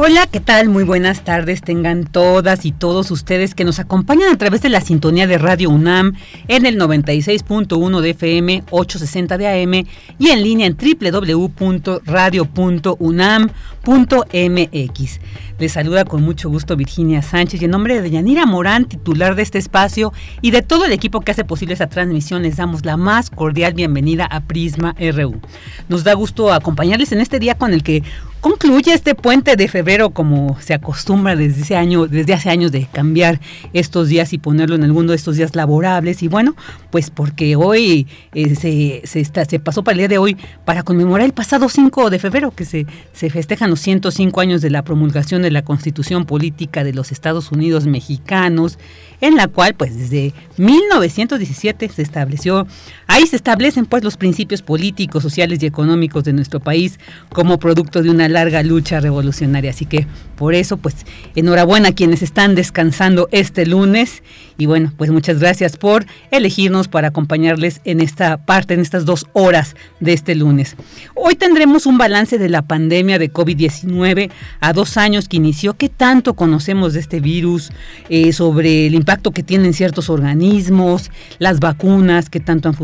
Hola, ¿qué tal? Muy buenas tardes tengan todas y todos ustedes que nos acompañan a través de la sintonía de Radio UNAM en el 96.1 de FM, 860 de AM y en línea en www.radio.unam.mx. Les saluda con mucho gusto Virginia Sánchez y en nombre de Yanira Morán, titular de este espacio y de todo el equipo que hace posible esta transmisión, les damos la más cordial bienvenida a Prisma RU. Nos da gusto acompañarles en este día con el que concluye este puente de febrero como se acostumbra desde ese año, desde hace años de cambiar estos días y ponerlo en alguno de estos días laborables y bueno, pues porque hoy eh, se, se, está, se pasó para el día de hoy para conmemorar el pasado 5 de febrero que se, se festejan los 105 años de la promulgación de la Constitución Política de los Estados Unidos Mexicanos en la cual pues desde 1917 se estableció, ahí se establecen pues los principios políticos, sociales y económicos de nuestro país como producto de una larga lucha revolucionaria. Así que por eso pues enhorabuena a quienes están descansando este lunes y bueno, pues muchas gracias por elegirnos para acompañarles en esta parte, en estas dos horas de este lunes. Hoy tendremos un balance de la pandemia de COVID-19 a dos años que inició. ¿Qué tanto conocemos de este virus? Eh, sobre el impacto que tienen ciertos organismos, las vacunas que tanto han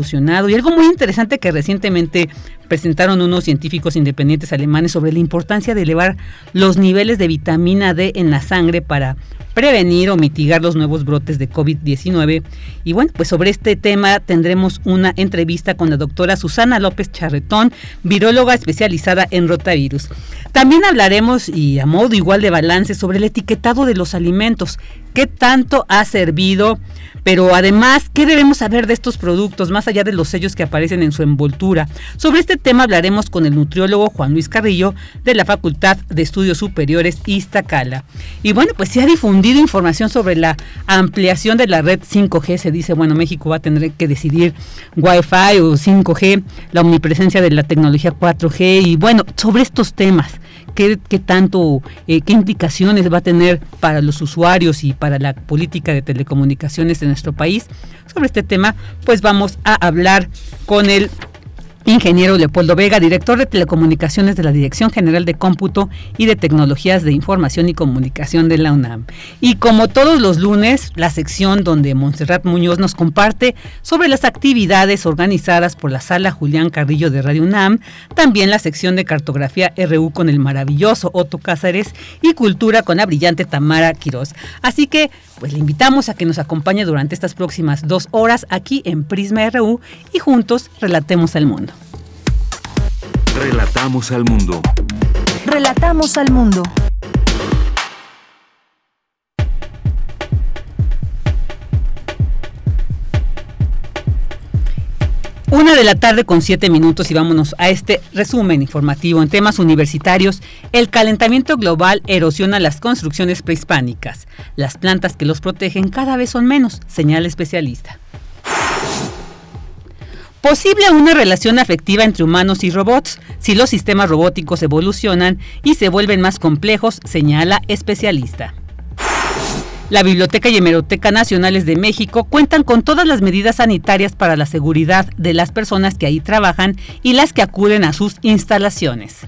Y algo muy interesante que recientemente presentaron unos científicos independientes alemanes sobre la importancia de elevar los niveles de vitamina D en la sangre para prevenir o mitigar los nuevos brotes de COVID-19. Y bueno, pues sobre este tema tendremos una entrevista con la doctora Susana López Charretón, viróloga especializada en rotavirus. También hablaremos, y a modo igual de balance, sobre el etiquetado de los alimentos, qué tanto ha servido, pero además, qué debemos saber de estos productos, más allá de los sellos que aparecen en su envoltura. Sobre este tema hablaremos con el nutriólogo Juan Luis Carrillo de la Facultad de Estudios Superiores Iztacala. Y bueno, pues se ha difundido información sobre la ampliación de la red 5G. Se dice, bueno, México va a tener que decidir Wi-Fi o 5G, la omnipresencia de la tecnología 4G y bueno, sobre estos temas qué, tanto, eh, qué implicaciones va a tener para los usuarios y para la política de telecomunicaciones de nuestro país. Sobre este tema, pues vamos a hablar con el Ingeniero Leopoldo Vega, director de Telecomunicaciones de la Dirección General de Cómputo y de Tecnologías de Información y Comunicación de la UNAM. Y como todos los lunes, la sección donde Montserrat Muñoz nos comparte sobre las actividades organizadas por la Sala Julián Carrillo de Radio UNAM, también la sección de Cartografía RU con el maravilloso Otto Cázares y Cultura con la brillante Tamara Quirós. Así que, pues le invitamos a que nos acompañe durante estas próximas dos horas aquí en Prisma RU y juntos relatemos el mundo. Relatamos al mundo. Relatamos al mundo. Una de la tarde con siete minutos y vámonos a este resumen informativo en temas universitarios. El calentamiento global erosiona las construcciones prehispánicas. Las plantas que los protegen cada vez son menos, señala especialista. Posible una relación afectiva entre humanos y robots si los sistemas robóticos evolucionan y se vuelven más complejos, señala especialista. La Biblioteca y Hemeroteca Nacionales de México cuentan con todas las medidas sanitarias para la seguridad de las personas que ahí trabajan y las que acuden a sus instalaciones.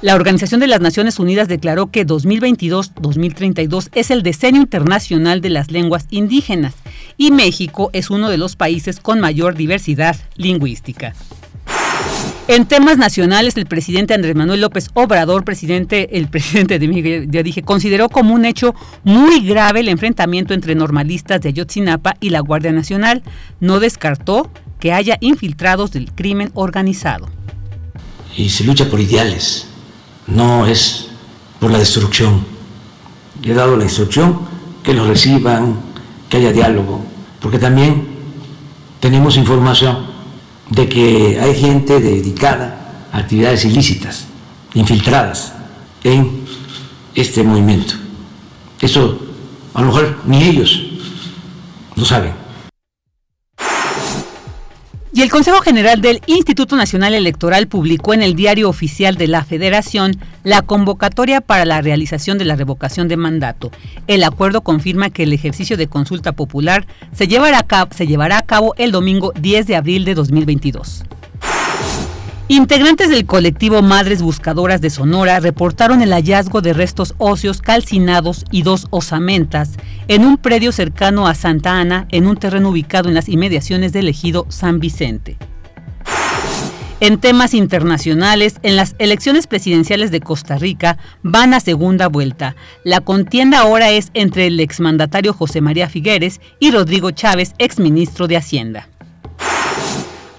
La Organización de las Naciones Unidas declaró que 2022-2032 es el decenio internacional de las lenguas indígenas y México es uno de los países con mayor diversidad lingüística. En temas nacionales, el presidente Andrés Manuel López Obrador, presidente, el presidente de México, ya dije, consideró como un hecho muy grave el enfrentamiento entre normalistas de Ayotzinapa y la Guardia Nacional. No descartó que haya infiltrados del crimen organizado. Y se lucha por ideales, no es por la destrucción. He dado la instrucción que los reciban, que haya diálogo, porque también tenemos información de que hay gente dedicada a actividades ilícitas, infiltradas en este movimiento. Eso a lo mejor ni ellos lo saben. Y el Consejo General del Instituto Nacional Electoral publicó en el Diario Oficial de la Federación la convocatoria para la realización de la revocación de mandato. El acuerdo confirma que el ejercicio de consulta popular se llevará a cabo, el domingo 10 de abril de 2022. Integrantes del colectivo Madres Buscadoras de Sonora reportaron el hallazgo de restos óseos calcinados y dos osamentas en un predio cercano a Santa Ana, en un terreno ubicado en las inmediaciones del ejido San Vicente. En temas internacionales, en las elecciones presidenciales de Costa Rica van a segunda vuelta. La contienda ahora es entre el exmandatario José María Figueres y Rodrigo Chávez, exministro de Hacienda.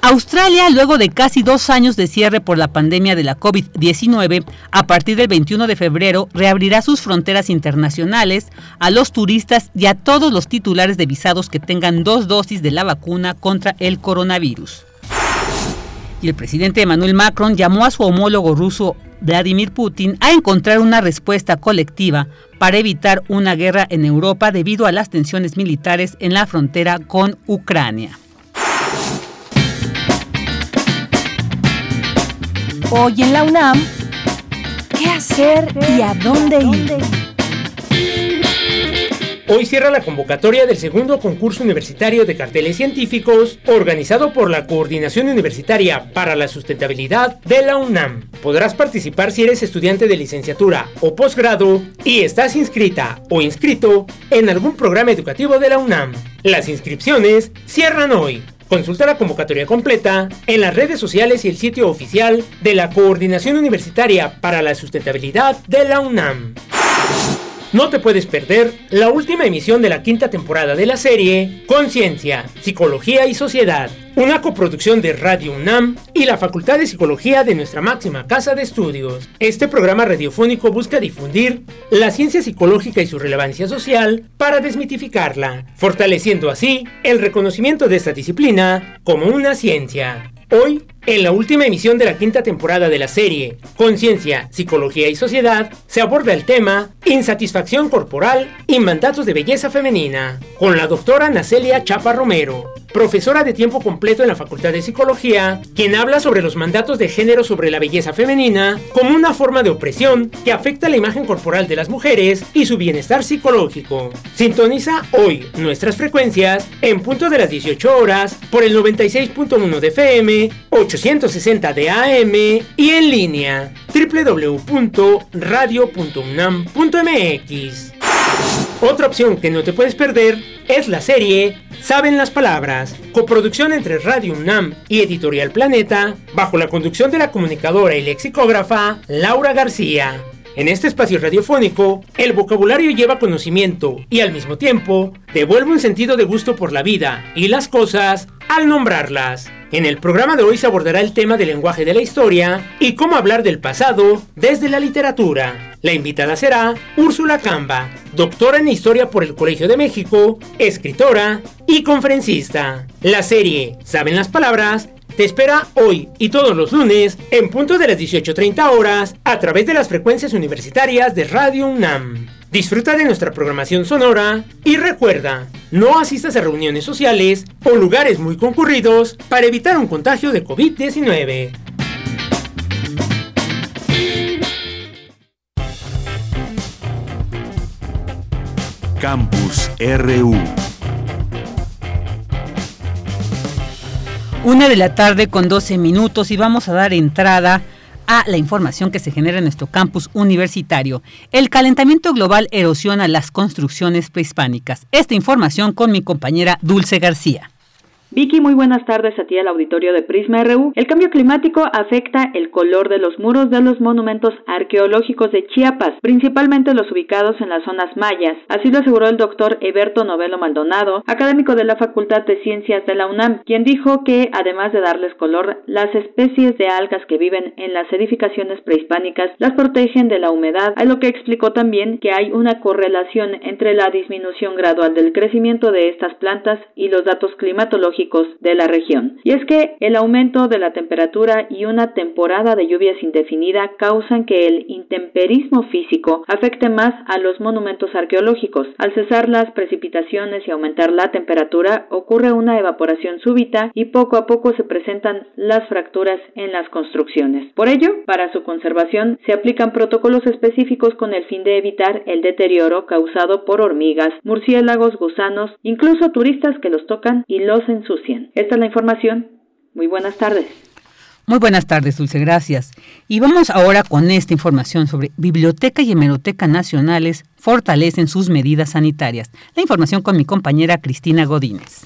Australia, luego de casi dos años de cierre por la pandemia de la COVID-19, a partir del 21 de febrero reabrirá sus fronteras internacionales a los turistas y a todos los titulares de visados que tengan dos dosis de la vacuna contra el coronavirus. Y el presidente Emmanuel Macron llamó a su homólogo ruso Vladimir Putin a encontrar una respuesta colectiva para evitar una guerra en Europa debido a las tensiones militares en la frontera con Ucrania. Hoy en la UNAM, ¿qué hacer y a dónde ir? Hoy cierra la convocatoria del segundo concurso universitario de carteles científicos organizado por la Coordinación Universitaria para la Sustentabilidad de la UNAM. Podrás participar si eres estudiante de licenciatura o posgrado y estás inscrita o inscrito en algún programa educativo de la UNAM. Las inscripciones cierran hoy. Consulta la convocatoria completa en las redes sociales y el sitio oficial de la Coordinación Universitaria para la Sustentabilidad de la UNAM. No te puedes perder la última emisión de la quinta temporada de la serie Conciencia, Psicología y Sociedad, una coproducción de Radio UNAM y la Facultad de Psicología de nuestra máxima casa de estudios. Este programa radiofónico busca difundir la ciencia psicológica y su relevancia social para desmitificarla, fortaleciendo así el reconocimiento de esta disciplina como una ciencia. Hoy, en la última emisión de la quinta temporada de la serie Conciencia, Psicología y Sociedad, se aborda el tema Insatisfacción corporal y mandatos de belleza femenina, con la doctora Nacelia Chapa Romero, profesora de tiempo completo en la Facultad de Psicología, quien habla sobre los mandatos de género sobre la belleza femenina como una forma de opresión que afecta la imagen corporal de las mujeres y su bienestar psicológico. Sintoniza hoy nuestras frecuencias en punto de las 18 horas por el 96.1 de FM, 860 de AM y en línea www.radio.unam.mx. Otra opción que no te puedes perder es la serie Saben las Palabras, coproducción entre Radio UNAM y Editorial Planeta, bajo la conducción de la comunicadora y lexicógrafa Laura García. En este espacio radiofónico, el vocabulario lleva conocimiento y al mismo tiempo devuelve un sentido de gusto por la vida y las cosas al nombrarlas. En el programa de hoy se abordará el tema del lenguaje de la historia y cómo hablar del pasado desde la literatura. La invitada será Úrsula Camba, doctora en historia por el Colegio de México, escritora y conferencista. La serie ¿Saben las palabras? te espera hoy y todos los lunes en punto de las 18.30 horas a través de las frecuencias universitarias de Radio UNAM. Disfruta de nuestra programación sonora y recuerda, no asistas a reuniones sociales o lugares muy concurridos para evitar un contagio de COVID-19. Campus RU. Una de la tarde con 12 minutos y vamos a dar entrada a la información que se genera en nuestro campus universitario. El calentamiento global erosiona las construcciones prehispánicas. Esta información con mi compañera Dulce García. Vicky, muy buenas tardes a ti al auditorio de Prisma RU. El cambio climático afecta el color de los muros de los monumentos arqueológicos de Chiapas, principalmente los ubicados en las zonas mayas. Así lo aseguró el doctor Eberto Novelo Maldonado, académico de la Facultad de Ciencias de la UNAM, quien dijo que, además de darles color, las especies de algas que viven en las edificaciones prehispánicas las protegen de la humedad, a lo que explicó también que hay una correlación entre la disminución gradual del crecimiento de estas plantas y los datos climatológicos de la región. Y es que el aumento de la temperatura y una temporada de lluvias indefinida causan que el intemperismo físico afecte más a los monumentos arqueológicos. Al cesar las precipitaciones y aumentar la temperatura, ocurre una evaporación súbita y poco a poco se presentan las fracturas en las construcciones. Por ello, para su conservación se aplican protocolos específicos con el fin de evitar el deterioro causado por hormigas, murciélagos, gusanos, incluso turistas que los tocan y los ensucian esta es la información. Muy buenas tardes. Muy buenas tardes, Dulce, gracias. Y vamos ahora con esta información sobre Biblioteca y Hemeroteca Nacionales fortalecen sus medidas sanitarias. La información con mi compañera Cristina Godínez.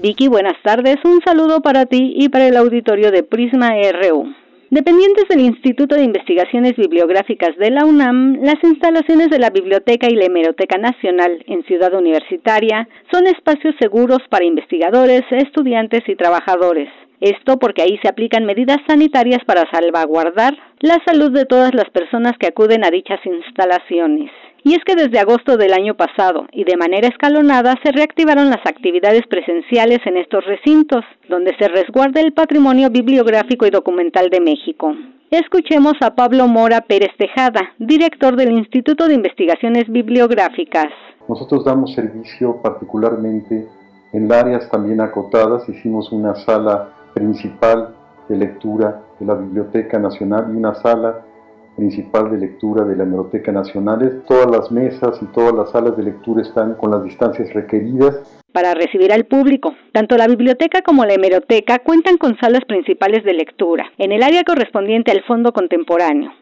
Vicky, buenas tardes. Un saludo para ti y para el auditorio de Prisma RU. Dependientes del Instituto de Investigaciones Bibliográficas de la UNAM, las instalaciones de la Biblioteca y la Hemeroteca Nacional en Ciudad Universitaria son espacios seguros para investigadores, estudiantes y trabajadores. Esto porque ahí se aplican medidas sanitarias para salvaguardar la salud de todas las personas que acuden a dichas instalaciones. Y es que desde agosto del año pasado y de manera escalonada se reactivaron las actividades presenciales en estos recintos, donde se resguarda el patrimonio bibliográfico y documental de México. Escuchemos a Pablo Mora Pérez Tejada, director del Instituto de Investigaciones Bibliográficas. Nosotros damos servicio particularmente en áreas también acotadas. Hicimos una sala principal de lectura de la Biblioteca Nacional y una sala principal de lectura de la Hemeroteca Nacional. Todas las mesas y todas las salas de lectura están con las distancias requeridas. Para recibir al público, tanto la biblioteca como la hemeroteca cuentan con salas principales de lectura, en el área correspondiente al fondo contemporáneo.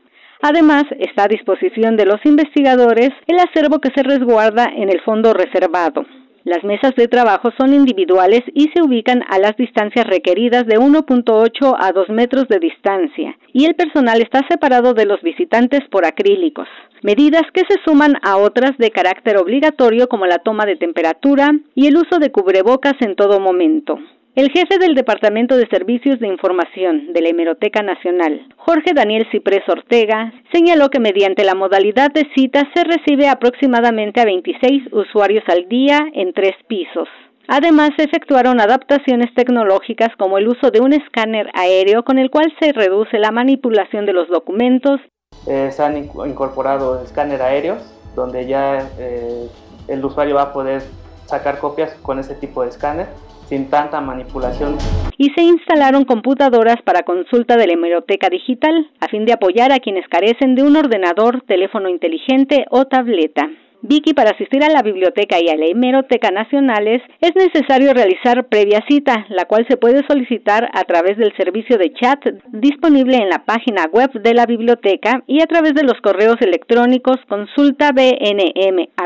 Además, está a disposición de los investigadores el acervo que se resguarda en el fondo reservado. Las mesas de trabajo son individuales y se ubican a las distancias requeridas de 1.8 a 2 metros de distancia, y el personal está separado de los visitantes por acrílicos, medidas que se suman a otras de carácter obligatorio como la toma de temperatura y el uso de cubrebocas en todo momento. El jefe del Departamento de Servicios de Información de la Hemeroteca Nacional, Jorge Daniel Ciprés Ortega, señaló que mediante la modalidad de cita se recibe aproximadamente a 26 usuarios al día en tres pisos. Además, se efectuaron adaptaciones tecnológicas como el uso de un escáner aéreo con el cual se reduce la manipulación de los documentos. Eh, se han incorporado escáner aéreos donde ya eh, el usuario va a poder sacar copias con ese tipo de escáner sin tanta manipulación. Y se instalaron computadoras para consulta de la hemeroteca digital a fin de apoyar a quienes carecen de un ordenador, teléfono inteligente o tableta. Vicky, para asistir a la biblioteca y a la hemeroteca nacionales es necesario realizar previa cita, la cual se puede solicitar a través del servicio de chat disponible en la página web de la biblioteca y a través de los correos electrónicos consulta bnm.unam.mx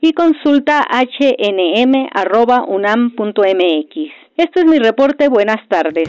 y consulta hnm.unam.mx. Este es mi reporte. Buenas tardes.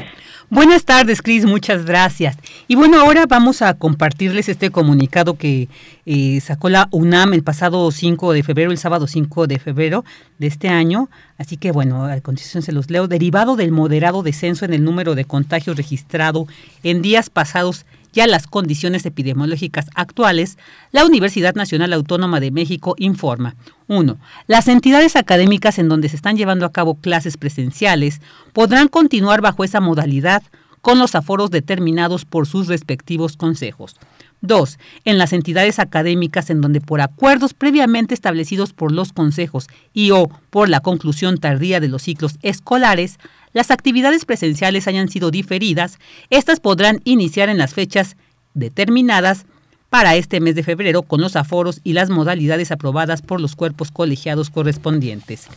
Buenas tardes, Cris. Muchas gracias. Y bueno, ahora vamos a compartirles este comunicado que eh, sacó la UNAM el pasado 5 de febrero, el sábado 5 de febrero de este año. Así que bueno, a continuación se los leo. Derivado del moderado descenso en el número de contagios registrado en días pasados ya las condiciones epidemiológicas actuales, la Universidad Nacional Autónoma de México informa 1. Las entidades académicas en donde se están llevando a cabo clases presenciales podrán continuar bajo esa modalidad con los aforos determinados por sus respectivos consejos. 2. En las entidades académicas en donde por acuerdos previamente establecidos por los consejos y o por la conclusión tardía de los ciclos escolares, las actividades presenciales hayan sido diferidas, estas podrán iniciar en las fechas determinadas para este mes de febrero con los aforos y las modalidades aprobadas por los cuerpos colegiados correspondientes.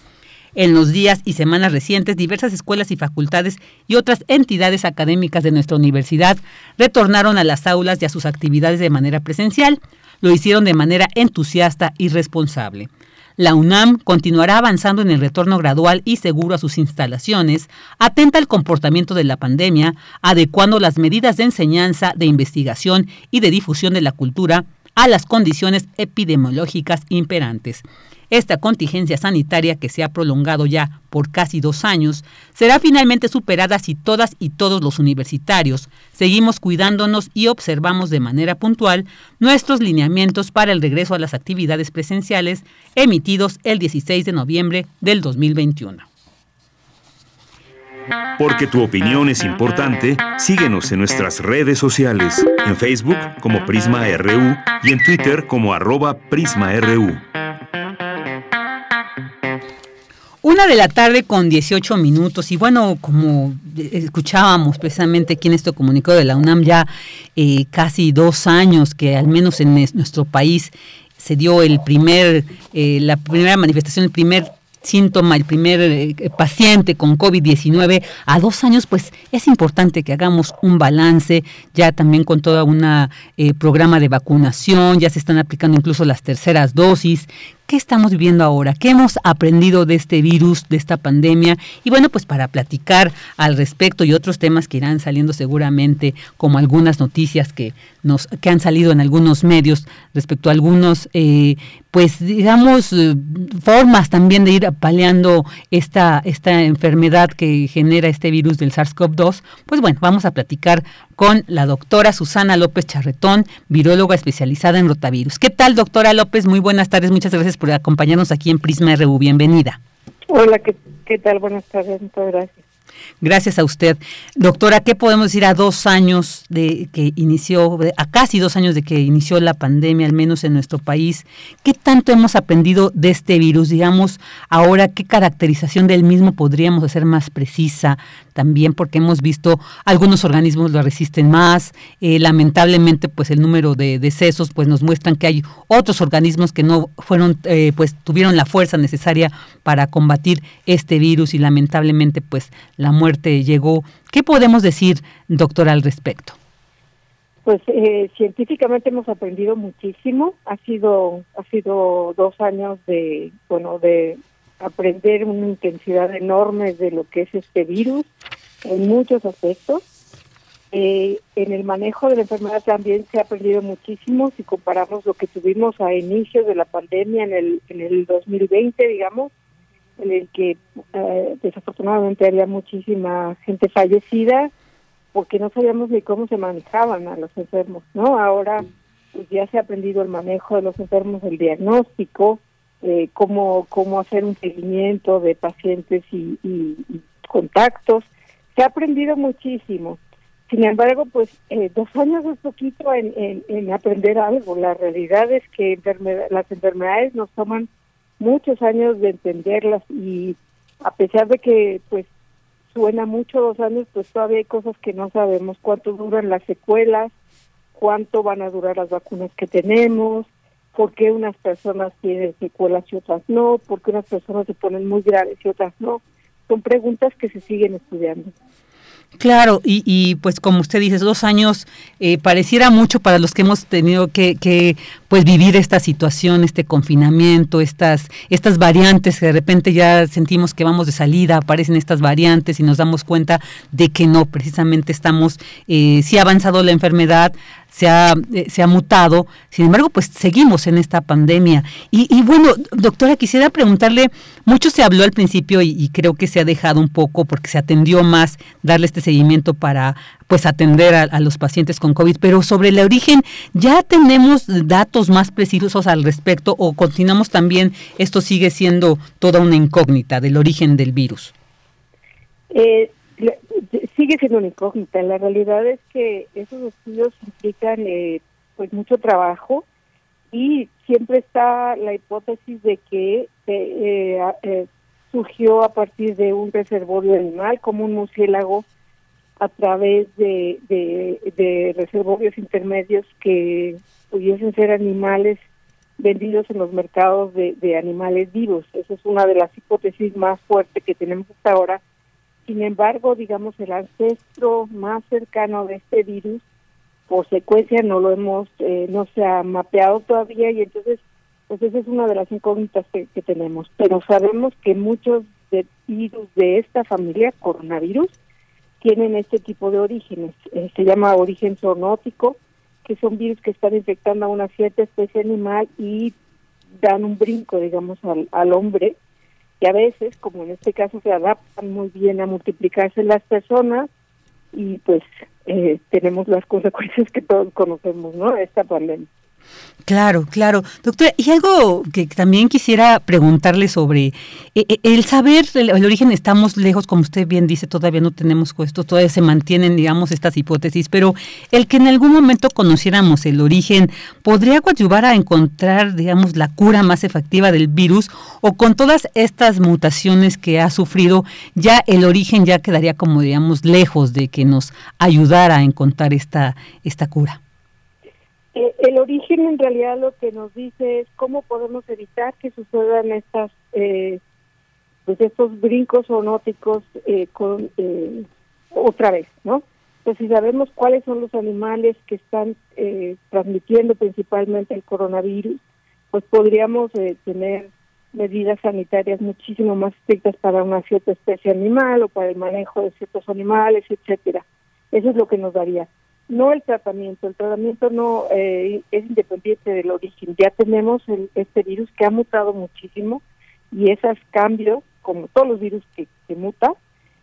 En los días y semanas recientes, diversas escuelas y facultades y otras entidades académicas de nuestra universidad retornaron a las aulas y a sus actividades de manera presencial. Lo hicieron de manera entusiasta y responsable. La UNAM continuará avanzando en el retorno gradual y seguro a sus instalaciones, atenta al comportamiento de la pandemia, adecuando las medidas de enseñanza, de investigación y de difusión de la cultura a las condiciones epidemiológicas imperantes. Esta contingencia sanitaria, que se ha prolongado ya por casi dos años, será finalmente superada si todas y todos los universitarios seguimos cuidándonos y observamos de manera puntual nuestros lineamientos para el regreso a las actividades presenciales emitidos el 16 de noviembre del 2021. Porque tu opinión es importante, síguenos en nuestras redes sociales, en Facebook como Prisma RU y en Twitter como arroba PrismaRU. Una de la tarde con 18 minutos y bueno, como escuchábamos precisamente aquí en este comunicado de la UNAM ya eh, casi dos años que al menos en nuestro país se dio el primer, eh, la primera manifestación, el primer síntoma, el primer eh, paciente con COVID-19 a dos años, pues es importante que hagamos un balance, ya también con todo un programa de vacunación, ya se están aplicando incluso las terceras dosis, ¿Qué estamos viviendo ahora? ¿Qué hemos aprendido de este virus, de esta pandemia? Y bueno, pues para platicar al respecto y otros temas que irán saliendo seguramente, como algunas noticias que nos que han salido en algunos medios respecto a algunos, eh, pues digamos, eh, formas también de ir paliando esta, esta enfermedad que genera este virus del SARS-CoV-2. Pues bueno, vamos a platicar con la doctora Susana López Charretón, viróloga especializada en rotavirus. ¿Qué tal, doctora López? Muy buenas tardes, muchas gracias por acompañarnos aquí en Prisma RU. Bienvenida. Hola, ¿qué, qué tal? Buenas tardes, muchas gracias. Gracias a usted. Doctora, ¿qué podemos decir a dos años de que inició, a casi dos años de que inició la pandemia, al menos en nuestro país? ¿Qué tanto hemos aprendido de este virus? Digamos, ahora, ¿qué caracterización del mismo podríamos hacer más precisa? También porque hemos visto algunos organismos lo resisten más. Eh, lamentablemente, pues el número de decesos pues nos muestran que hay otros organismos que no fueron, eh, pues tuvieron la fuerza necesaria para combatir este virus y lamentablemente pues la muerte llegó. ¿Qué podemos decir, doctor, al respecto? Pues eh, científicamente hemos aprendido muchísimo. Ha sido ha sido dos años de bueno de aprender una intensidad enorme de lo que es este virus en muchos aspectos. Eh, en el manejo de la enfermedad también se ha aprendido muchísimo si comparamos lo que tuvimos a inicios de la pandemia en el en el 2020, digamos, en el que eh, desafortunadamente había muchísima gente fallecida porque no sabíamos ni cómo se manejaban a los enfermos, ¿no? Ahora pues ya se ha aprendido el manejo de los enfermos, el diagnóstico, eh, cómo, cómo hacer un seguimiento de pacientes y, contactos. Se ha aprendido muchísimo. Sin embargo, pues eh, dos años es poquito en, en, aprender algo. La realidad es que las enfermedades nos toman muchos años de entenderlas y a pesar de que pues suena mucho dos años, pues todavía hay cosas que no sabemos, cuánto duran las secuelas, cuánto van a durar las vacunas que tenemos, por qué unas personas tienen secuelas y otras no, por qué unas personas se ponen muy graves y otras no. Son preguntas que se siguen estudiando. Claro, y, y, pues como usted dice, dos años eh, pareciera mucho para los que hemos tenido que, que, pues vivir esta situación, este confinamiento, estas, estas variantes que de repente ya sentimos que vamos de salida, aparecen estas variantes y nos damos cuenta de que no, precisamente estamos, eh, si ha avanzado la enfermedad, se ha, eh, se ha mutado, sin embargo, pues seguimos en esta pandemia. Y, y, bueno, doctora, quisiera preguntarle, mucho se habló al principio y, creo que se ha dejado un poco porque se atendió más darle este seguimiento para pues atender a, los pacientes con COVID, pero sobre el origen, ¿ya tenemos datos más precisos al respecto o continuamos también, esto sigue siendo toda una incógnita del origen del virus? Eh, sigue siendo una incógnita. La realidad es que esos estudios implican eh, pues mucho trabajo y siempre está la hipótesis de que eh, eh, surgió a partir de un reservorio animal como un murciélago a través de, de, reservorios intermedios que pudiesen ser animales vendidos en los mercados de, de animales vivos. Esa es una de las hipótesis más fuertes que tenemos hasta ahora sin embargo, digamos, el ancestro más cercano de este virus, por secuencia, no lo hemos, eh, no se ha mapeado todavía y entonces Pues esa es una de las incógnitas que, tenemos. Pero sabemos que muchos de virus de esta familia, coronavirus, tienen este tipo de orígenes. Eh, se llama origen zoonótico, que son virus que están infectando a una cierta especie animal y dan un brinco, digamos, al hombre, y a veces, como en este caso, se adaptan muy bien a multiplicarse las personas y pues eh, tenemos las consecuencias que todos conocemos, ¿no? Esta pandemia. Claro, claro. Doctora, y algo que también quisiera preguntarle sobre eh, eh, el saber el, origen, estamos lejos, como usted bien dice, todavía no tenemos puesto, todavía se mantienen, digamos, estas hipótesis, pero el que en algún momento conociéramos el origen, ¿podría ayudar a encontrar, digamos, la cura más efectiva del virus o con todas estas mutaciones que ha sufrido, ya el origen ya quedaría como, digamos, lejos de que nos ayudara a encontrar esta, esta cura? Eh, el origen en realidad lo que nos dice es cómo podemos evitar que sucedan estas eh, pues estos brincos zoonóticos eh, con eh, otra vez, ¿no? Pues si sabemos cuáles son los animales que están transmitiendo principalmente el coronavirus, pues podríamos tener medidas sanitarias muchísimo más estrictas para una cierta especie animal o para el manejo de ciertos animales, etcétera. Eso es lo que nos daría no el tratamiento, el tratamiento no eh, es independiente del origen. Ya tenemos este virus que ha mutado muchísimo y esos cambios, como todos los virus que, que mutan,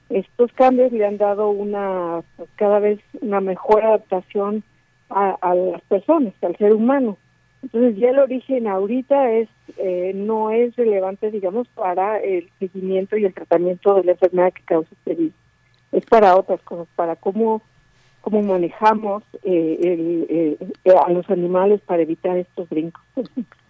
estos cambios le han dado una pues, cada vez una mejor adaptación a, las personas, al ser humano. Entonces ya el origen ahorita es eh, no es relevante, digamos, para el seguimiento y el tratamiento de la enfermedad que causa este virus. Es para otras cosas, para cómo cómo manejamos eh, eh, a los animales para evitar estos brincos.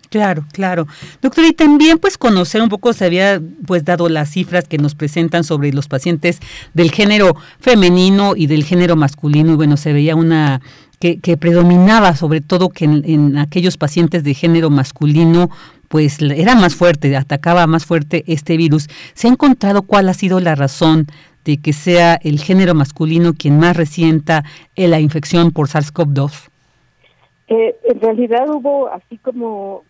Claro, claro. Doctor, y también pues conocer un poco, se había pues dado las cifras que nos presentan sobre los pacientes del género femenino y del género masculino, y bueno, se veía una que, predominaba sobre todo que en, aquellos pacientes de género masculino pues era más fuerte, atacaba más fuerte este virus. ¿Se ha encontrado cuál ha sido la razón de que sea el género masculino quien más resienta la infección por SARS-CoV-2? Eh, en realidad hubo, así como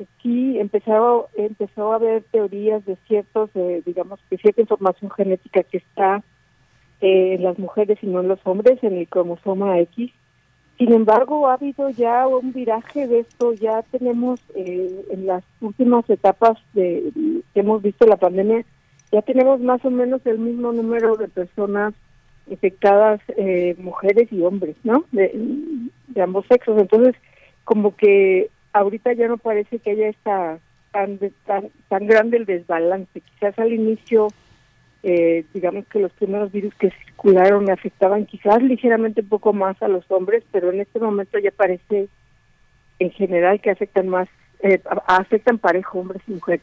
aquí empezó, empezó a haber teorías de ciertos, eh, digamos, que cierta información genética que está eh, en las mujeres y no en los hombres, en el cromosoma X. Sin embargo, ha habido ya un viraje de esto, ya tenemos en las últimas etapas de que hemos visto la pandemia, ya tenemos más o menos el mismo número de personas infectadas, eh, mujeres y hombres, ¿no? De, ambos sexos. Entonces, como que ahorita ya no parece que haya esta tan, tan, tan grande el desbalance. Quizás al inicio, eh, digamos que los primeros virus que circularon afectaban quizás ligeramente un poco más a los hombres, pero en este momento ya parece en general que afectan más, eh, afectan parejo hombres y mujeres.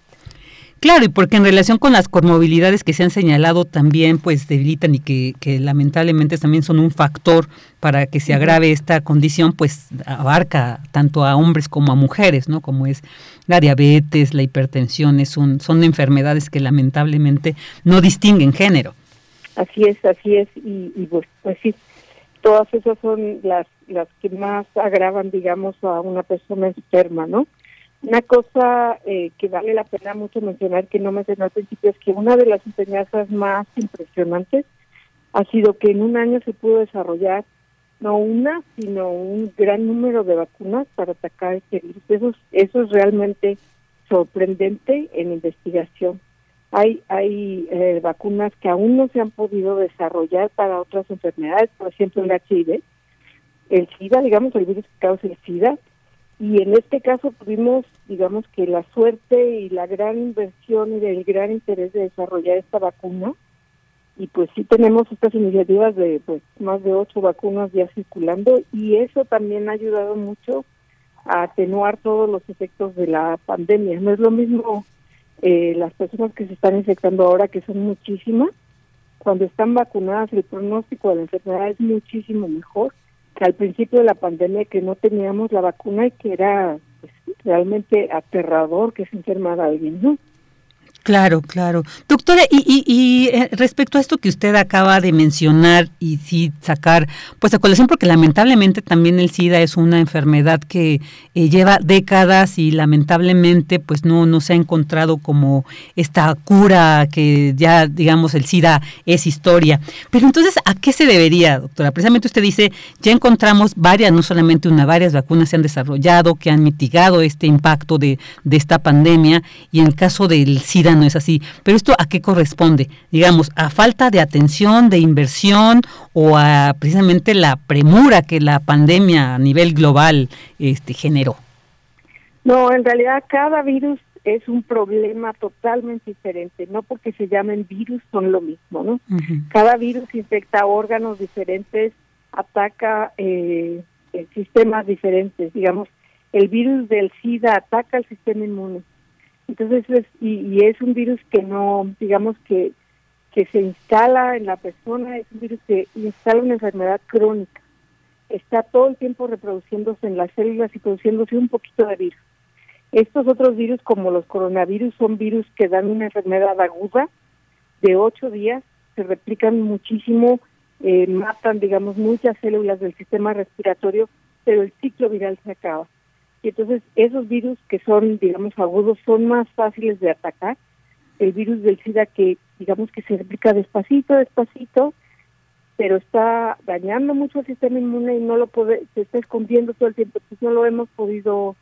Claro, y porque en relación con las comorbilidades que se han señalado también pues debilitan y que, que lamentablemente también son un factor para que se agrave esta condición, pues abarca tanto a hombres como a mujeres, ¿no? Como es la diabetes, la hipertensión, es un, son enfermedades que lamentablemente no distinguen género. Así es, así es, y, y pues, pues sí, todas esas son las, las que más agravan, digamos, a una persona enferma, ¿no? Una cosa eh, que vale la pena mucho mencionar, que no mencioné al principio, es que una de las enseñanzas más impresionantes ha sido que en un año se pudo desarrollar no una, sino un gran número de vacunas para atacar este virus. Eso, eso es realmente sorprendente en investigación. Hay, hay eh, vacunas que aún no se han podido desarrollar para otras enfermedades, por ejemplo el HIV, el SIDA, digamos el virus que causa el SIDA, y en este caso tuvimos, digamos que la suerte y la gran inversión y el gran interés de desarrollar esta vacuna. Y pues sí tenemos estas iniciativas de pues más de ocho vacunas ya circulando y eso también ha ayudado mucho a atenuar todos los efectos de la pandemia. No es lo mismo eh, las personas que se están infectando ahora, que son muchísimas. Cuando están vacunadas, el pronóstico de la enfermedad es muchísimo mejor al principio de la pandemia que no teníamos la vacuna y que era pues, realmente aterrador que se enfermara alguien, ¿no? Claro, claro. Doctora, y, eh, respecto a esto que usted acaba de mencionar y sí sacar, pues a colación, porque lamentablemente también el SIDA es una enfermedad que eh, lleva décadas y lamentablemente pues no, no se ha encontrado como esta cura que ya digamos el SIDA es historia. Pero entonces, ¿a qué se debería, doctora? Precisamente usted dice, ya encontramos varias, no solamente una, varias vacunas se han desarrollado que han mitigado este impacto de, de esta pandemia y en el caso del SIDA no es así. Pero esto a qué corresponde? Digamos, a falta de atención, de inversión o a precisamente la premura que la pandemia a nivel global este, generó. No, en realidad cada virus es un problema totalmente diferente, no porque se llamen virus son lo mismo, ¿no? Cada virus infecta órganos diferentes, ataca eh, sistemas diferentes, digamos, el virus del SIDA ataca el sistema inmune, entonces, es, y, es un virus que no, digamos que, que se instala en la persona, es un virus que instala una enfermedad crónica. Está todo el tiempo reproduciéndose en las células y produciéndose un poquito de virus. Estos otros virus, como los coronavirus, son virus que dan una enfermedad aguda de ocho días, se replican muchísimo, eh, matan, digamos, muchas células del sistema respiratorio, pero el ciclo viral se acaba. Y entonces esos virus que son, digamos, agudos son más fáciles de atacar. El virus del SIDA que, digamos, que se replica despacito, despacito, pero está dañando mucho el sistema inmune y no lo puede, se está escondiendo todo el tiempo. Entonces no lo hemos podido,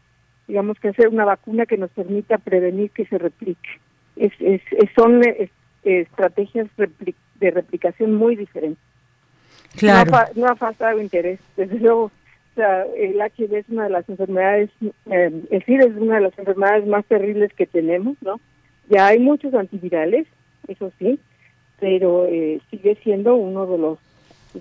digamos, que hacer una vacuna que nos permita prevenir que se replique. Es, es, son estrategias de replicación muy diferentes. Claro. No, ha, no ha faltado interés. Desde luego, el HIV es una de las enfermedades, eh, el SIDA es una de las enfermedades más terribles que tenemos, ¿no? Ya hay muchos antivirales, eso sí, pero eh, sigue siendo uno de los,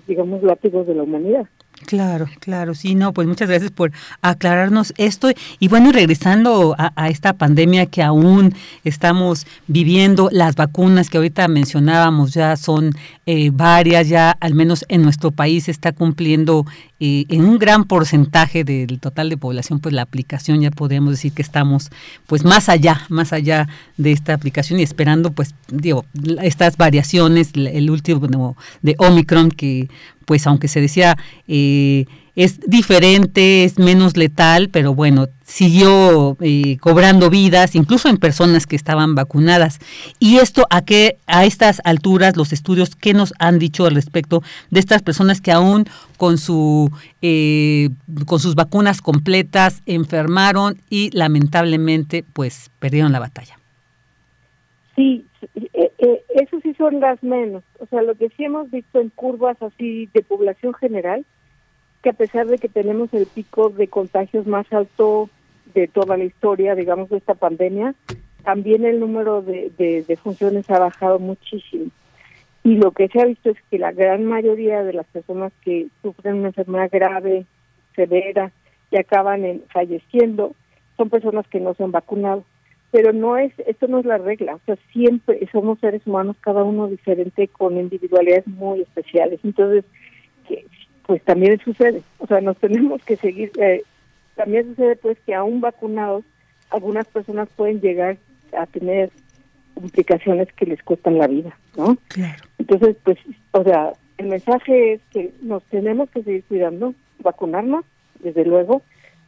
digamos, látigos de la humanidad. Claro, claro, sí, no, pues muchas gracias por aclararnos esto. Y bueno, regresando a, esta pandemia que aún estamos viviendo, las vacunas que ahorita mencionábamos ya son eh, varias, ya al menos en nuestro país está cumpliendo eh, en un gran porcentaje del total de población, pues la aplicación ya podemos decir que estamos pues más allá, más allá de esta aplicación y esperando pues digo, estas variaciones, el último de Omicron que pues aunque se decía eh, es diferente, es menos letal, pero bueno, siguió eh, cobrando vidas, incluso en personas que estaban vacunadas. Y esto a qué, a estas alturas, los estudios, ¿qué nos han dicho al respecto de estas personas que aún con su eh, con sus vacunas completas enfermaron y lamentablemente pues perdieron la batalla? Sí, eh, eh, eso sí son las menos. O sea, lo que sí hemos visto en curvas así de población general, que a pesar de que tenemos el pico de contagios más alto de toda la historia, digamos, de esta pandemia, también el número de, de, funciones ha bajado muchísimo. Y lo que se ha visto es que la gran mayoría de las personas que sufren una enfermedad grave, severa, y acaban en, falleciendo, son personas que no se han vacunado. Pero no es, esto no es la regla, o sea, siempre somos seres humanos, cada uno diferente, con individualidades muy especiales, entonces, pues también sucede, o sea, nos tenemos que seguir, eh, también sucede pues que aún vacunados, algunas personas pueden llegar a tener complicaciones que les cuestan la vida, ¿no? Claro. Entonces, pues, o sea, el mensaje es que nos tenemos que seguir cuidando, vacunarnos, desde luego,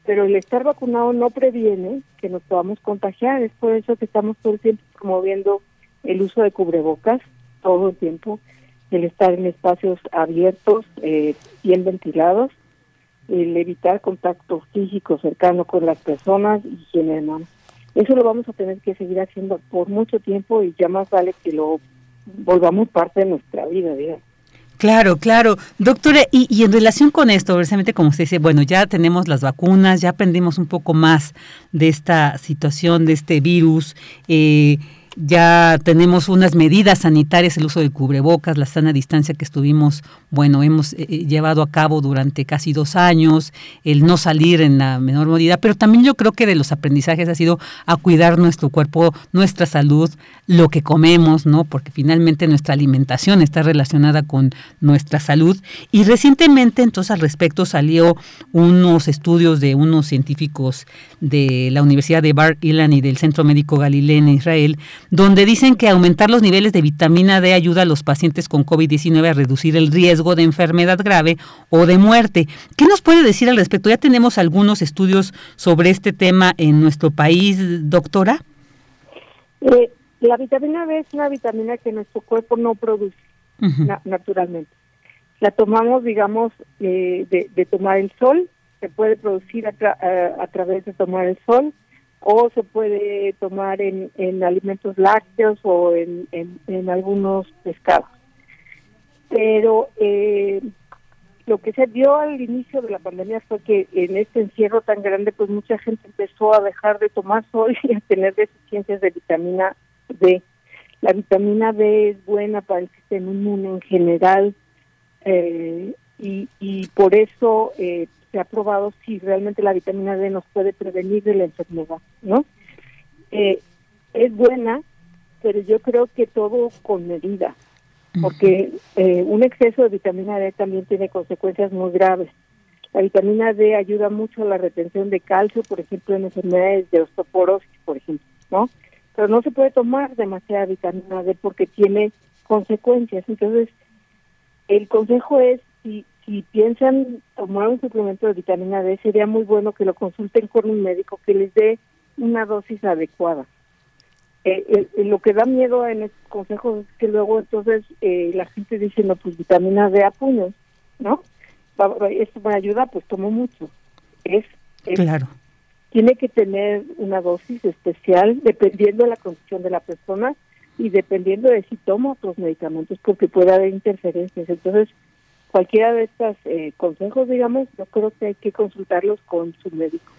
pero el estar vacunado no previene que nos podamos contagiar. Es por eso que estamos todo el tiempo promoviendo el uso de cubrebocas, todo el tiempo, el estar en espacios abiertos, eh, bien ventilados, el evitar contacto físico cercano con las personas y higiene. Eso lo vamos a tener que seguir haciendo por mucho tiempo y ya más vale que lo volvamos parte de nuestra vida, digamos. Claro, claro. Doctora, y, y, en relación con esto, precisamente como usted dice, bueno, ya tenemos las vacunas, ya aprendimos un poco más de esta situación, de este virus. Eh, ya tenemos unas medidas sanitarias, el uso de cubrebocas, la sana distancia que estuvimos, bueno, hemos eh, eh, llevado a cabo durante casi dos años, el no salir en la menor medida, pero también yo creo que de los aprendizajes ha sido a cuidar nuestro cuerpo, nuestra salud, lo que comemos, ¿no? Porque finalmente nuestra alimentación está relacionada con nuestra salud. Y recientemente, entonces, al respecto salió unos estudios de unos científicos de la Universidad de Bar Ilan y del Centro Médico Galileo en Israel, donde dicen que aumentar los niveles de vitamina D ayuda a los pacientes con COVID-19 a reducir el riesgo de enfermedad grave o de muerte. ¿Qué nos puede decir al respecto? Ya tenemos algunos estudios sobre este tema en nuestro país, doctora. Eh, la vitamina D es una vitamina que nuestro cuerpo no produce naturalmente. La tomamos, digamos, eh, de, tomar el sol, se puede producir a, a través de tomar el sol, o se puede tomar en, en alimentos lácteos o en, en, algunos pescados. Pero eh, lo que se dio al inicio de la pandemia fue que en este encierro tan grande, pues mucha gente empezó a dejar de tomar sol y a tener deficiencias de vitamina D. La vitamina D es buena para el sistema inmune en general eh, y, por eso eh, se ha probado si realmente la vitamina D nos puede prevenir de la enfermedad, ¿no? Eh, es buena, pero yo creo que todo con medida, porque eh, un exceso de vitamina D también tiene consecuencias muy graves. La vitamina D ayuda mucho a la retención de calcio, por ejemplo, en enfermedades de osteoporosis, por ejemplo, ¿no? Pero no se puede tomar demasiada vitamina D porque tiene consecuencias. Entonces, el consejo es si si piensan tomar un suplemento de vitamina D, sería muy bueno que lo consulten con un médico que les dé una dosis adecuada. Eh, eh, lo que da miedo en estos consejos es que luego entonces eh, la gente dice, no, pues vitamina D a puños, ¿no? Esto me ayuda, pues tomo mucho. Es, claro. Tiene que tener una dosis especial dependiendo de la condición de la persona y dependiendo de si toma otros medicamentos, porque puede haber interferencias. Entonces, cualquiera de estos eh, consejos, digamos, yo creo que hay que consultarlos con su médico.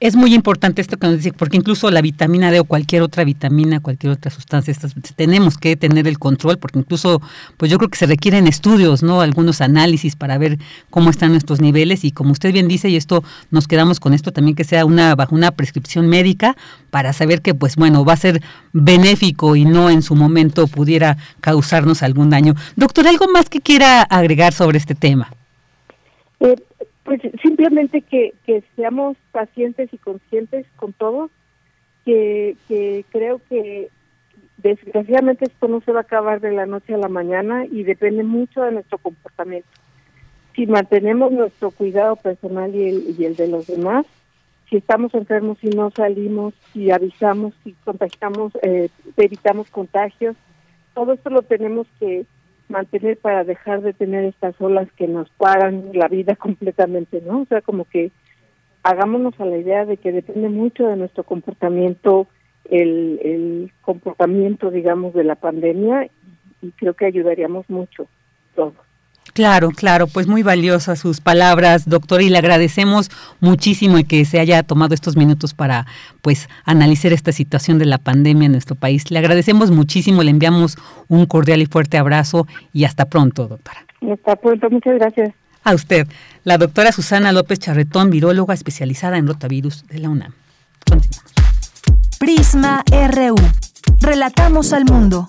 Es muy importante esto que nos dice, porque incluso la vitamina D o cualquier otra vitamina, cualquier otra sustancia, tenemos que tener el control, porque incluso, pues yo creo que se requieren estudios, ¿no? Algunos análisis para ver cómo están nuestros niveles y como usted bien dice, y esto nos quedamos con esto también que sea una bajo una prescripción médica para saber que, pues bueno, va a ser benéfico y no en su momento pudiera causarnos algún daño. Doctor, ¿algo más que quiera agregar sobre este tema? Eh, pues simplemente que, que seamos pacientes y conscientes con todo, que, que creo que desgraciadamente esto no se va a acabar de la noche a la mañana y depende mucho de nuestro comportamiento. Si mantenemos nuestro cuidado personal y el, y el de los demás, si estamos enfermos y no salimos, si avisamos, si contagiamos, eh, evitamos contagios, todo esto lo tenemos que mantener para dejar de tener estas olas que nos paran la vida completamente, ¿no? O sea, como que hagámonos a la idea de que depende mucho de nuestro comportamiento, el, el comportamiento, digamos, de la pandemia y creo que ayudaríamos mucho todos. Claro, claro, pues muy valiosas sus palabras, doctor, y le agradecemos muchísimo el que se haya tomado estos minutos para pues analizar esta situación de la pandemia en nuestro país. Le agradecemos muchísimo, le enviamos un cordial y fuerte abrazo y hasta pronto, doctora. Hasta pronto, muchas gracias. A usted, la doctora Susana López Charretón, viróloga especializada en rotavirus de la UNAM. Continuamos. Prisma RU. Relatamos al mundo.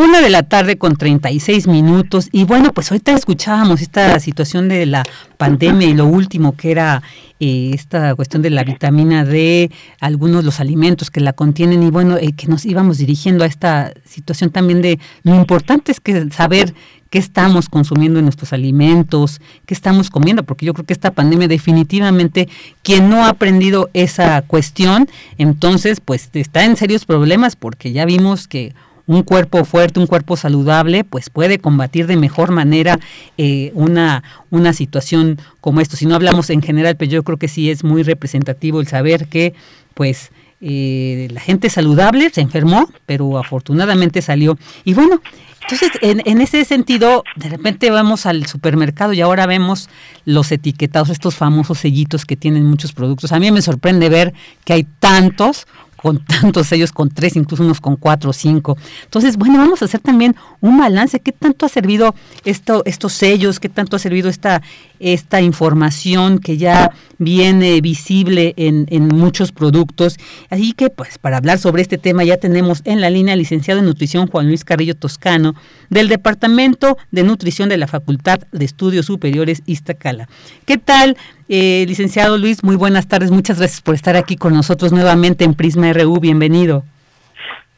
Una de la tarde con 36 minutos. Y bueno, pues ahorita escuchábamos esta situación de la pandemia y lo último que era eh, esta cuestión de la vitamina D, algunos los alimentos que la contienen y bueno, eh, que nos íbamos dirigiendo a esta situación también de lo importante es que saber qué estamos consumiendo en nuestros alimentos, qué estamos comiendo, porque yo creo que esta pandemia definitivamente, quien no ha aprendido esa cuestión, entonces pues está en serios problemas porque ya vimos que un cuerpo fuerte, un cuerpo saludable, pues puede combatir de mejor manera eh, una, una situación como esto. Si no hablamos en general, pero pues yo creo que sí es muy representativo el saber que, pues, eh, la gente saludable se enfermó, pero afortunadamente salió. Y bueno, entonces en, en, ese sentido, de repente vamos al supermercado y ahora vemos los etiquetados, estos famosos sellitos que tienen muchos productos. A mí me sorprende ver que hay tantos con tantos sellos, con tres, incluso unos con cuatro o cinco. Entonces, bueno, vamos a hacer también un balance. ¿Qué tanto ha servido esto, estos sellos? ¿Qué tanto ha servido esta esta información que ya viene visible en, en muchos productos. Así que, pues, para hablar sobre este tema ya tenemos en la línea licenciado en nutrición Juan Luis Carrillo Toscano del Departamento de Nutrición de la Facultad de Estudios Superiores Iztacala. ¿Qué tal, eh, licenciado Luis? Muy buenas tardes. Muchas gracias por estar aquí con nosotros nuevamente en Prisma RU. Bienvenido.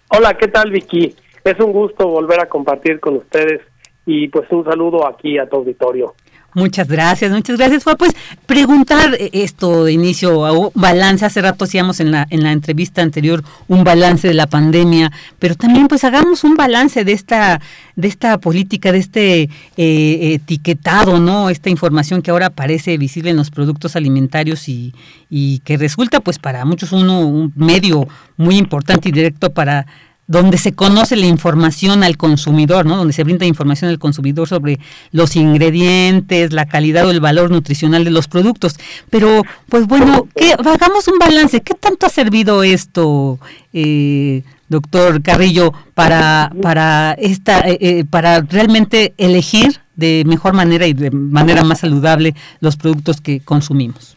Hola, ¿qué tal, Vicky? Es un gusto volver a compartir con ustedes y pues un saludo aquí a tu auditorio. Muchas gracias, muchas gracias. Fue pues preguntar eh, esto de inicio, balance, hace rato hacíamos en la, en la entrevista anterior un balance de la pandemia, pero también pues hagamos un balance de esta, de esta política, de este eh, etiquetado, ¿no? Esta información que ahora aparece visible en los productos alimentarios y, y que resulta pues para muchos uno un medio muy importante y directo para donde se conoce la información al consumidor, ¿no? Donde se brinda información al consumidor sobre los ingredientes, la calidad o el valor nutricional de los productos. Pero, pues bueno, que hagamos un balance. ¿Qué tanto ha servido esto, eh, doctor Carrillo, para para esta, eh, eh, para realmente elegir de mejor manera y de manera más saludable los productos que consumimos?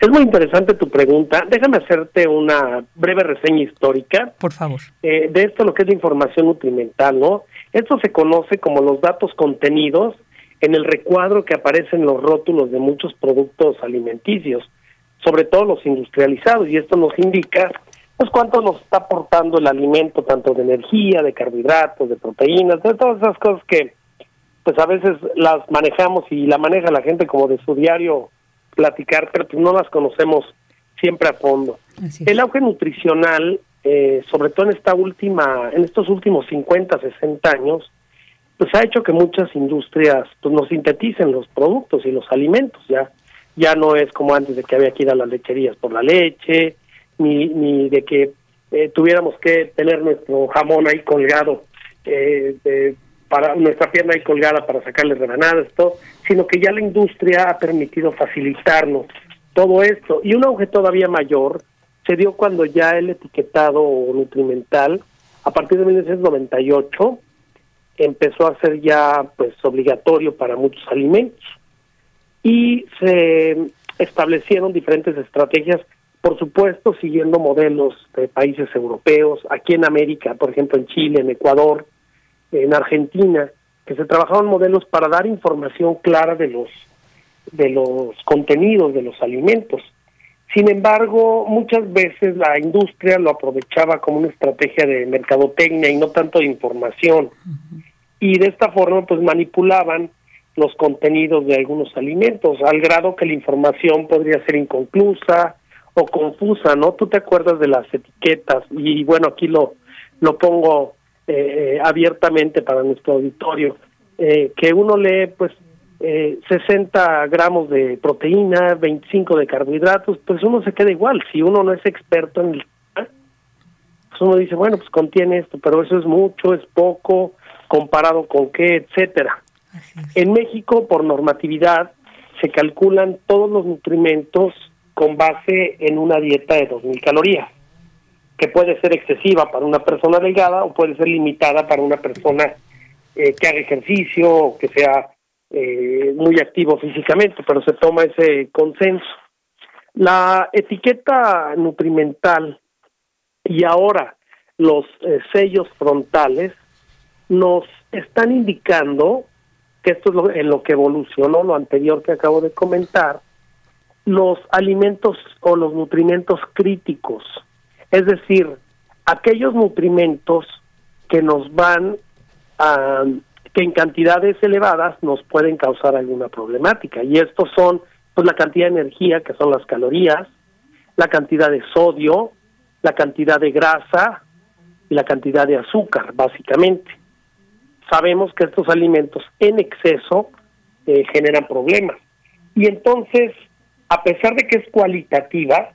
Es muy interesante tu pregunta. Déjame hacerte una breve reseña histórica. Por favor. Eh, de esto, lo que es la información nutrimental, ¿no? Esto se conoce como los datos contenidos en el recuadro que aparece en los rótulos de muchos productos alimenticios, sobre todo los industrializados, y esto nos indica pues cuánto nos está aportando el alimento, tanto de energía, de carbohidratos, de proteínas, de todas esas cosas que pues a veces las manejamos y la maneja la gente como de su diario platicar, pero pues no las conocemos siempre a fondo. El auge nutricional, eh, sobre todo en esta última, en estos últimos 50, 60 años, pues ha hecho que muchas industrias pues nos sinteticen los productos y los alimentos, ya ya no es como antes de que había que ir a las lecherías por la leche, ni, ni de que eh, tuviéramos que tener nuestro jamón ahí colgado eh, para nuestra pierna ahí colgada para sacarle rebanadas, todo, sino que ya la industria ha permitido facilitarnos todo esto. Y un auge todavía mayor se dio cuando ya el etiquetado nutrimental, a partir de 1998, empezó a ser ya pues obligatorio para muchos alimentos. Y se establecieron diferentes estrategias, por supuesto, siguiendo modelos de países europeos, aquí en América, por ejemplo en Chile, en Ecuador, en Argentina, que se trabajaban modelos para dar información clara de los de los contenidos de los alimentos. Sin embargo, muchas veces la industria lo aprovechaba como una estrategia de mercadotecnia y no tanto de información. Y de esta forma, pues manipulaban los contenidos de algunos alimentos, al grado que la información podría ser inconclusa o confusa, ¿no? Tú te acuerdas de las etiquetas y bueno, aquí lo, lo pongo eh, abiertamente para nuestro auditorio, eh, que uno lee pues eh, 60 gramos de proteína, 25 de carbohidratos, pues uno se queda igual. Si uno no es experto en el pues uno dice, bueno, pues contiene esto, pero eso es mucho, es poco, comparado con qué, etcétera. En México, por normatividad, se calculan todos los nutrimentos con base en una dieta de 2.000 calorías que puede ser excesiva para una persona delgada o puede ser limitada para una persona eh, que haga ejercicio o que sea eh, muy activo físicamente, pero se toma ese consenso. La etiqueta nutrimental y ahora los eh, sellos frontales nos están indicando que esto es lo, en lo que evolucionó lo anterior que acabo de comentar, los alimentos o los nutrimentos críticos es decir, aquellos nutrimentos que nos van a, que en cantidades elevadas nos pueden causar alguna problemática. Y estos son pues la cantidad de energía, que son las calorías, la cantidad de sodio, la cantidad de grasa y la cantidad de azúcar, básicamente. Sabemos que estos alimentos en exceso eh, generan problemas. Y entonces, a pesar de que es cualitativa,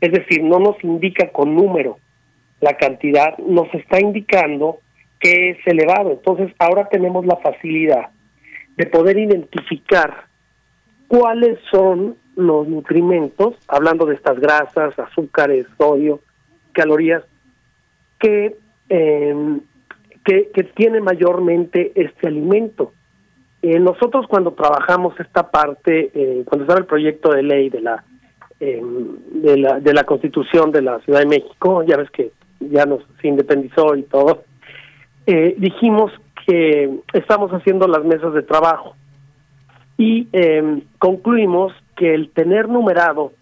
es decir, no nos indica con número la cantidad, nos está indicando que es elevado. Entonces, ahora tenemos la facilidad de poder identificar cuáles son los nutrimentos, hablando de estas grasas, azúcares, sodio, calorías, que, que, que tiene mayormente este alimento. Eh, nosotros cuando trabajamos esta parte, eh, cuando estaba el proyecto de ley de la, em, de la de la Constitución de la Ciudad de México, ya ves que ya nos independizó y todo, eh, dijimos que estamos haciendo las mesas de trabajo y em, concluimos que el tener numerado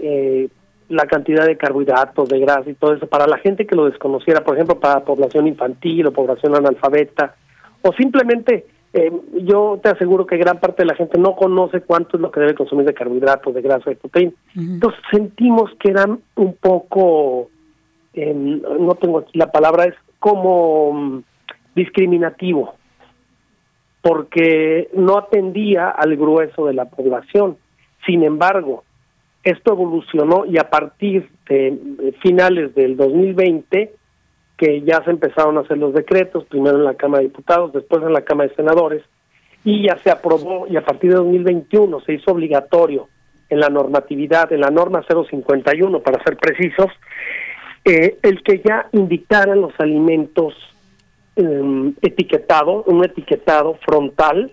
eh, la cantidad de carbohidratos, de grasa y todo eso, para la gente que lo desconociera, por ejemplo, para población infantil o población analfabeta, o simplemente eh, yo te aseguro que gran parte de la gente no conoce cuánto es lo que debe consumir de carbohidratos, de grasa, de proteína. Entonces sentimos que eran un poco, em, no tengo aquí la palabra, es como mm, discriminativo, porque no atendía al grueso de la población. Sin embargo, esto evolucionó y a partir de finales del 2020, que ya se empezaron a hacer los decretos, primero en la Cámara de Diputados, después en la Cámara de Senadores, y ya se aprobó y a partir de 2021 se hizo obligatorio en la normatividad, en la norma 051 para ser precisos, eh, el que ya indicaran los alimentos eh, etiquetado, un etiquetado frontal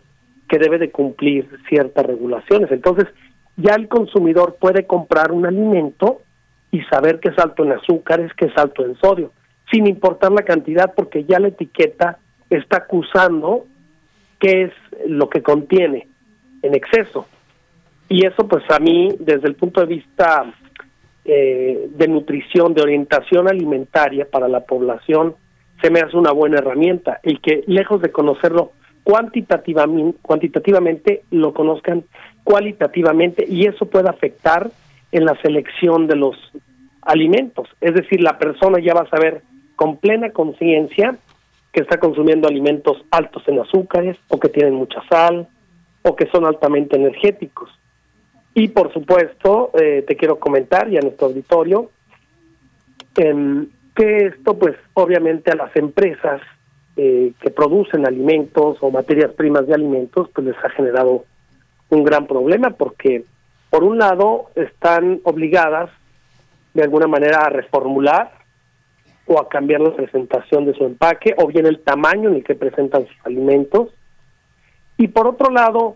que debe de cumplir ciertas regulaciones. Entonces, ya el consumidor puede comprar un alimento y saber que es alto en azúcares, que es alto en sodio, sin importar la cantidad, porque ya la etiqueta está acusando qué es lo que contiene en exceso. Y eso pues a mí, desde el punto de vista eh, de nutrición, de orientación alimentaria para la población, se me hace una buena herramienta. Y que lejos de conocerlo cuantitativamente, cuantitativamente lo conozcan cualitativamente y eso puede afectar en la selección de los alimentos. Es decir, la persona ya va a saber con plena conciencia que está consumiendo alimentos altos en azúcares o que tienen mucha sal o que son altamente energéticos. Y por supuesto, eh, te quiero comentar ya en nuestro auditorio em, que esto pues obviamente a las empresas eh, que producen alimentos o materias primas de alimentos pues les ha generado un gran problema porque por un lado están obligadas de alguna manera a reformular o a cambiar la presentación de su empaque o bien el tamaño en el que presentan sus alimentos y por otro lado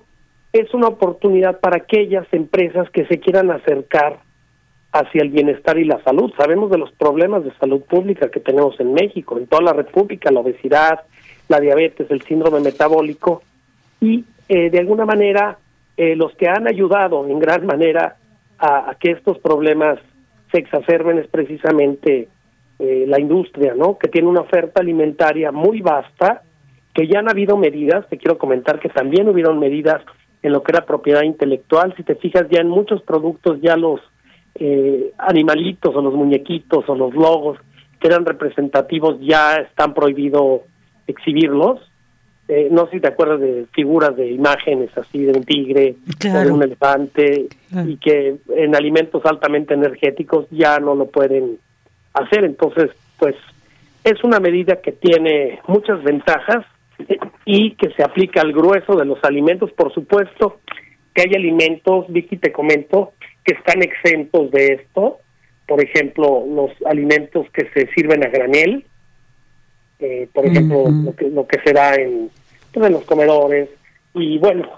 es una oportunidad para aquellas empresas que se quieran acercar hacia el bienestar y la salud. Sabemos de los problemas de salud pública que tenemos en México, en toda la República, la obesidad, la diabetes, el síndrome metabólico y eh, de alguna manera eh, los que han ayudado en gran manera a, que estos problemas se exacerben es precisamente eh, la industria, ¿no? Que tiene una oferta alimentaria muy vasta, que ya han habido medidas, te quiero comentar que también hubieron medidas en lo que era propiedad intelectual, si te fijas ya en muchos productos ya los eh, animalitos o los muñequitos o los logos que eran representativos ya están prohibido exhibirlos. Eh, no sé si te acuerdas de figuras de imágenes así de un tigre o de un elefante y que en alimentos altamente energéticos ya no lo pueden hacer. Entonces, pues es una medida que tiene muchas ventajas y que se aplica al grueso de los alimentos. Por supuesto que hay alimentos, Vicky, te comento, que están exentos de esto. Por ejemplo, los alimentos que se sirven a granel, eh, por ejemplo, lo que lo que se da en, pues, en los comedores y bueno,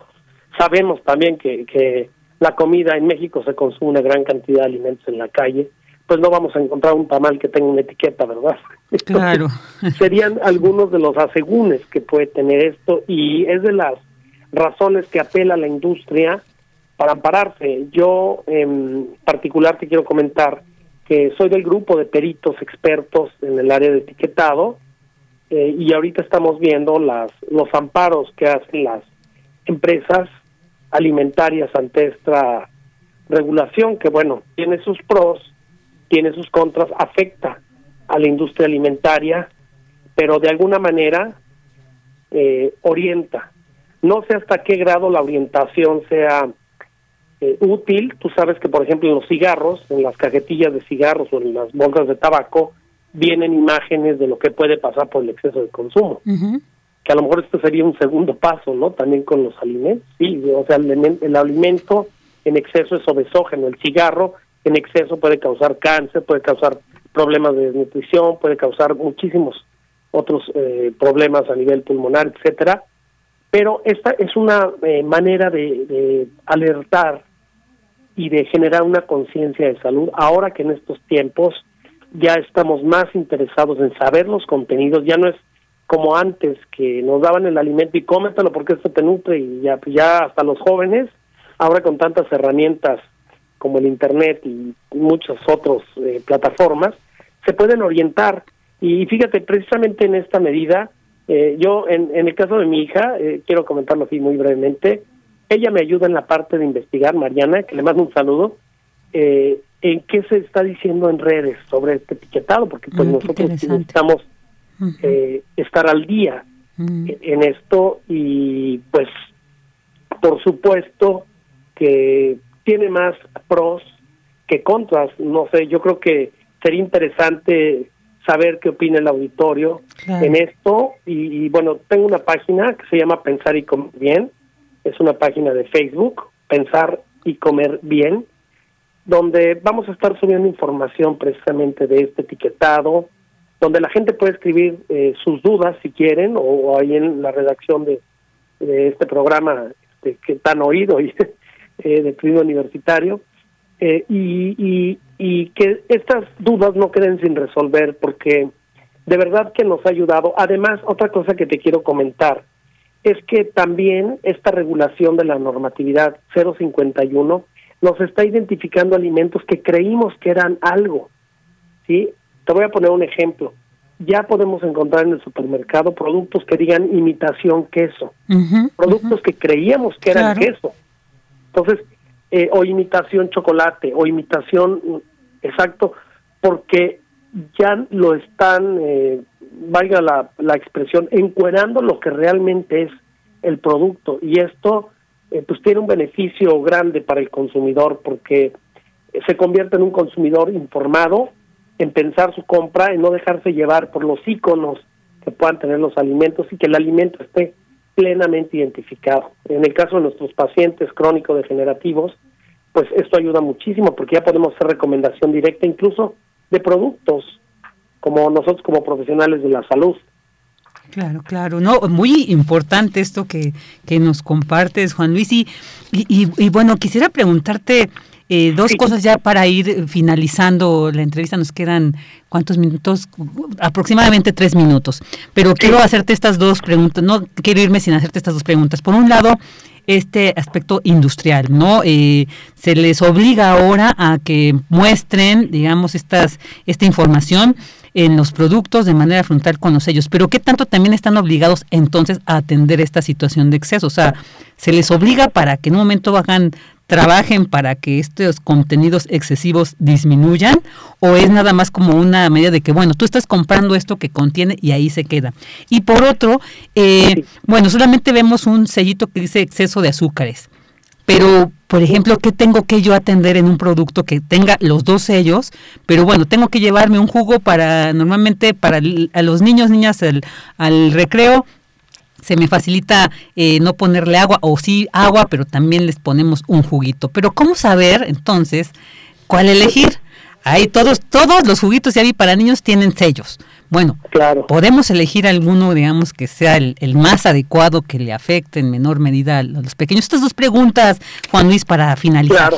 sabemos también que, que la comida en México se consume una gran cantidad de alimentos en la calle, pues no vamos a encontrar un tamal que tenga una etiqueta, ¿verdad? Claro. serían algunos de los asegúnes que puede tener esto y es de las razones que apela la industria para ampararse. Yo en particular te quiero comentar que soy del grupo de peritos expertos en el área de etiquetado eh, y ahorita estamos viendo las los amparos que hacen las empresas alimentarias ante esta regulación que bueno tiene sus pros tiene sus contras afecta a la industria alimentaria pero de alguna manera eh, orienta no sé hasta qué grado la orientación sea eh, útil tú sabes que por ejemplo en los cigarros en las cajetillas de cigarros o en las bolsas de tabaco vienen imágenes de lo que puede pasar por el exceso de consumo. Que a lo mejor esto sería un segundo paso, ¿no? También con los alimentos. Sí, o sea, el, el alimento en exceso es obesógeno. El cigarro en exceso puede causar cáncer, puede causar problemas de desnutrición, puede causar muchísimos otros eh, problemas a nivel pulmonar, etcétera. Pero esta es una eh, manera de, alertar y de generar una conciencia de salud ahora que en estos tiempos ya estamos más interesados en saber los contenidos, ya no es como antes que nos daban el alimento y cómetelo porque esto te nutre y ya, pues ya hasta los jóvenes, ahora con tantas herramientas como el internet y muchas otras eh, plataformas, se pueden orientar. Y fíjate, precisamente en esta medida, eh, yo en, en el caso de mi hija, eh, quiero comentarlo así muy brevemente, ella me ayuda en la parte de investigar, Mariana, que le mando un saludo, eh, en qué se está diciendo en redes sobre este etiquetado, porque pues Mm, qué nosotros necesitamos Ujú. eh, estar al día Mm. en- en esto y pues por supuesto que tiene más pros que contras, no sé, yo creo que sería interesante saber qué opina el auditorio Claro. en esto. Y, y, bueno, tengo una página que se llama Pensar y Comer Bien, es una página de Facebook, Pensar y Comer Bien, donde vamos a estar subiendo información precisamente de este etiquetado, donde la gente puede escribir eh, sus dudas si quieren, o, o ahí en la redacción de, de este programa este, que tan oído y eh, de Primo Universitario, eh, y, y, y que estas dudas no queden sin resolver, porque de verdad que nos ha ayudado. Además, otra cosa que te quiero comentar es que también esta regulación de la normatividad 051 nos está identificando alimentos que creímos que eran algo. ¿sí? Te voy a poner un ejemplo. Ya podemos encontrar en el supermercado productos que digan imitación queso, productos que creíamos que eran Claro. queso. Entonces, eh, o imitación chocolate, o imitación, exacto, porque ya lo están, eh, valga la, la expresión, encuerando lo que realmente es el producto. Y esto, eh, pues tiene un beneficio grande para el consumidor, porque eh, se convierte en un consumidor informado, en pensar su compra, en no dejarse llevar por los iconos que puedan tener los alimentos y que el alimento esté plenamente identificado. En el caso de nuestros pacientes crónico-degenerativos, pues esto ayuda muchísimo porque ya podemos hacer recomendación directa incluso de productos como nosotros como profesionales de la salud. Claro, claro, no, muy importante esto que, que nos compartes, Juan Luis. Y, y, y bueno, quisiera preguntarte eh, dos Sí. cosas ya para ir finalizando la entrevista. Nos quedan, ¿cuántos minutos? Aproximadamente tres minutos. Pero quiero hacerte estas dos preguntas, no quiero irme sin hacerte estas dos preguntas. Por un lado, este aspecto industrial, ¿no? Eh, se les obliga ahora a que muestren, digamos, estas, esta información en los productos de manera frontal con los sellos, pero ¿qué tanto también están obligados entonces a atender esta situación de exceso? O sea, ¿se les obliga para que en un momento hagan, trabajen para que estos contenidos excesivos disminuyan? ¿O es nada más como una medida de que, bueno, tú estás comprando esto que contiene y ahí se queda? Y por otro, eh, bueno, solamente vemos un sellito que dice exceso de azúcares. Pero, por ejemplo, ¿qué tengo que yo atender en un producto que tenga los dos sellos? Pero bueno, tengo que llevarme un jugo para, normalmente para a los niños, niñas, al recreo, se me facilita eh, no ponerle agua, o sí agua, pero también les ponemos un juguito. Pero ¿cómo saber entonces cuál elegir? Ahí todos, todos los juguitos ya vi para niños tienen sellos. Bueno, Claro. podemos elegir alguno, digamos, que sea el, el más adecuado, que le afecte en menor medida a los pequeños. Estas dos preguntas, Juan Luis, para finalizar. Claro.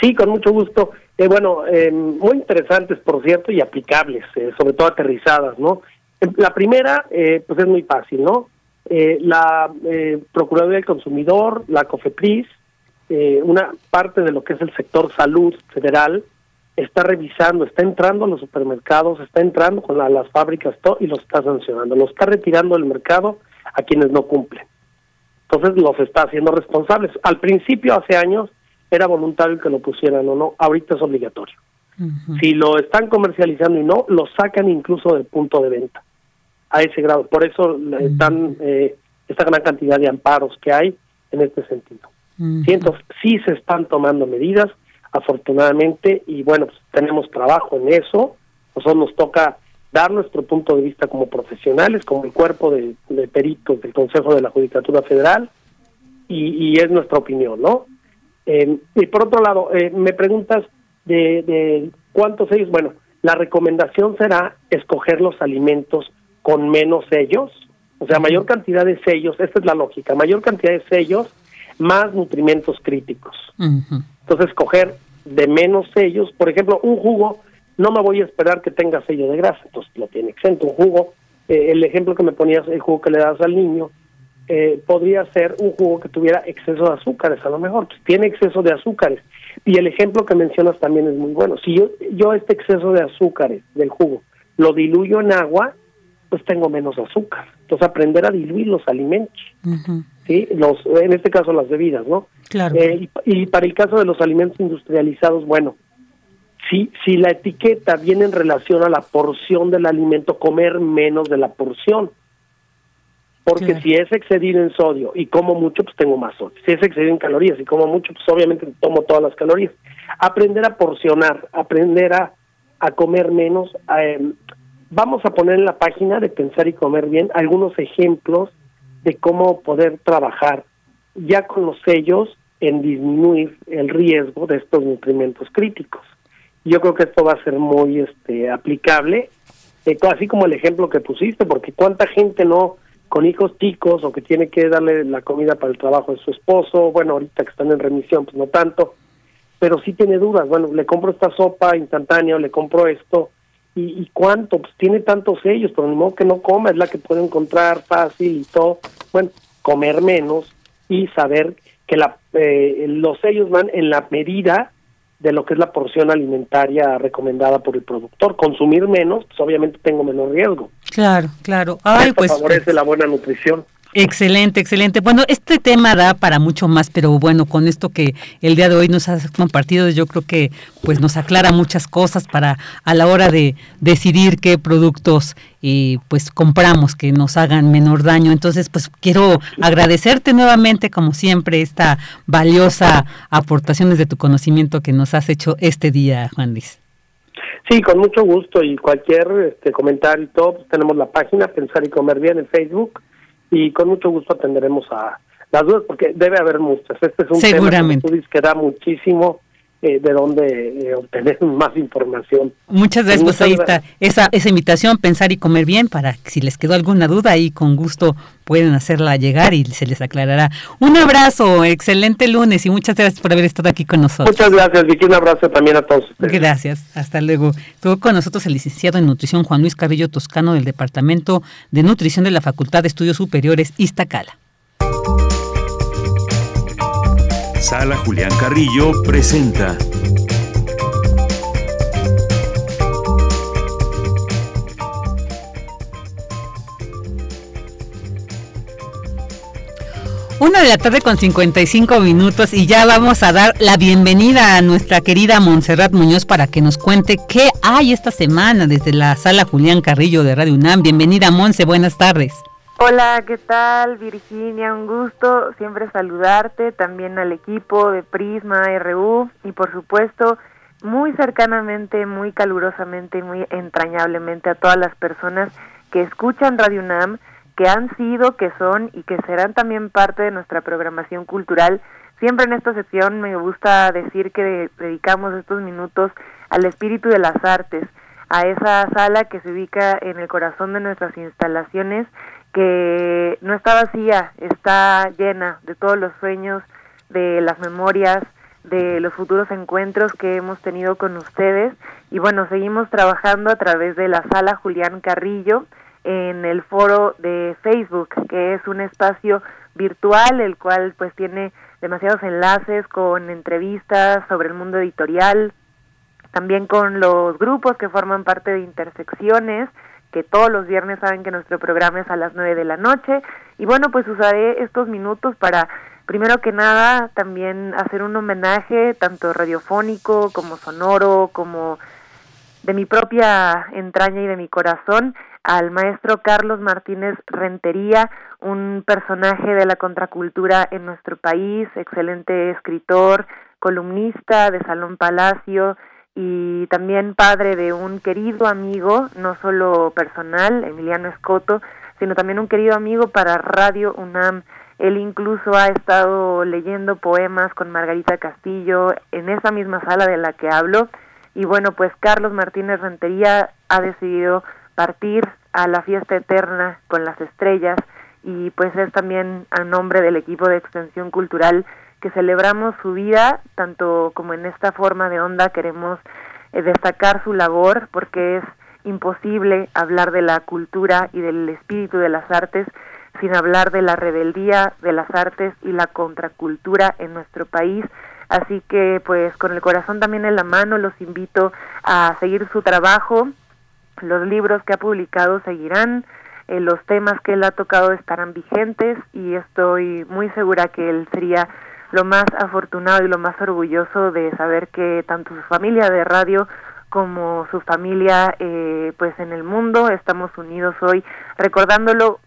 Sí, con mucho gusto. Eh, bueno, eh, muy interesantes, por cierto, y aplicables, eh, sobre todo aterrizadas, ¿no? Eh, La primera, eh, pues es muy fácil, ¿no? Eh, la eh, Procuraduría del Consumidor, la COFEPRIS, eh, una parte de lo que es el sector salud federal, está revisando, está entrando a los supermercados, está entrando con la- las fábricas todo, y los está sancionando, los está retirando del mercado a quienes no cumplen. Entonces los está haciendo responsables. Al principio, hace años, era voluntario que lo pusieran o no, ahorita es obligatorio. Si lo están comercializando y no, lo sacan incluso del punto de venta, a ese grado. Por eso la- están eh, esta gran cantidad de amparos que hay en este sentido. Ujú. Sí, entonces sí se están tomando medidas, afortunadamente, y bueno, pues, tenemos trabajo en eso. Nosotros nos toca dar nuestro punto de vista como profesionales, como el cuerpo de, de peritos del Consejo de la Judicatura Federal, y, y es nuestra opinión, ¿no? Eh, y por otro lado, eh, me preguntas de, de cuántos sellos. Bueno, la recomendación será escoger los alimentos con menos sellos O sea, mayor cantidad de sellos, esta es la lógica, mayor cantidad de sellos, más nutrimentos críticos. Entonces, coger de menos sellos, por ejemplo, un jugo, no me voy a esperar que tenga sello de grasa, entonces lo tiene exento. Un jugo, eh, el ejemplo que me ponías, el jugo que le das al niño, eh, podría ser un jugo que tuviera exceso de azúcares, a lo mejor, pues, tiene exceso de azúcares. Y el ejemplo que mencionas también es muy bueno. Si yo, yo este exceso de azúcares del jugo lo diluyo en agua, pues tengo menos azúcar. Entonces aprender a diluir los alimentos, ¿sí? los, en este caso las bebidas, ¿no? Claro. Eh, y, y, para el caso de los alimentos industrializados, bueno, si, si la etiqueta viene en relación a la porción del alimento, comer menos de la porción. Porque claro. si es excedido en sodio y como mucho, pues tengo más sodio. Si es excedido en calorías y como mucho, pues obviamente tomo todas las calorías. Aprender a porcionar, aprender a, a comer menos. Eh, vamos a poner en la página de Pensar y Comer Bien algunos ejemplos de cómo poder trabajar ya con los sellos en disminuir el riesgo de estos nutrimentos críticos. Yo creo que esto va a ser muy este aplicable, eh, así como el ejemplo que pusiste, porque cuánta gente no con hijos chicos o que tiene que darle la comida para el trabajo de su esposo, bueno, ahorita que están en remisión, pues no tanto, pero sí tiene dudas, bueno, le compro esta sopa instantánea o le compro esto, ¿y, y cuánto? Pues tiene tantos sellos, pero ni modo que no coma, es la que puede encontrar fácil y todo, bueno, comer menos y saber que la, eh, los sellos van en la medida de lo que es la porción alimentaria recomendada por el productor. Consumir menos, pues obviamente tengo menos riesgo. Claro, claro. Ay, Esto pues favorece la buena nutrición. Excelente, excelente. Bueno, este tema da para mucho más, pero bueno, con esto que el día de hoy nos has compartido, yo creo que pues nos aclara muchas cosas para a la hora de decidir qué productos eh, pues compramos que nos hagan menor daño. Entonces, pues quiero agradecerte nuevamente, como siempre, esta valiosa aportación desde tu conocimiento que nos has hecho este día, Juan Luis. Sí, con mucho gusto y cualquier este, comentario y todo, pues tenemos la página Pensar y Comer Bien en Facebook y con mucho gusto atenderemos a las dudas porque debe haber muchas. Este es un tema que da muchísimo eh, de dónde eh, obtener más información. Muchas gracias, pues ahí está esa, esa invitación, pensar y comer bien, para que si les quedó alguna duda ahí con gusto pueden hacerla llegar y se les aclarará. Un abrazo, excelente lunes y muchas gracias por haber estado aquí con nosotros. Muchas gracias, Vicky, un abrazo también a todos ustedes. Gracias, hasta luego. Estuvo con nosotros el licenciado en nutrición Juan Luis Carrillo Toscano del Departamento de Nutrición de la Facultad de Estudios Superiores Iztacala. Sala Julián Carrillo presenta. Una de la tarde con 55 minutos y ya vamos a dar la bienvenida a nuestra querida Montserrat Muñoz para que nos cuente qué hay esta semana desde la sala Julián Carrillo de Radio UNAM. Bienvenida Monse, buenas tardes. Hola, ¿qué tal Virginia? Un gusto siempre saludarte, también al equipo de Prisma RU y por supuesto muy cercanamente, muy calurosamente muy entrañablemente a todas las personas que escuchan Radio UNAM, que han sido, que son y que serán también parte de nuestra programación cultural. Siempre en esta sesión me gusta decir que dedicamos estos minutos al espíritu de las artes, a esa sala que se ubica en el corazón de nuestras instalaciones que no está vacía, está llena de todos los sueños, de las memorias, de los futuros encuentros que hemos tenido con ustedes. Y bueno, seguimos trabajando a través de la sala Julián Carrillo en el foro de Facebook, que es un espacio virtual, el cual pues tiene demasiados enlaces con entrevistas sobre el mundo editorial, también con los grupos que forman parte de Intersecciones, que todos los viernes saben que nuestro programa es a las nueve de la noche. Y bueno, pues usaré estos minutos para, primero que nada, también hacer un homenaje, tanto radiofónico como sonoro, como de mi propia entraña y de mi corazón, al maestro Carlos Martínez Rentería, un personaje de la contracultura en nuestro país, excelente escritor, columnista de Salón Palacio, y también padre de un querido amigo, no solo personal, Emiliano Escoto, sino también un querido amigo para Radio UNAM. Él incluso ha estado leyendo poemas con Margarita Castillo en esa misma sala de la que hablo. Y bueno, pues Carlos Martínez Rentería ha decidido partir a la fiesta eterna con las estrellas y pues es también a nombre del equipo de extensión cultural que celebramos su vida, tanto como en esta forma de onda queremos eh, destacar su labor porque es imposible hablar de la cultura y del espíritu de las artes sin hablar de la rebeldía de las artes y la contracultura en nuestro país. Así que pues con el corazón también en la mano los invito a seguir su trabajo. Los libros que ha publicado seguirán, eh, los temas que él ha tocado estarán vigentes y estoy muy segura que él sería lo más afortunado y lo más orgulloso de saber que tanto su familia de radio como su familia eh, pues en el mundo estamos unidos hoy recordándolo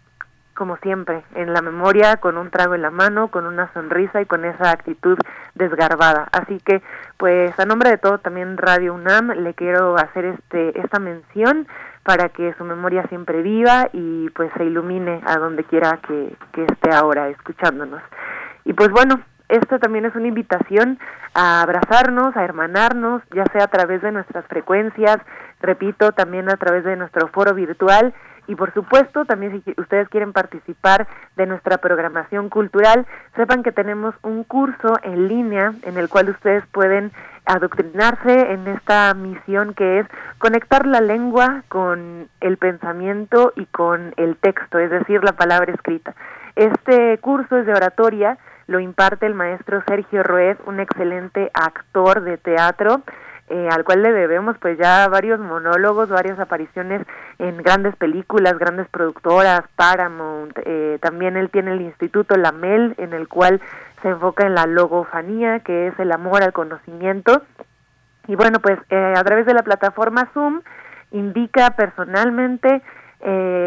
como siempre en la memoria con un trago en la mano con una sonrisa y con esa actitud desgarbada. Así que pues a nombre de todo también Radio UNAM le quiero hacer este esta mención para que su memoria siempre viva y pues se ilumine a donde quiera que, que esté ahora escuchándonos. Y pues bueno esto también es una invitación a abrazarnos, a hermanarnos, ya sea a través de nuestras frecuencias, repito, también a través de nuestro foro virtual y por supuesto también si ustedes quieren participar de nuestra programación cultural, sepan que tenemos un curso en línea en el cual ustedes pueden adoctrinarse en esta misión que es conectar la lengua con el pensamiento y con el texto, es decir, la palabra escrita. Este curso es de oratoria, lo imparte el maestro Sergio Ruiz, un excelente actor de teatro, eh, al cual le debemos pues ya varios monólogos, varias apariciones en grandes películas, grandes productoras, Paramount, eh, también él tiene el Instituto Lamel, en el cual se enfoca en la logofanía, que es el amor al conocimiento, y bueno pues eh, a través de la plataforma Zoom indica personalmente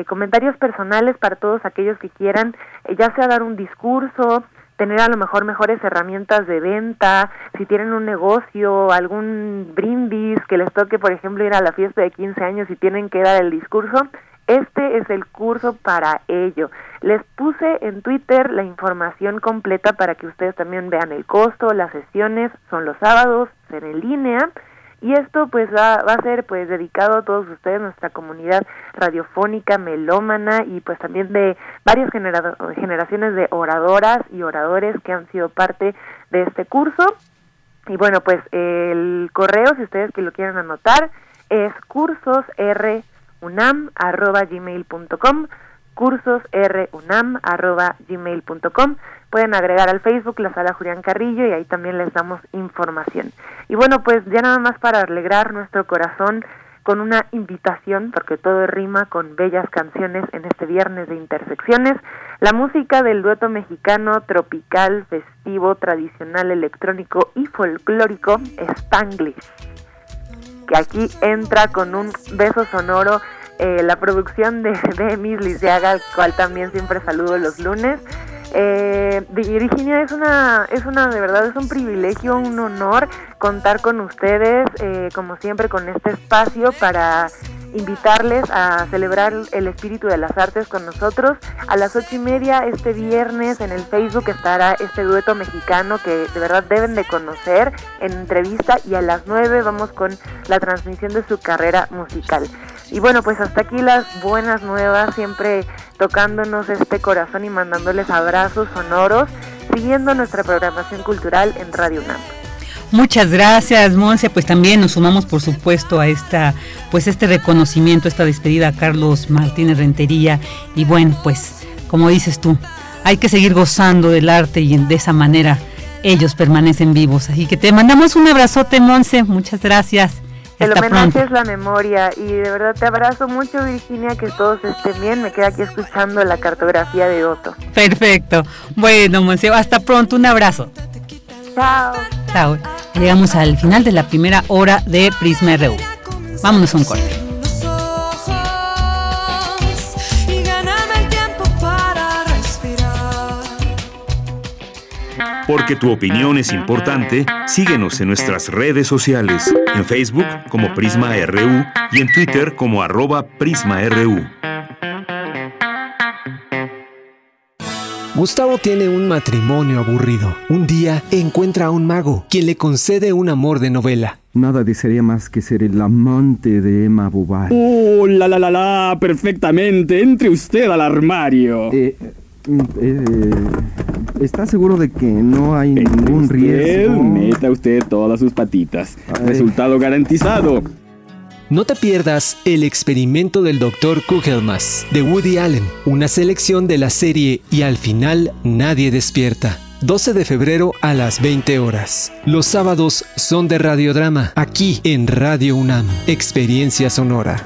comentarios personales para todos aquellos que quieran, ya sea dar un discurso, tener a lo mejor mejores herramientas de venta, si tienen un negocio, algún brindis que les toque, por ejemplo, ir a la fiesta de 15 años y tienen que dar el discurso, este es el curso para ello. Les puse en Twitter la información completa para que ustedes también vean el costo, las sesiones son los sábados, en línea y esto pues va, va, a ser pues dedicado a todos ustedes, nuestra comunidad radiofónica, melómana y pues también de varias generaciones de oradoras y oradores que han sido parte de este curso. Y bueno, pues el correo, si ustedes que lo quieren anotar, es cursosrunam.gmail.com cursosrunam.gmail.com pueden agregar al Facebook la sala Julián Carrillo y ahí también les damos información. Y bueno, pues ya nada más para alegrar nuestro corazón con una invitación, porque todo rima con bellas canciones en este viernes de intersecciones, la música del dueto mexicano tropical, festivo, tradicional, electrónico y folclórico Spanglish, que aquí entra con un beso sonoro eh, la producción de, de Miss Lisiaga, al cual también siempre saludo los lunes, eh, Virginia, es una, es una, de verdad, es un privilegio, un honor contar con ustedes, eh, como siempre, con este espacio para invitarles a celebrar el espíritu de las artes con nosotros. A las ocho y media este viernes en el Facebook estará este dueto mexicano que de verdad deben de conocer en entrevista y a las nueve vamos con la transmisión de su carrera musical. Y bueno, pues hasta aquí las buenas nuevas, siempre tocándonos este corazón y mandándoles abrazos sonoros, siguiendo nuestra programación cultural en Radio UNAM. Muchas gracias, Monse. Pues también nos sumamos, por supuesto, a esta, pues este reconocimiento, esta despedida a Carlos Martínez Rentería. Y bueno, pues, como dices tú, hay que seguir gozando del arte y de esa manera ellos permanecen vivos. Así que te mandamos un abrazote, Monse. Muchas gracias. El homenaje es la memoria y de verdad te abrazo mucho Virginia, que todos estén bien. Me queda aquí escuchando la cartografía de Otto. Perfecto. Bueno, Monse, hasta pronto. Un abrazo. Chao. Chao. Llegamos al final de la primera hora de Prisma RU. Vámonos a un corte. Porque tu opinión es importante, síguenos en nuestras redes sociales, en Facebook como Prisma RU y en Twitter como arroba PrismaRU. Gustavo tiene un matrimonio aburrido. Un día encuentra a un mago, quien le concede un amor de novela Nada desearía más que ser el amante de Emma Bovary. ¡Oh, la la la la! Perfectamente. Entre usted al armario. Eh, eh, ¿Está seguro de que no hay ningún riesgo? Meta usted todas sus patitas. Resultado garantizado. No te pierdas El experimento del Dr. Kugelmas de Woody Allen, una selección de la serie Y al final nadie despierta. 12 de febrero a las 20 horas. Los sábados son de radiodrama, aquí en Radio UNAM, Experiencia Sonora.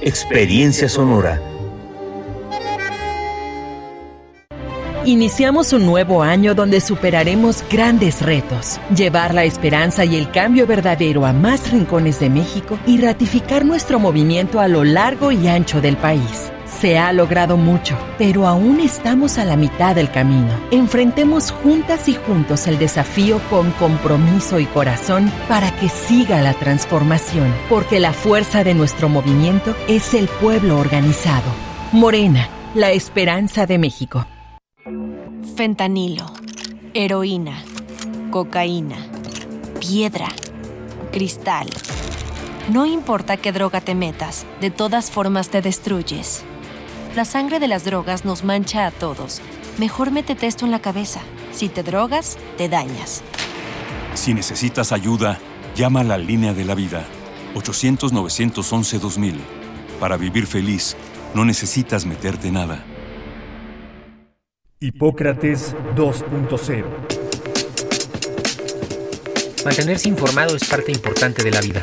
Experiencia Sonora. Iniciamos un nuevo año donde superaremos grandes retos, llevar la esperanza y el cambio verdadero a más rincones de México y ratificar nuestro movimiento a lo largo y ancho del país. Se ha logrado mucho, pero aún estamos a la mitad del camino. Enfrentemos juntas y juntos el desafío con compromiso y corazón para que siga la transformación, porque la fuerza de nuestro movimiento es el pueblo organizado. Morena, la esperanza de México. Fentanilo, heroína, cocaína, piedra, cristal. No importa qué droga te metas, de todas formas te destruyes. La sangre de las drogas nos mancha a todos. Mejor métete esto en la cabeza. Si te drogas, te dañas. Si necesitas ayuda, llama a la línea de la vida. 800-911-2000. Para vivir feliz, no necesitas meterte nada. Hipócrates 2.0 Mantenerse informado es parte importante de la vida.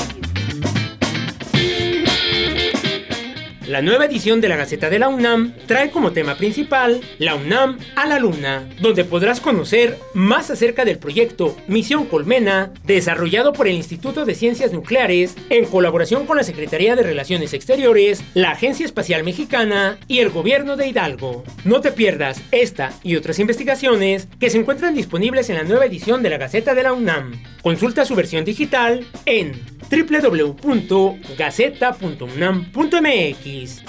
La nueva edición de la Gaceta de la UNAM trae como tema principal La UNAM a la Luna, donde podrás conocer más acerca del proyecto Misión Colmena, desarrollado por el Instituto de Ciencias Nucleares en colaboración con la Secretaría de Relaciones Exteriores, la Agencia Espacial Mexicana y el Gobierno de Hidalgo. No te pierdas esta y otras investigaciones que se encuentran disponibles en la nueva edición de la Gaceta de la UNAM. Consulta su versión digital en www.gaceta.unam.mx.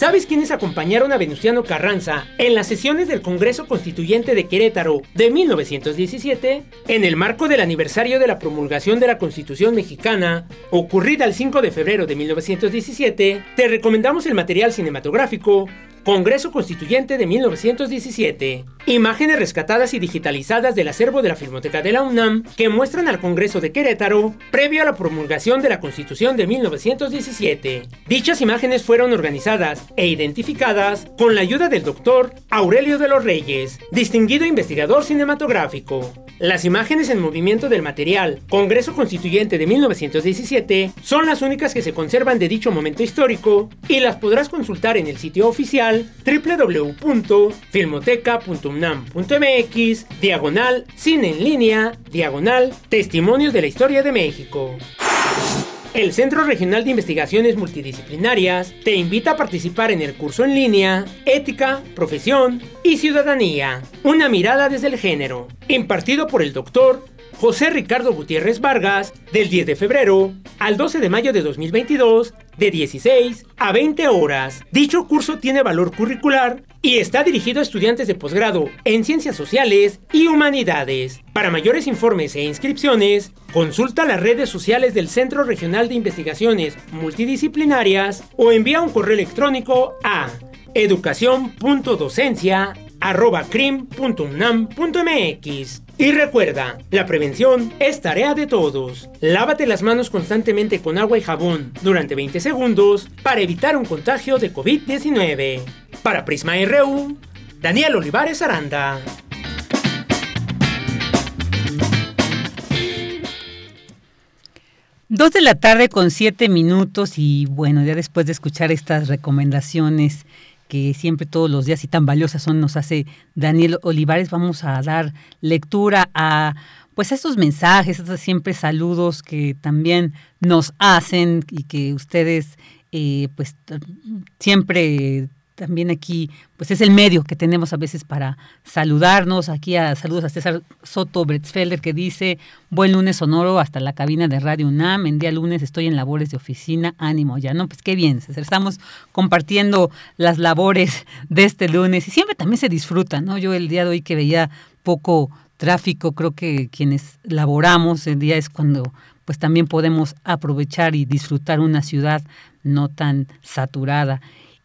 ¿Sabes quiénes acompañaron a Venustiano Carranza en las sesiones del Congreso Constituyente de Querétaro de 1917? En el marco del aniversario de la promulgación de la Constitución mexicana, ocurrida el 5 de febrero de 1917, te recomendamos el material cinematográfico Congreso Constituyente de 1917. Imágenes rescatadas y digitalizadas del acervo de la Filmoteca de la UNAM que muestran al Congreso de Querétaro previo a la promulgación de la Constitución de 1917. Dichas imágenes fueron organizadas e identificadas con la ayuda del doctor Aurelio de los Reyes, distinguido investigador cinematográfico. Las imágenes en movimiento del material Congreso Constituyente de 1917 son las únicas que se conservan de dicho momento histórico y las podrás consultar en el sitio oficial www.filmoteca.unam.mx diagonal cine en línea diagonal testimonios de la historia de México. El Centro Regional de Investigaciones Multidisciplinarias te invita a participar en el curso en línea Ética, Profesión y Ciudadanía, una mirada desde el género, impartido por el doctor José Ricardo Gutiérrez Vargas del 10 de febrero al 12 de mayo de 2022 de 16 a 20 horas. Dicho curso tiene valor curricular y está dirigido a estudiantes de posgrado en Ciencias Sociales y Humanidades. Para mayores informes e inscripciones, consulta las redes sociales del Centro Regional de Investigaciones Multidisciplinarias o envía un correo electrónico a educación.docencia.crim.unam.mx. Y recuerda, la prevención es tarea de todos. Lávate las manos constantemente con agua y jabón durante 20 segundos para evitar un contagio de COVID-19. Para Prisma RU, Daniel Olivares Aranda. Dos de la tarde con siete minutos y bueno, ya después de escuchar estas recomendaciones que siempre todos los días y tan valiosas son, nos hace Daniel Olivares. Vamos a dar lectura a pues estos mensajes, estos siempre saludos que también nos hacen y que ustedes eh, pues siempre también aquí, pues es el medio que tenemos a veces para saludarnos. Aquí a saludos a César Soto Bretzfelder que dice, buen lunes sonoro hasta la cabina de Radio UNAM. En día lunes estoy en labores de oficina, ánimo ya, ¿no? Pues qué bien. Estamos compartiendo las labores de este lunes y siempre también se disfruta, ¿no? Yo el día de hoy que veía poco tráfico, creo que quienes laboramos el día es cuando pues también podemos aprovechar y disfrutar una ciudad no tan saturada.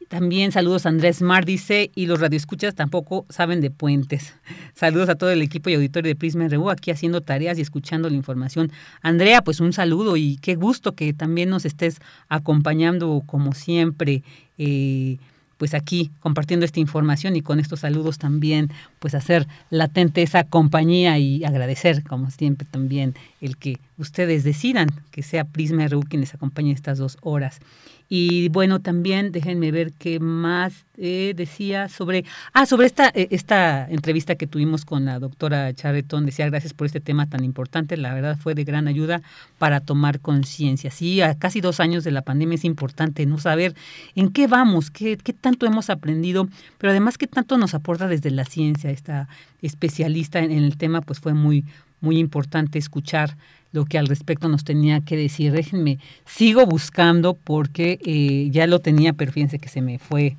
También saludos a Andrés Mar, dice, y los radioescuchas tampoco saben de puentes. Saludos a todo el equipo y auditorio de Prisma RU, aquí haciendo tareas y escuchando la información. Andrea, pues un saludo y qué gusto que también nos estés acompañando como siempre. Eh, pues aquí compartiendo esta información y con estos saludos también pues hacer latente esa compañía y agradecer como siempre también el que ustedes decidan que sea Prisma RU quienes acompañen estas dos horas. Y bueno, también déjenme ver qué más eh, decía sobre, ah, sobre esta, eh, esta entrevista que tuvimos con la doctora Charretón. Decía, gracias por este tema tan importante. La verdad fue de gran ayuda para tomar conciencia. Sí, a casi dos años de la pandemia es importante no saber en qué vamos, qué, qué tanto hemos aprendido, pero además qué tanto nos aporta desde la ciencia. Esta especialista en, en el tema, pues fue muy, muy importante escuchar lo que al respecto nos tenía que decir. Déjenme, sigo buscando porque eh, ya lo tenía, pero fíjense que se me fue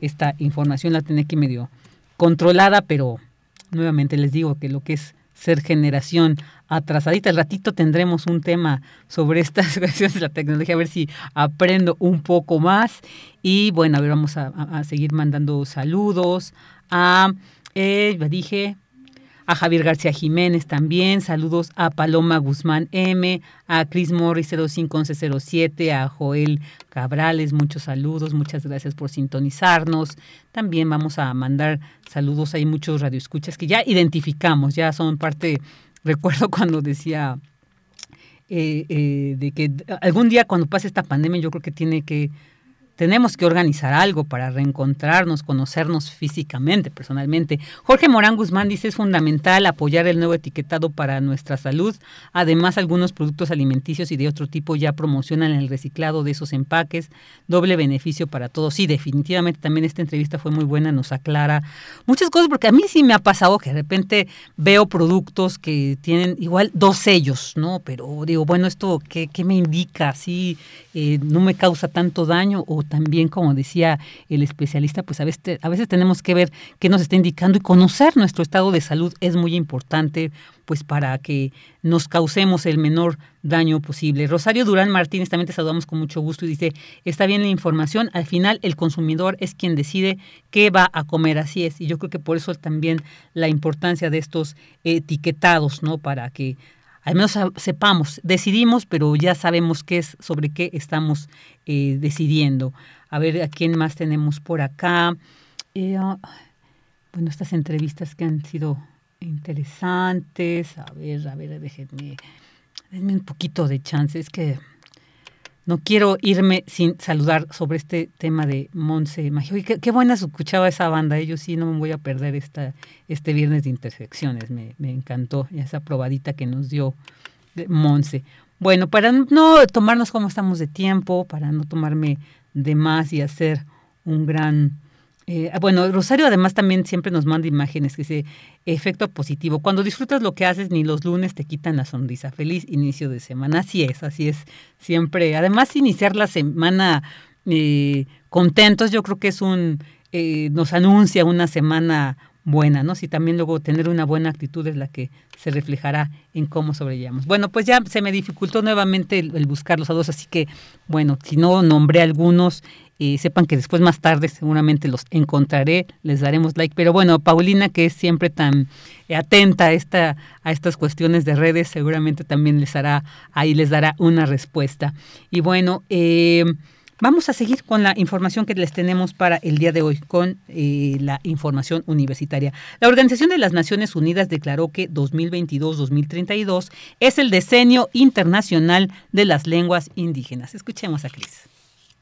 esta información, la tenía aquí medio controlada, pero nuevamente les digo que lo que es ser generación atrasadita. El ratito tendremos un tema sobre estas cuestiones de la tecnología, a ver si aprendo un poco más. Y bueno, a ver, vamos a, seguir mandando saludos a, eh, dije, a Javier García Jiménez también, saludos a Paloma Guzmán M, a Chris Morris 051107, a Joel Cabrales, muchos saludos, muchas gracias por sintonizarnos. También vamos a mandar saludos, hay muchos radioescuchas que ya identificamos, ya son parte, recuerdo cuando decía eh, eh, de que algún día cuando pase esta pandemia yo creo que tiene que tenemos que organizar algo para reencontrarnos, conocernos físicamente, personalmente. Jorge Morán Guzmán dice es fundamental apoyar el nuevo etiquetado para nuestra salud. Además, algunos productos alimenticios y de otro tipo ya promocionan el reciclado de esos empaques. Doble beneficio para todos. Sí, definitivamente también esta entrevista fue muy buena, nos aclara muchas cosas, porque a mí sí me ha pasado que de repente veo productos que tienen igual dos sellos, ¿no? Pero digo, bueno, ¿esto qué, qué me indica? ¿Sí eh, no me causa tanto daño o también, como decía el especialista, pues a veces, a veces tenemos que ver qué nos está indicando y conocer nuestro estado de salud es muy importante pues para que nos causemos el menor daño posible. Rosario Durán Martínez también te saludamos con mucho gusto y dice, está bien la información, al final el consumidor es quien decide qué va a comer, así es, y yo creo que por eso también la importancia de estos etiquetados, ¿no? Para que al menos sepamos, decidimos, pero ya sabemos qué es, sobre qué estamos eh, decidiendo. A ver, ¿a quién más tenemos por acá? Eh, ah, bueno, estas entrevistas que han sido interesantes. A ver, a ver, déjenme, denme un poquito de chance. Es que no quiero irme sin saludar sobre este tema de Monse Magio. qué, qué, buena escuchaba esa banda. ¿eh? sí no me voy a perder esta, este viernes de intersecciones. Me, encantó esa probadita que nos dio Monse. Bueno, para no tomarnos como estamos de tiempo, para no tomarme de más y hacer un gran eh, ah, bueno, Rosario además también siempre nos manda imágenes que dice efecto positivo. Cuando disfrutas lo que haces, ni los lunes te quitan la sonrisa. Feliz inicio de semana. Así es, así es. Siempre. Además, iniciar la semana eh, contentos, yo creo que es un eh, nos anuncia una semana buena, ¿no? Si también luego tener una buena actitud es la que se reflejará en cómo sobrellevamos. Bueno, pues ya se me dificultó nuevamente el, buscar los dos, así que, bueno, si no nombré algunos, eh, sepan que después más tarde seguramente los encontraré, les daremos like. Pero bueno, Paulina, que es siempre tan atenta a, esta, a estas cuestiones de redes, seguramente también les hará, ahí les dará una respuesta. Y bueno, eh, Vamos a seguir con la información que les tenemos para el día de hoy, con eh, la información universitaria. La Organización de las Naciones Unidas declaró que 2022-2032 es el decenio internacional de las lenguas indígenas. Escuchemos a Cris.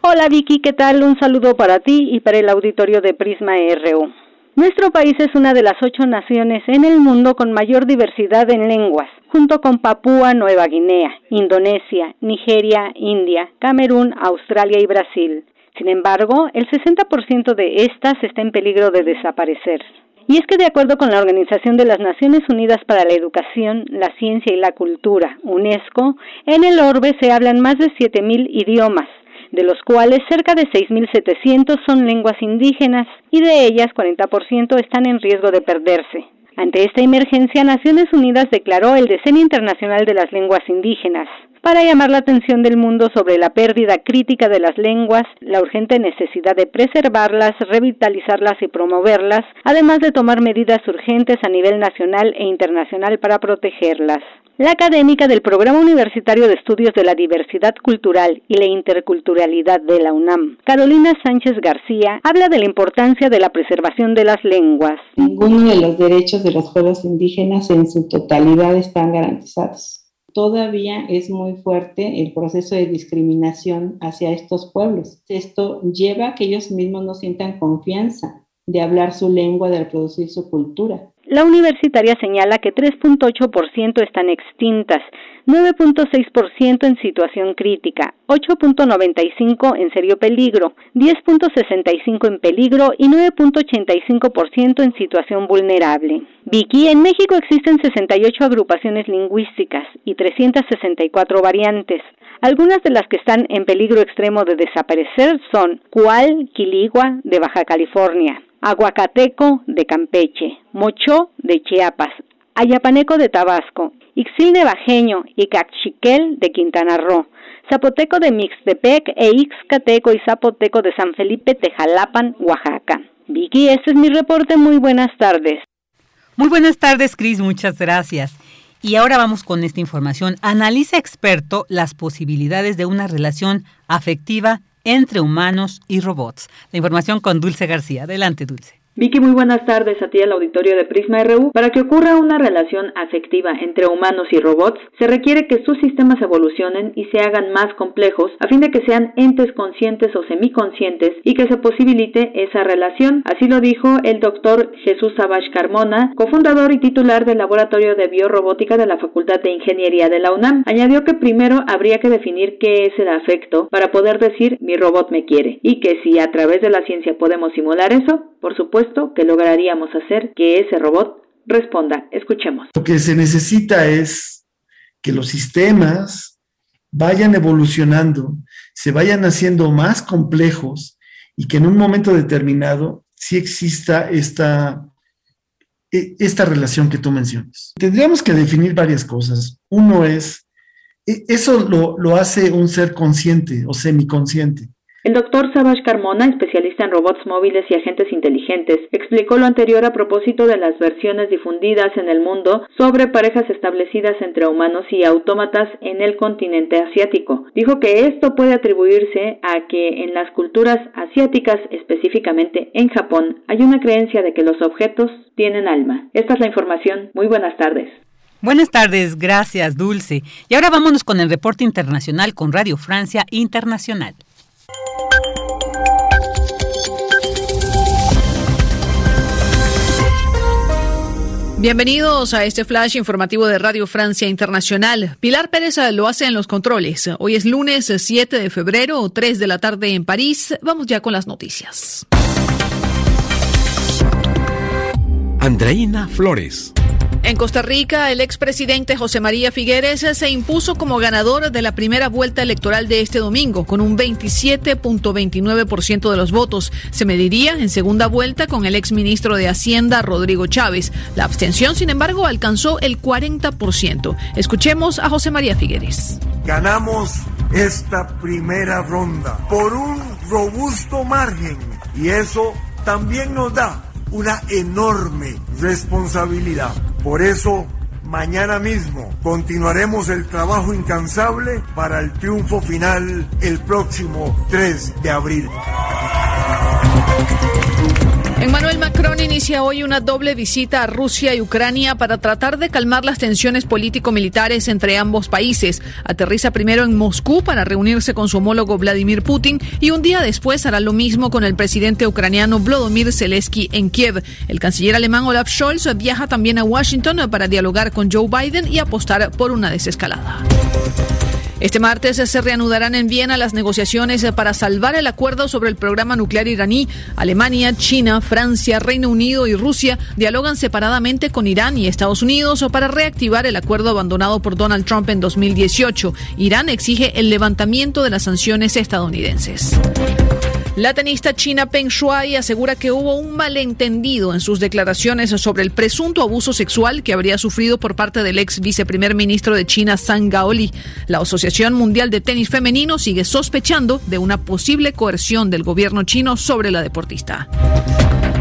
Hola Vicky, ¿qué tal? Un saludo para ti y para el auditorio de Prisma RU. Nuestro país es una de las ocho naciones en el mundo con mayor diversidad en lenguas, junto con Papúa Nueva Guinea, Indonesia, Nigeria, India, Camerún, Australia y Brasil. Sin embargo, el 60% de estas está en peligro de desaparecer. Y es que de acuerdo con la Organización de las Naciones Unidas para la Educación, la Ciencia y la Cultura, UNESCO, en el orbe se hablan más de 7.000 idiomas, de los cuales cerca de 6.700 son lenguas indígenas y de ellas 40% están en riesgo de perderse. Ante esta emergencia, Naciones Unidas declaró el Decenio Internacional de las Lenguas Indígenas, para llamar la atención del mundo sobre la pérdida crítica de las lenguas, la urgente necesidad de preservarlas, revitalizarlas y promoverlas, además de tomar medidas urgentes a nivel nacional e internacional para protegerlas. La académica del Programa Universitario de Estudios de la Diversidad Cultural y la Interculturalidad de la UNAM, Carolina Sánchez García, habla de la importancia de la preservación de las lenguas. Ninguno de los derechos de los pueblos indígenas en su totalidad están garantizados. Todavía es muy fuerte el proceso de discriminación hacia estos pueblos. Esto lleva a que ellos mismos no sientan confianza de hablar su lengua, de reproducir su cultura. La universitaria señala que 3.8% están extintas, 9.6% en situación crítica, 8.95% en serio peligro, 10.65% en peligro y 9.85% en situación vulnerable. Vicky, en México existen 68 agrupaciones lingüísticas y 364 variantes. Algunas de las que están en peligro extremo de desaparecer son Cual, Quiligua, de Baja California, Aguacateco de Campeche, Mocho de Chiapas, Ayapaneco de Tabasco, Ixil de Bajeño y Cachiquel de Quintana Roo, Zapoteco de Mixtepec e Ixcateco y Zapoteco de San Felipe Tejalapan, Oaxaca. Vicky, este es mi reporte. Muy buenas tardes. Muy buenas tardes, Cris. Muchas gracias. Y ahora vamos con esta información. Analiza experto las posibilidades de una relación afectiva entre humanos y robots. La información con Dulce García. Adelante, Dulce. Vicky, muy buenas tardes a ti al auditorio de Prisma RU. Para que ocurra una relación afectiva entre humanos y robots, se requiere que sus sistemas evolucionen y se hagan más complejos a fin de que sean entes conscientes o semiconscientes y que se posibilite esa relación. Así lo dijo el doctor Jesús Sabash Carmona, cofundador y titular del Laboratorio de Biorrobótica de la Facultad de Ingeniería de la UNAM. Añadió que primero habría que definir qué es el afecto para poder decir mi robot me quiere y que si a través de la ciencia podemos simular eso, por supuesto que lograríamos hacer que ese robot responda. Escuchemos. Lo que se necesita es que los sistemas vayan evolucionando, se vayan haciendo más complejos y que en un momento determinado sí exista esta, e, esta relación que tú mencionas. Tendríamos que definir varias cosas. Uno es, e, eso lo, lo hace un ser consciente o semiconsciente. El doctor Savage Carmona, especialista en robots móviles y agentes inteligentes, explicó lo anterior a propósito de las versiones difundidas en el mundo sobre parejas establecidas entre humanos y autómatas en el continente asiático. Dijo que esto puede atribuirse a que en las culturas asiáticas, específicamente en Japón, hay una creencia de que los objetos tienen alma. Esta es la información. Muy buenas tardes. Buenas tardes, gracias Dulce. Y ahora vámonos con el reporte internacional con Radio Francia Internacional. Bienvenidos a este flash informativo de Radio Francia Internacional. Pilar Pérez lo hace en los controles. Hoy es lunes 7 de febrero, 3 de la tarde en París. Vamos ya con las noticias. Andreina Flores. En Costa Rica, el expresidente José María Figueres se impuso como ganador de la primera vuelta electoral de este domingo, con un 27.29% de los votos. Se mediría en segunda vuelta con el exministro de Hacienda, Rodrigo Chávez. La abstención, sin embargo, alcanzó el 40%. Escuchemos a José María Figueres. Ganamos esta primera ronda por un robusto margen y eso también nos da una enorme responsabilidad. Por eso, mañana mismo continuaremos el trabajo incansable para el triunfo final el próximo 3 de abril. Emmanuel Macron inicia hoy una doble visita a Rusia y Ucrania para tratar de calmar las tensiones político-militares entre ambos países. Aterriza primero en Moscú para reunirse con su homólogo Vladimir Putin y un día después hará lo mismo con el presidente ucraniano Volodymyr Zelensky en Kiev. El canciller alemán Olaf Scholz viaja también a Washington para dialogar con Joe Biden y apostar por una desescalada. Este martes se reanudarán en Viena las negociaciones para salvar el acuerdo sobre el programa nuclear iraní. Alemania, China, Francia, Reino Unido y Rusia dialogan separadamente con Irán y Estados Unidos para reactivar el acuerdo abandonado por Donald Trump en 2018. Irán exige el levantamiento de las sanciones estadounidenses. La tenista china Peng Shuai asegura que hubo un malentendido en sus declaraciones sobre el presunto abuso sexual que habría sufrido por parte del ex viceprimer ministro de China, Zhang Gaoli. La Asociación Mundial de Tenis Femenino sigue sospechando de una posible coerción del gobierno chino sobre la deportista.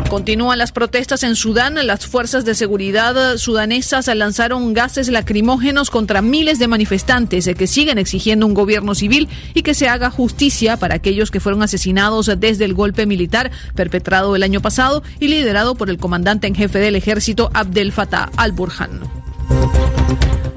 Continúan las protestas en Sudán. Las fuerzas de seguridad sudanesas lanzaron gases lacrimógenos contra miles de manifestantes que siguen exigiendo un gobierno civil y que se haga justicia para aquellos que fueron asesinados desde el golpe militar perpetrado el año pasado y liderado por el comandante en jefe del ejército Abdel Fattah al-Burhan.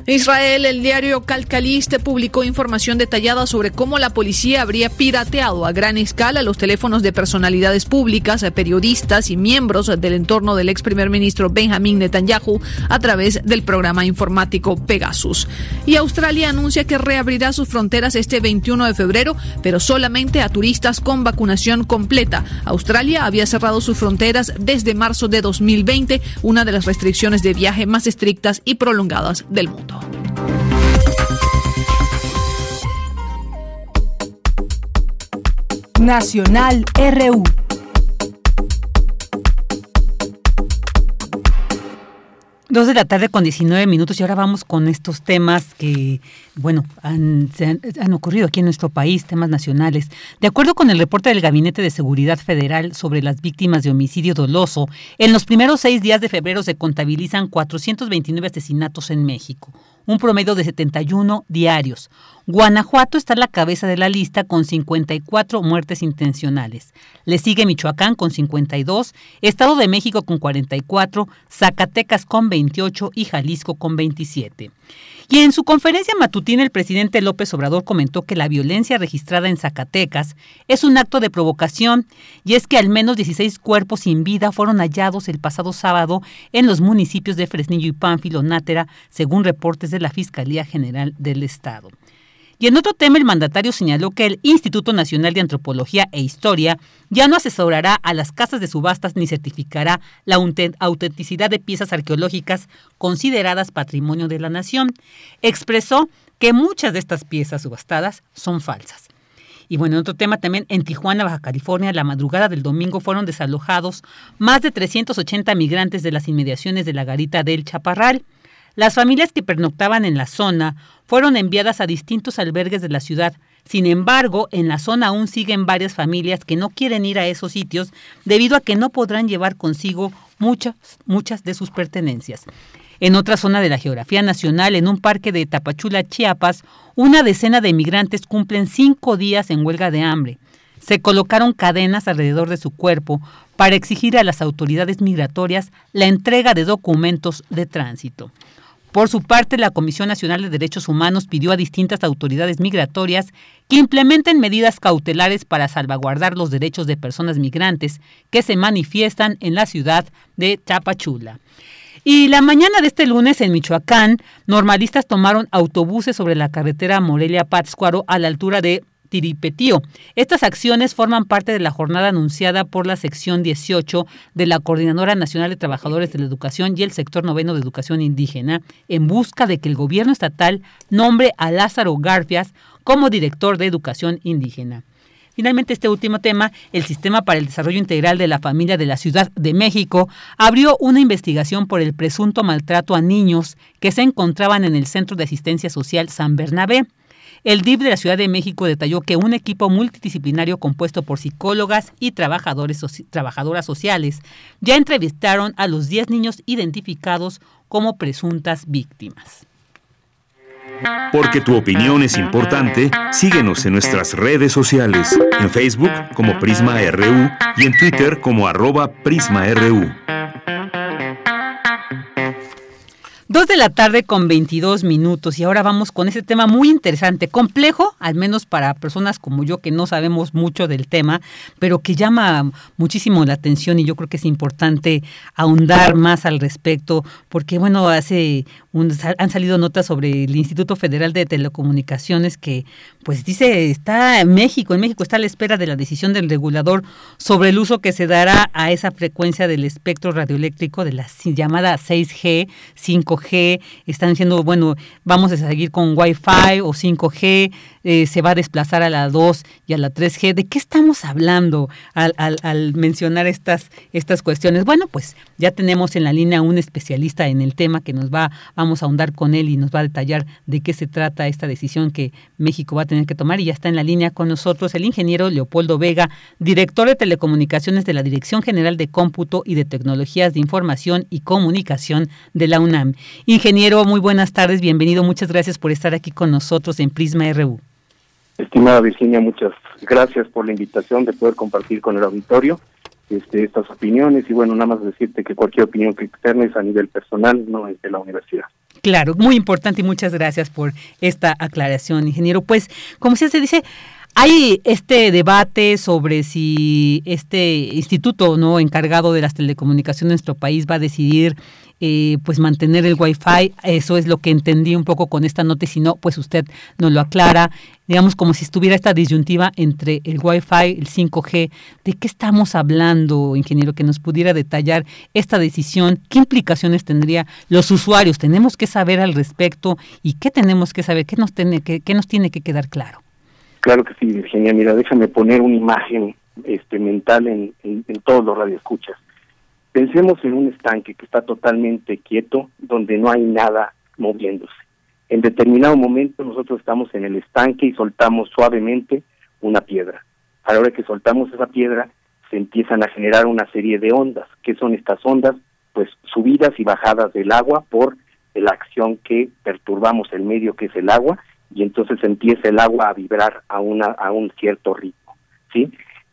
Israel, el diario Calcaliste publicó información detallada sobre cómo la policía habría pirateado a gran escala los teléfonos de personalidades públicas, periodistas y miembros del entorno del ex primer ministro Benjamin Netanyahu a través del programa informático Pegasus. Y Australia anuncia que reabrirá sus fronteras este 21 de febrero, pero solamente a turistas con vacunación completa. Australia había cerrado sus fronteras desde marzo de 2020, una de las restricciones de viaje más estrictas y prolongadas del mundo. Nacional RU. Dos de la tarde con 19 minutos y ahora vamos con estos temas que, bueno, han, han, han, ocurrido aquí en nuestro país, temas nacionales. De acuerdo con el reporte del Gabinete de Seguridad Federal sobre las víctimas de homicidio doloso, en los primeros seis días de febrero se contabilizan 429 asesinatos en México, un promedio de 71 diarios. Guanajuato está a la cabeza de la lista con 54 muertes intencionales. Le sigue Michoacán con 52, Estado de México con 44, Zacatecas con 28 y Jalisco con 27. Y en su conferencia matutina el presidente López Obrador comentó que la violencia registrada en Zacatecas es un acto de provocación y es que al menos 16 cuerpos sin vida fueron hallados el pasado sábado en los municipios de Fresnillo y Pánfilo, Nátera, según reportes de la Fiscalía General del Estado. Y en otro tema, el mandatario señaló que el Instituto Nacional de Antropología e Historia ya no asesorará a las casas de subastas ni certificará la autenticidad de piezas arqueológicas consideradas patrimonio de la nación. Expresó que muchas de estas piezas subastadas son falsas. Y bueno, en otro tema también, en Tijuana, Baja California, la madrugada del domingo fueron desalojados más de 380 migrantes de las inmediaciones de la garita del Chaparral. Las familias que pernoctaban en la zona fueron enviadas a distintos albergues de la ciudad. Sin embargo, en la zona aún siguen varias familias que no quieren ir a esos sitios debido a que no podrán llevar consigo muchas, muchas de sus pertenencias. En otra zona de la geografía nacional, en un parque de Tapachula, Chiapas, una decena de migrantes cumplen cinco días en huelga de hambre. Se colocaron cadenas alrededor de su cuerpo para exigir a las autoridades migratorias la entrega de documentos de tránsito. Por su parte, la Comisión Nacional de Derechos Humanos pidió a distintas autoridades migratorias que implementen medidas cautelares para salvaguardar los derechos de personas migrantes que se manifiestan en la ciudad de Tapachula. Y la mañana de este lunes en Michoacán, normalistas tomaron autobuses sobre la carretera Morelia-Pátzcuaro a la altura de Tiripetío. Estas acciones forman parte de la jornada anunciada por la sección 18 de la Coordinadora Nacional de Trabajadores de la Educación y el sector noveno de educación indígena en busca de que el gobierno estatal nombre a Lázaro Garfias como director de educación indígena. Finalmente, este último tema, el Sistema para el Desarrollo Integral de la Familia de la Ciudad de México, abrió una investigación por el presunto maltrato a niños que se encontraban en el Centro de Asistencia Social San Bernabé. El DIF de la Ciudad de México detalló que un equipo multidisciplinario compuesto por psicólogas y trabajadores trabajadoras sociales ya entrevistaron a los 10 niños identificados como presuntas víctimas. Porque tu opinión es importante, síguenos en nuestras redes sociales, en Facebook como Prisma RU y en Twitter como arroba PrismaRU. Dos de la tarde con 22 minutos y ahora vamos con ese tema muy interesante, complejo, al menos para personas como yo que no sabemos mucho del tema, pero que llama muchísimo la atención y yo creo que es importante ahondar más al respecto, porque bueno, hace han salido notas sobre el Instituto Federal de Telecomunicaciones que pues dice está en México, en México está a la espera de la decisión del regulador sobre el uso que se dará a esa frecuencia del espectro radioeléctrico de la llamada 6G, 5G, están diciendo, bueno, vamos a seguir con Wi-Fi o 5G, eh, se va a desplazar a la 2 y a la 3G. ¿De qué estamos hablando al, mencionar estas, estas cuestiones? Bueno, pues ya tenemos en la línea un especialista en el tema que nos va Vamos a ahondar con él y nos va a detallar de qué se trata esta decisión que México va a tener que tomar. Y ya está en la línea con nosotros el ingeniero Leopoldo Vega, director de telecomunicaciones de la Dirección General de Cómputo y de Tecnologías de Información y Comunicación de la UNAM. Ingeniero, muy buenas tardes, bienvenido. Muchas gracias por estar aquí con nosotros en Prisma RU. Estimada Virginia, muchas gracias por la invitación de poder compartir con el auditorio este, estas opiniones y bueno, nada más decirte que cualquier opinión que externes a nivel personal no es de la universidad. Claro, muy importante y muchas gracias por esta aclaración, ingeniero. Pues, como se dice, hay este debate sobre si este instituto no encargado de las telecomunicaciones en nuestro país va a decidir eh, pues mantener el wifi eso es lo que entendí un poco con esta nota si no pues usted nos lo aclara. Digamos como si estuviera esta disyuntiva entre el wifi el 5G de qué estamos hablando ingeniero que nos pudiera detallar esta decisión qué implicaciones tendría los usuarios tenemos que saber al respecto y qué tenemos que saber qué nos tiene que qué nos tiene que quedar claro claro que sí Virginia. Mira déjame poner una imagen este mental en, en, en todos los radioescuchas Pensemos en un estanque que está totalmente quieto, donde no hay nada moviéndose. En determinado momento nosotros estamos en el estanque y soltamos suavemente una piedra. A la hora que soltamos esa piedra, se empiezan a generar una serie de ondas. ¿Qué son estas ondas? Pues subidas y bajadas del agua por la acción que perturbamos el medio que es el agua y entonces empieza el agua a vibrar a una a un cierto ritmo, ¿sí?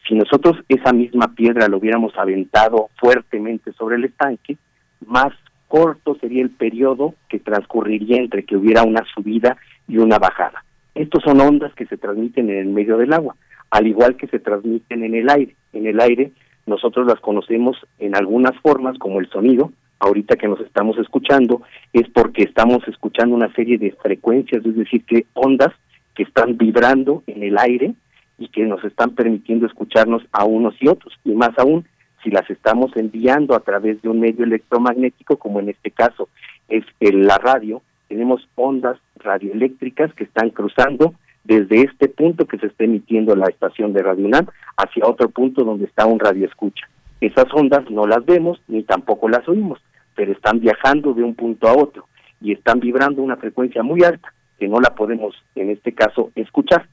Si nosotros esa misma piedra lo hubiéramos aventado fuertemente sobre el estanque, más corto sería el periodo que transcurriría entre que hubiera una subida y una bajada. Estos son ondas que se transmiten en el medio del agua, al igual que se transmiten en el aire. En el aire nosotros las conocemos en algunas formas como el sonido, ahorita que nos estamos escuchando, es porque estamos escuchando una serie de frecuencias, es decir, que ondas que están vibrando en el aire y que nos están permitiendo escucharnos a unos y otros, y más aún si las estamos enviando a través de un medio electromagnético, como en este caso es la radio, tenemos ondas radioeléctricas que están cruzando desde este punto que se está emitiendo la estación de Radio UNAM hacia otro punto donde está un radio escucha. Esas ondas no las vemos ni tampoco las oímos, pero están viajando de un punto a otro y están vibrando una frecuencia muy alta que no la podemos en este caso escuchar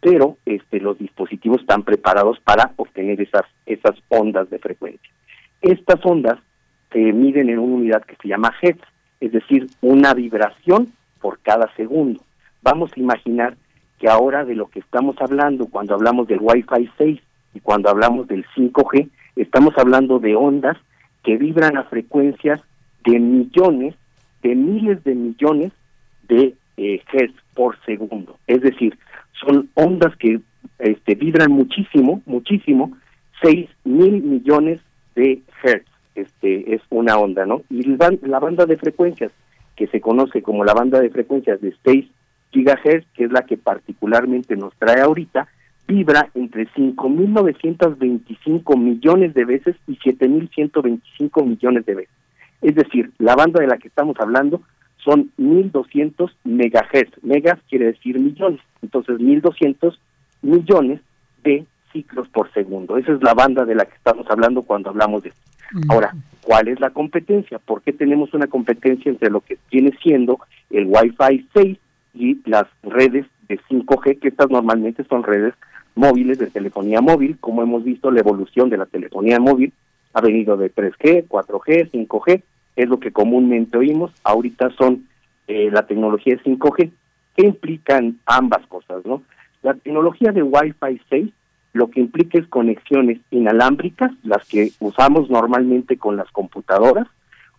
pero este, los dispositivos están preparados para obtener esas, ondas de frecuencia. Estas ondas se miden en una unidad que se llama Hertz, es decir, una vibración por cada segundo. Vamos a imaginar que ahora de lo que estamos hablando cuando hablamos del Wi-Fi 6 y cuando hablamos del 5G, estamos hablando de ondas que vibran a frecuencias de millones, de miles de millones de eh, hertz por segundo. Es decir, son ondas que este, vibran muchísimo, muchísimo, 6 mil millones de hertz, este, es una onda, ¿no? Y la banda de frecuencias, que se conoce como la banda de frecuencias de 6 gigahertz, que es la que particularmente nos trae ahorita, vibra entre 5.925 millones de veces y 7.125 millones de veces. Es decir, la banda de la que estamos hablando son 1.200 megahertz. Megas quiere decir millones. Entonces, 1.200 millones de ciclos por segundo. Esa es la banda de la que estamos hablando cuando hablamos de esto. Ahora, ¿cuál es la competencia? ¿Por qué tenemos una competencia entre lo que viene siendo el Wi-Fi 6 y las redes de 5G, que estas normalmente son redes móviles de telefonía móvil? Como hemos visto, la evolución de la telefonía móvil ha venido de 3G, 4G, 5G, es lo que comúnmente oímos. Ahorita son eh, la tecnología de 5G, que implican ambas cosas, ¿no? La tecnología de Wi-Fi 6 lo que implica es conexiones inalámbricas, las que usamos normalmente con las computadoras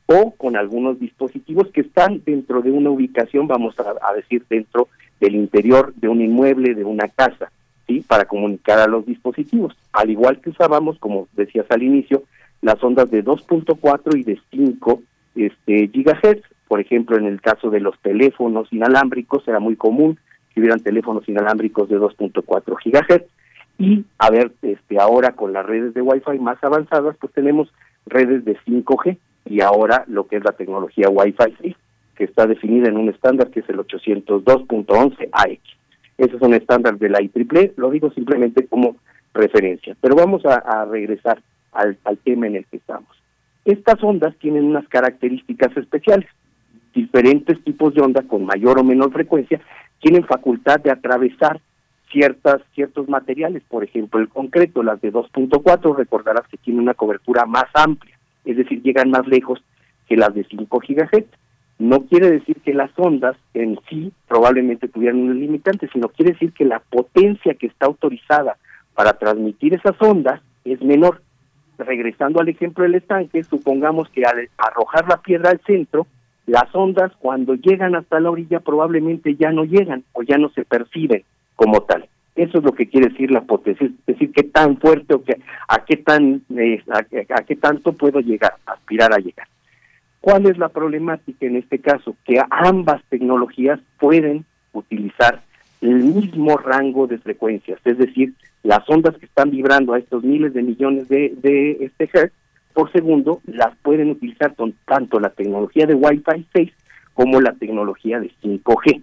o con algunos dispositivos que están dentro de una ubicación, vamos a, decir, dentro del interior de un inmueble, de una casa, ¿sí? Para comunicar a los dispositivos. Al igual que usábamos, como decías al inicio, las ondas de 2.4 y de 5 este, gigahertz. Por ejemplo, en el caso de los teléfonos inalámbricos, era muy común que hubieran teléfonos inalámbricos de 2.4 gigahertz y a ver, este, ahora con las redes de Wi-Fi más avanzadas, pues tenemos redes de 5G y ahora lo que es la tecnología Wi-Fi 6, que está definida en un estándar que es el 802.11 AX. Ese es un estándar de la IEEE, lo digo simplemente como referencia. Pero vamos a, regresar al, al tema en el que estamos. Estas ondas tienen unas características especiales. Diferentes tipos de ondas con mayor o menor frecuencia tienen facultad de atravesar ciertas ciertos materiales, por ejemplo, el concreto, las de 2.4, recordarás que tiene una cobertura más amplia, es decir, llegan más lejos que las de 5 GHz. No quiere decir que las ondas en sí probablemente tuvieran un limitante, sino quiere decir que la potencia que está autorizada para transmitir esas ondas es menor. Regresando al ejemplo del estanque, supongamos que al arrojar la piedra al centro, las ondas cuando llegan hasta la orilla probablemente ya no llegan o ya no se perciben como tal. Eso es lo que quiere decir la potencia, es decir, qué tan fuerte o que, a qué tan eh, a, qué tanto puedo llegar, aspirar a llegar. ¿Cuál es la problemática en este caso? Que ambas tecnologías pueden utilizar el mismo rango de frecuencias, es decir, las ondas que están vibrando a estos miles de millones de, de este hertz por segundo las pueden utilizar con tanto la tecnología de Wi-Fi 6 como la tecnología de 5G.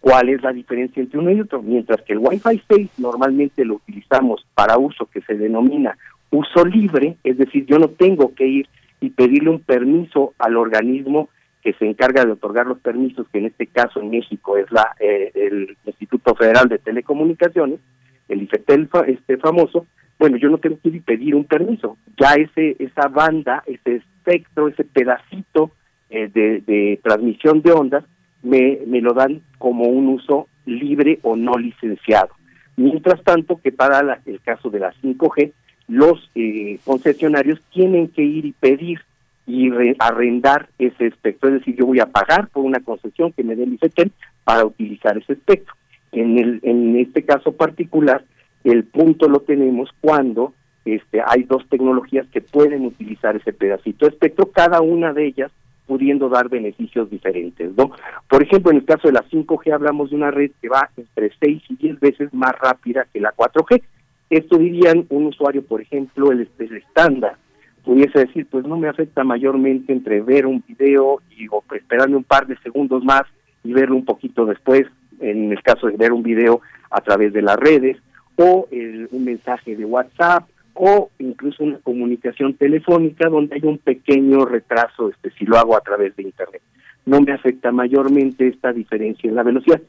¿Cuál es la diferencia entre uno y otro? Mientras que el Wi-Fi 6 normalmente lo utilizamos para uso que se denomina uso libre, es decir, yo no tengo que ir y pedirle un permiso al organismo que se encarga de otorgar los permisos, que en este caso en México es la eh, el Instituto Federal de Telecomunicaciones, el IFETEL este famoso, bueno, yo no tengo que ir y pedir un permiso. Ya ese esa banda, ese espectro, ese pedacito eh, de, transmisión de ondas me, lo dan como un uso libre o no licenciado. Mientras tanto, que para el caso de la 5G, los eh, concesionarios tienen que ir y pedir y arrendar ese espectro, es decir, yo voy a pagar por una concesión que me dé el IFETEL para utilizar ese espectro. En, el, en este caso particular, el punto lo tenemos cuando este, hay dos tecnologías que pueden utilizar ese pedacito de espectro, cada una de ellas pudiendo dar beneficios diferentes, ¿no? Por ejemplo, en el caso de la 5G hablamos de una red que va entre 6 y 10 veces más rápida que la 4G. Esto dirían un usuario, por ejemplo, el, estándar, pudiese decir, pues no me afecta mayormente entre ver un video y o esperarme un par de segundos más y verlo un poquito después, en el caso de ver un video a través de las redes, o un mensaje de WhatsApp, o incluso una comunicación telefónica donde hay un pequeño retraso este si lo hago a través de internet. No me afecta mayormente esta diferencia en la velocidad,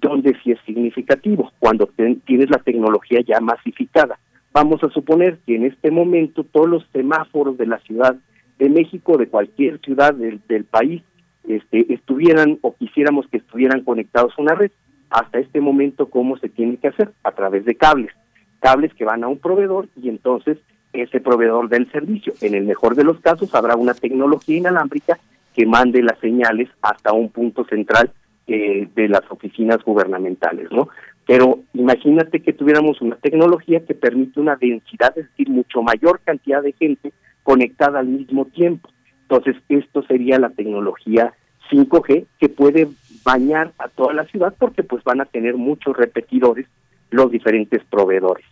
donde sí es significativo, cuando tienes la tecnología ya masificada. Vamos a suponer que en este momento todos los semáforos de la Ciudad de México, de cualquier ciudad del, del país, este, estuvieran o quisiéramos que estuvieran conectados a una red. Hasta este momento, ¿cómo se tiene que hacer? A través de cables cables que van a un proveedor y entonces ese proveedor del servicio. En el mejor de los casos habrá una tecnología inalámbrica que mande las señales hasta un punto central eh, de las oficinas gubernamentales, ¿no? Pero imagínate que tuviéramos una tecnología que permite una densidad, es decir, mucho mayor cantidad de gente conectada al mismo tiempo. Entonces, esto sería la tecnología 5G que puede bañar a toda la ciudad porque pues van a tener muchos repetidores los diferentes proveedores.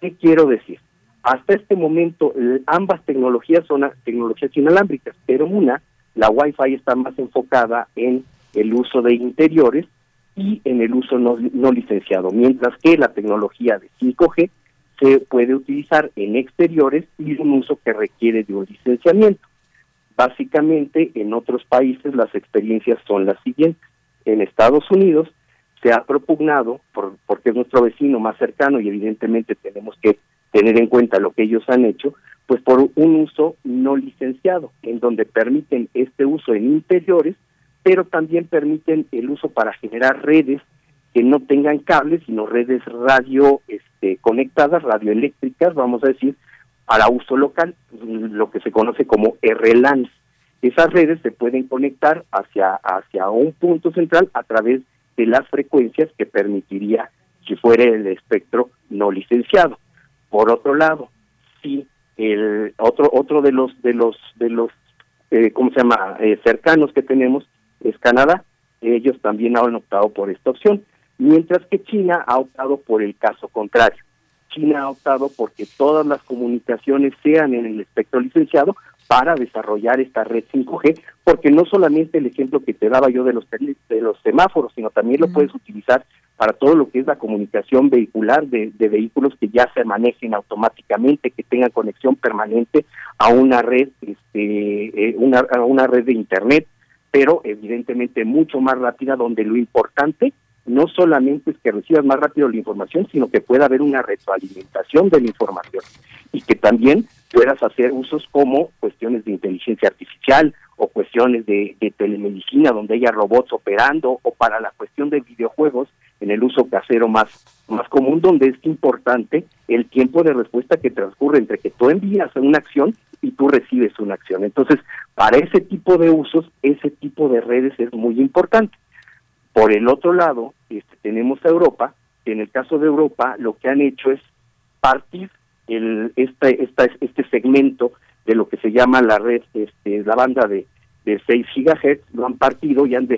¿Qué quiero decir? Hasta este momento ambas tecnologías son tecnologías inalámbricas, pero una, la Wi-Fi está más enfocada en el uso de interiores y en el uso no, no licenciado, mientras que la tecnología de 5G se puede utilizar en exteriores y un uso que requiere de un licenciamiento. Básicamente, en otros países las experiencias son las siguientes. En Estados Unidos se ha propugnado, por, porque es nuestro vecino más cercano y evidentemente tenemos que tener en cuenta lo que ellos han hecho, pues por un uso no licenciado, en donde permiten este uso en interiores, pero también permiten el uso para generar redes que no tengan cables, sino redes radio este, conectadas, radioeléctricas, vamos a decir, para uso local, lo que se conoce como RLANs. Esas redes se pueden conectar hacia, hacia un punto central a través de las frecuencias que permitiría si fuera el espectro no licenciado. Por otro lado, si el otro otro de los de los de los eh, cómo se llama eh, cercanos que tenemos es Canadá, ellos también han optado por esta opción, mientras que China ha optado por el caso contrario. China ha optado porque todas las comunicaciones sean en el espectro licenciado para desarrollar esta red 5G, porque no solamente el ejemplo que te daba yo de los de los semáforos, sino también lo puedes utilizar para todo lo que es la comunicación vehicular de, vehículos que ya se manejen automáticamente, que tengan conexión permanente a una red, este, eh, una, a una red de internet, pero evidentemente mucho más rápida, donde lo importante no solamente es que recibas más rápido la información, sino que pueda haber una retroalimentación de la información y que también puedas hacer usos como cuestiones de inteligencia artificial o cuestiones de, telemedicina donde haya robots operando o para la cuestión de videojuegos en el uso casero más, más común donde es importante el tiempo de respuesta que transcurre entre que tú envías una acción y tú recibes una acción. Entonces, para ese tipo de usos, ese tipo de redes es muy importante. Por el otro lado, este, tenemos a Europa, en el caso de Europa lo que han hecho es partir el, este, este segmento de lo que se llama la red, este, la banda de, de 6 gigahertz, lo han partido y han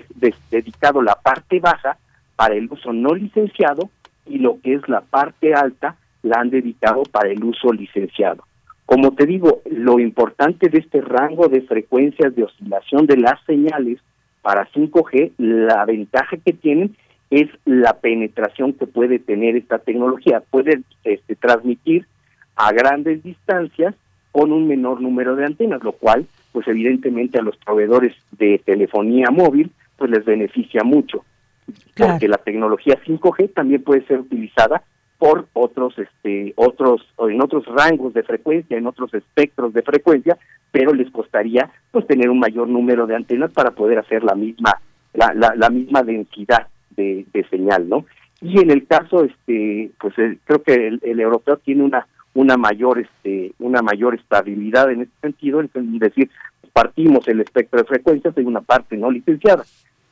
dedicado la parte baja para el uso no licenciado y lo que es la parte alta la han dedicado para el uso licenciado. Como te digo, lo importante de este rango de frecuencias de oscilación de las señales para 5G, la ventaja que tienen es la penetración que puede tener esta tecnología. Puede este, transmitir a grandes distancias con un menor número de antenas, lo cual, pues evidentemente a los proveedores de telefonía móvil, pues les beneficia mucho, porque la tecnología 5G también puede ser utilizada por otros, este, otros, en otros rangos de frecuencia, en otros espectros de frecuencia, pero les costaría, pues, tener un mayor número de antenas para poder hacer la misma, la, la, misma densidad de, de señal, ¿no? Y en el caso, este, pues, creo que el europeo tiene una una mayor este una mayor estabilidad en este sentido, es decir, partimos el espectro de frecuencias en una parte no licenciada.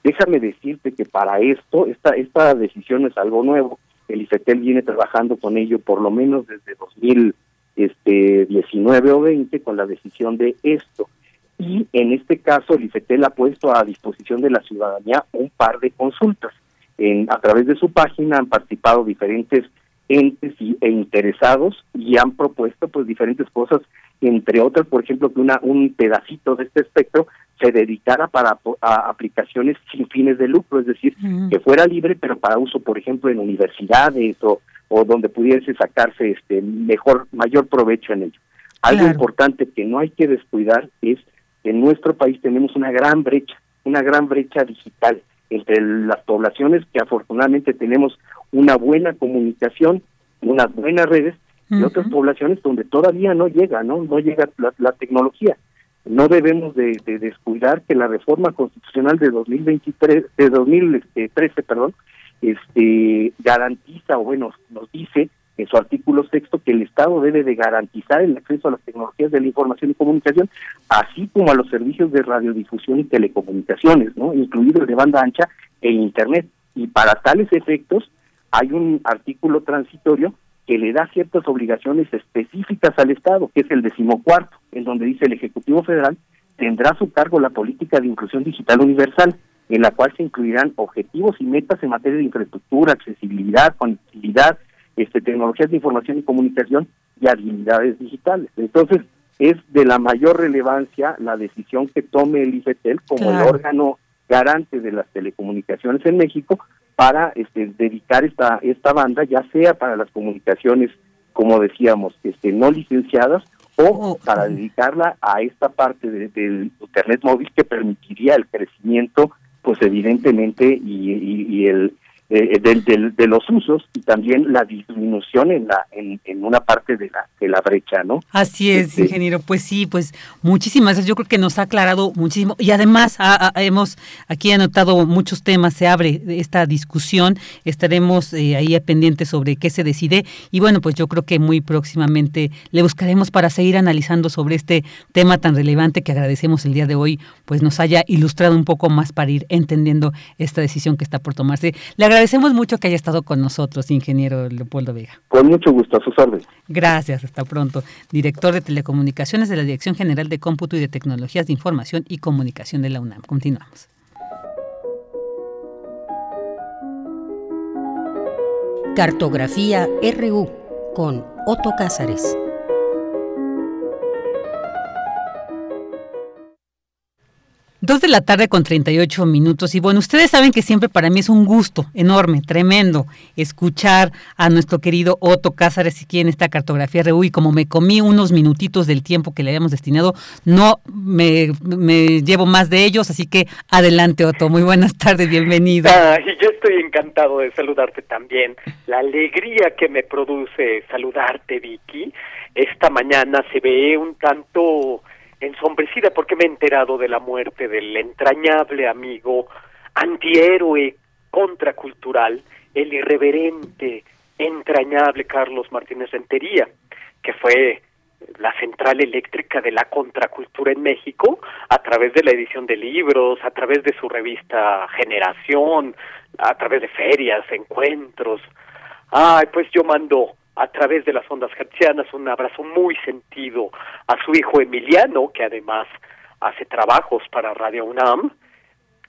Déjame decirte que para esto esta esta decisión es algo nuevo. El IFETEL viene trabajando con ello por lo menos desde 2019 este, o 20 con la decisión de esto. Y en este caso el IFETEL ha puesto a disposición de la ciudadanía un par de consultas. En, a través de su página han participado diferentes entes y, e interesados y han propuesto pues diferentes cosas, entre otras, por ejemplo, que una un pedacito de este espectro se dedicara para aplicaciones sin fines de lucro, es decir, que fuera libre, pero para uso, por ejemplo, en universidades o, o donde pudiese sacarse este mejor, mayor provecho en ello. Algo importante que no hay que descuidar es que en nuestro país tenemos una gran brecha, una gran brecha digital entre las poblaciones que afortunadamente tenemos una buena comunicación, unas buenas redes, y otras poblaciones donde todavía no llega, ¿no? No llega la, tecnología. No debemos de, descuidar que la reforma constitucional de 2023, de 2013, perdón, este garantiza o bueno nos dice en su artículo sexto que el Estado debe de garantizar el acceso a las tecnologías de la información y comunicación, así como a los servicios de radiodifusión y telecomunicaciones, ¿no? incluido de banda ancha e Internet. Y para tales efectos hay un artículo transitorio que le da ciertas obligaciones específicas al Estado, que es el decimocuarto, en donde dice el Ejecutivo Federal tendrá a su cargo la política de inclusión digital universal, en la cual se incluirán objetivos y metas en materia de infraestructura, accesibilidad, conectividad, este, tecnologías de información y comunicación y habilidades digitales. Entonces, es de la mayor relevancia la decisión que tome el IFETEL como el órgano garante de las telecomunicaciones en México para este, dedicar esta esta banda ya sea para las comunicaciones como decíamos este no licenciadas o oh, para dedicarla a esta parte del internet móvil que permitiría el crecimiento pues evidentemente y, y el eh, de los usos y también la disminución en la en, en, una parte de la de la brecha, ¿no? Así es, este, ingeniero. Pues sí, pues muchísimas gracias. Yo creo que nos ha aclarado muchísimo y además hemos aquí anotado muchos temas. Se abre esta discusión. Estaremos eh, ahí pendientes sobre qué se decide y bueno, pues yo creo que muy próximamente le buscaremos para seguir analizando sobre este tema tan relevante que agradecemos el día de hoy, pues nos haya ilustrado un poco más para ir entendiendo esta decisión que está por tomarse. Le agradecemos mucho que haya estado con nosotros, ingeniero Leopoldo Vega. Con mucho gusto, a sus órdenes. Gracias, hasta pronto. Director de Telecomunicaciones de la Dirección General de Cómputo y de Tecnologías de Información y Comunicación de la UNAM. Continuamos. Cartografía RU con Otto Cázares. Dos de la tarde con 38 minutos. Y bueno, ustedes saben que siempre para mí es un gusto enorme, tremendo, escuchar a nuestro querido Otto Cázares aquí en esta cartografía RU. Y como me comí unos minutitos del tiempo que le habíamos destinado, no me, llevo más de ellos. Así que adelante, Otto. Muy buenas tardes, bienvenido. y yo estoy encantado de saludarte también. La alegría que me produce saludarte, Vicky. Esta mañana se ve un tanto ensombrecida porque me he enterado de la muerte del entrañable amigo antihéroe contracultural, el irreverente, entrañable Carlos Martínez Rentería, que fue la central eléctrica de la contracultura en México a través de la edición de libros, a través de su revista Generación, a través de ferias, encuentros. Ay, pues yo mando a través de las ondas hertzianas un abrazo muy sentido a su hijo Emiliano, que además hace trabajos para Radio UNAM,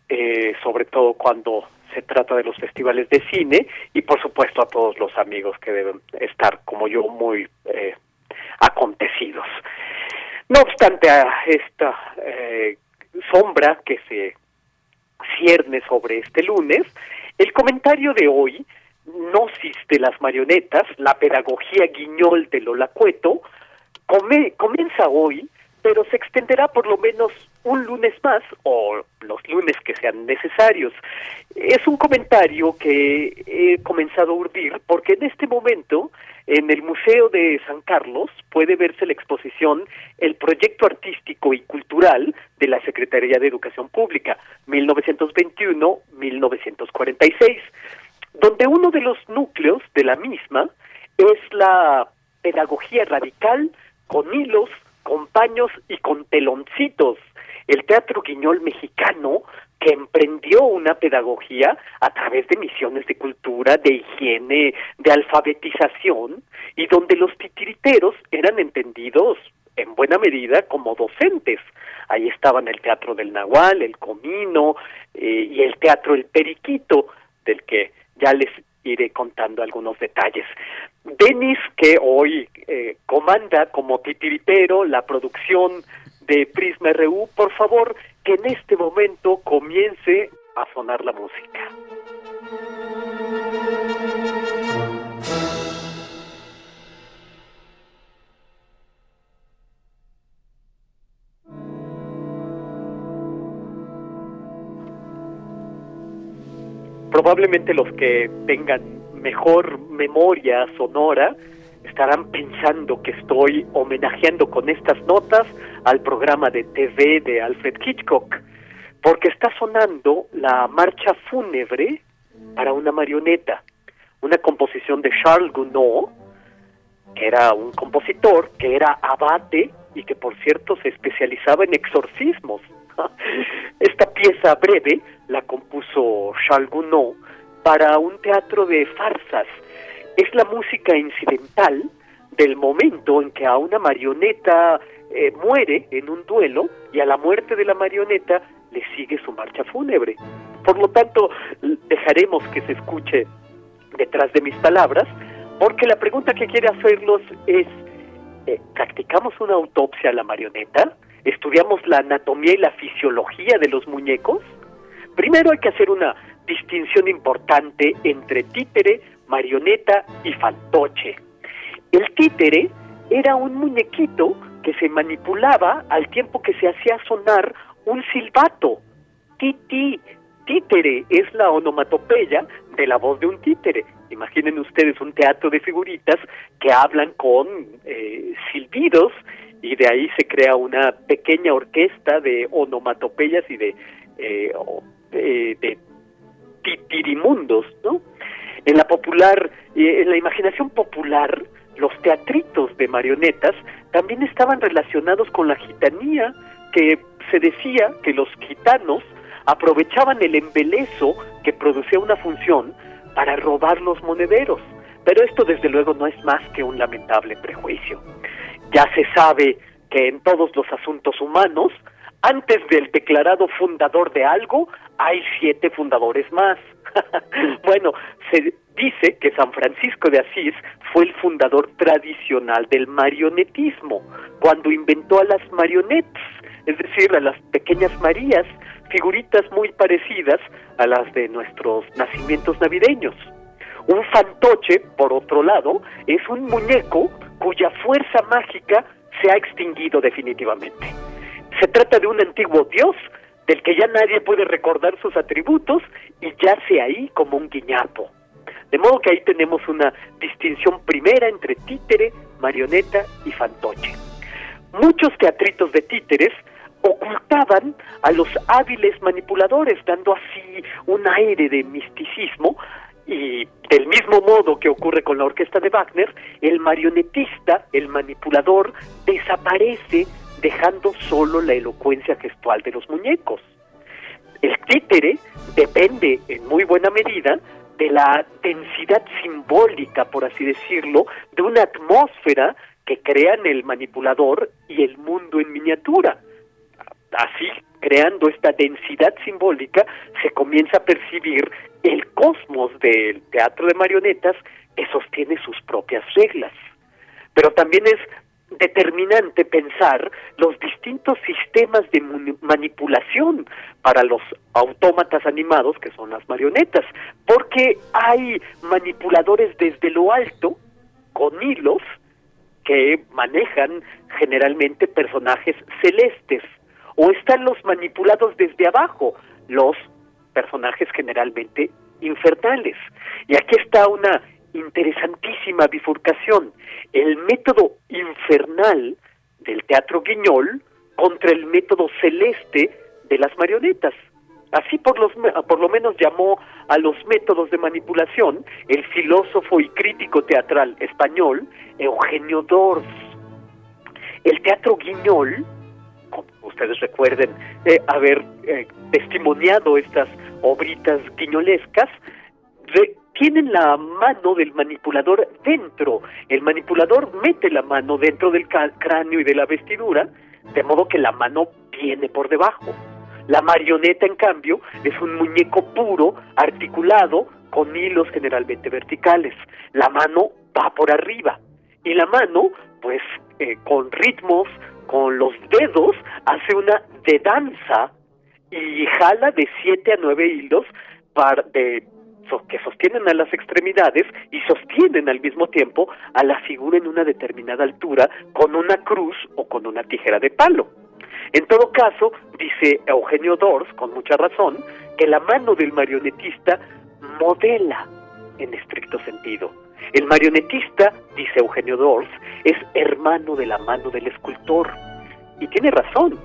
eh, sobre todo cuando se trata de los festivales de cine, y por supuesto a todos los amigos que deben estar, como yo, muy eh, acontecidos. No obstante a esta eh, sombra que se cierne sobre este lunes, el comentario de hoy Gnosis de las marionetas, la pedagogía guiñol de Lola Cueto, come, comienza hoy, pero se extenderá por lo menos un lunes más o los lunes que sean necesarios. Es un comentario que he comenzado a urdir porque en este momento en el Museo de San Carlos puede verse la exposición El proyecto artístico y cultural de la Secretaría de Educación Pública 1921-1946 donde uno de los núcleos de la misma es la pedagogía radical con hilos, con paños y con teloncitos. El teatro guiñol mexicano que emprendió una pedagogía a través de misiones de cultura, de higiene, de alfabetización, y donde los titiriteros eran entendidos en buena medida como docentes. Ahí estaban el Teatro del Nahual, el Comino eh, y el Teatro El Periquito, del que ya les iré contando algunos detalles. Denis, que hoy eh, comanda como titiritero la producción de Prisma RU, por favor, que en este momento comience a sonar la música. Probablemente los que tengan mejor memoria sonora estarán pensando que estoy homenajeando con estas notas al programa de TV de Alfred Hitchcock, porque está sonando la marcha fúnebre para una marioneta, una composición de Charles Gounod, que era un compositor, que era abate y que por cierto se especializaba en exorcismos. Esta pieza breve la compuso Charles Gounod para un teatro de farsas. Es la música incidental del momento en que a una marioneta eh, muere en un duelo y a la muerte de la marioneta le sigue su marcha fúnebre. Por lo tanto, dejaremos que se escuche detrás de mis palabras, porque la pregunta que quiere hacerlos es, eh, ¿practicamos una autopsia a la marioneta? ¿Estudiamos la anatomía y la fisiología de los muñecos? Primero hay que hacer una distinción importante entre títere, marioneta y fantoche. El títere era un muñequito que se manipulaba al tiempo que se hacía sonar un silbato. Titi, títere es la onomatopeya de la voz de un títere. Imaginen ustedes un teatro de figuritas que hablan con eh, silbidos y de ahí se crea una pequeña orquesta de onomatopeyas y de, eh, de titirimundos, ¿no? En la popular, eh, en la imaginación popular, los teatritos de marionetas también estaban relacionados con la gitanía, que se decía que los gitanos aprovechaban el embelezo que producía una función para robar los monederos. Pero esto desde luego no es más que un lamentable prejuicio. Ya se sabe que en todos los asuntos humanos, antes del declarado fundador de algo, hay siete fundadores más. bueno, se dice que San Francisco de Asís fue el fundador tradicional del marionetismo, cuando inventó a las marionettes, es decir, a las pequeñas Marías, figuritas muy parecidas a las de nuestros nacimientos navideños. Un fantoche, por otro lado, es un muñeco cuya fuerza mágica se ha extinguido definitivamente. Se trata de un antiguo dios del que ya nadie puede recordar sus atributos y yace ahí como un guiñapo. De modo que ahí tenemos una distinción primera entre títere, marioneta y fantoche. Muchos teatritos de títeres ocultaban a los hábiles manipuladores, dando así un aire de misticismo y del mismo modo que ocurre con la orquesta de Wagner, el marionetista, el manipulador, desaparece dejando solo la elocuencia gestual de los muñecos. El títere depende en muy buena medida de la densidad simbólica, por así decirlo, de una atmósfera que crean el manipulador y el mundo en miniatura. Así, creando esta densidad simbólica, se comienza a percibir el cosmos del teatro de marionetas que sostiene sus propias reglas. Pero también es determinante pensar los distintos sistemas de manipulación para los autómatas animados que son las marionetas, porque hay manipuladores desde lo alto con hilos que manejan generalmente personajes celestes, o están los manipulados desde abajo, los personajes generalmente infernales. Y aquí está una interesantísima bifurcación, el método infernal del teatro guiñol contra el método celeste de las marionetas. Así por, los, por lo menos llamó a los métodos de manipulación el filósofo y crítico teatral español Eugenio Dors. El teatro guiñol, ustedes recuerden eh, haber eh, testimoniado estas obritas guiñolescas, tienen la mano del manipulador dentro. El manipulador mete la mano dentro del cráneo y de la vestidura, de modo que la mano viene por debajo. La marioneta, en cambio, es un muñeco puro, articulado, con hilos generalmente verticales. La mano va por arriba. Y la mano, pues, eh, con ritmos, con los dedos, hace una de danza y jala de siete a nueve hilos de que sostienen a las extremidades y sostienen al mismo tiempo a la figura en una determinada altura con una cruz o con una tijera de palo. En todo caso, dice Eugenio Dors, con mucha razón, que la mano del marionetista modela en estricto sentido. El marionetista, dice Eugenio Dors, es hermano de la mano del escultor. Y tiene razón.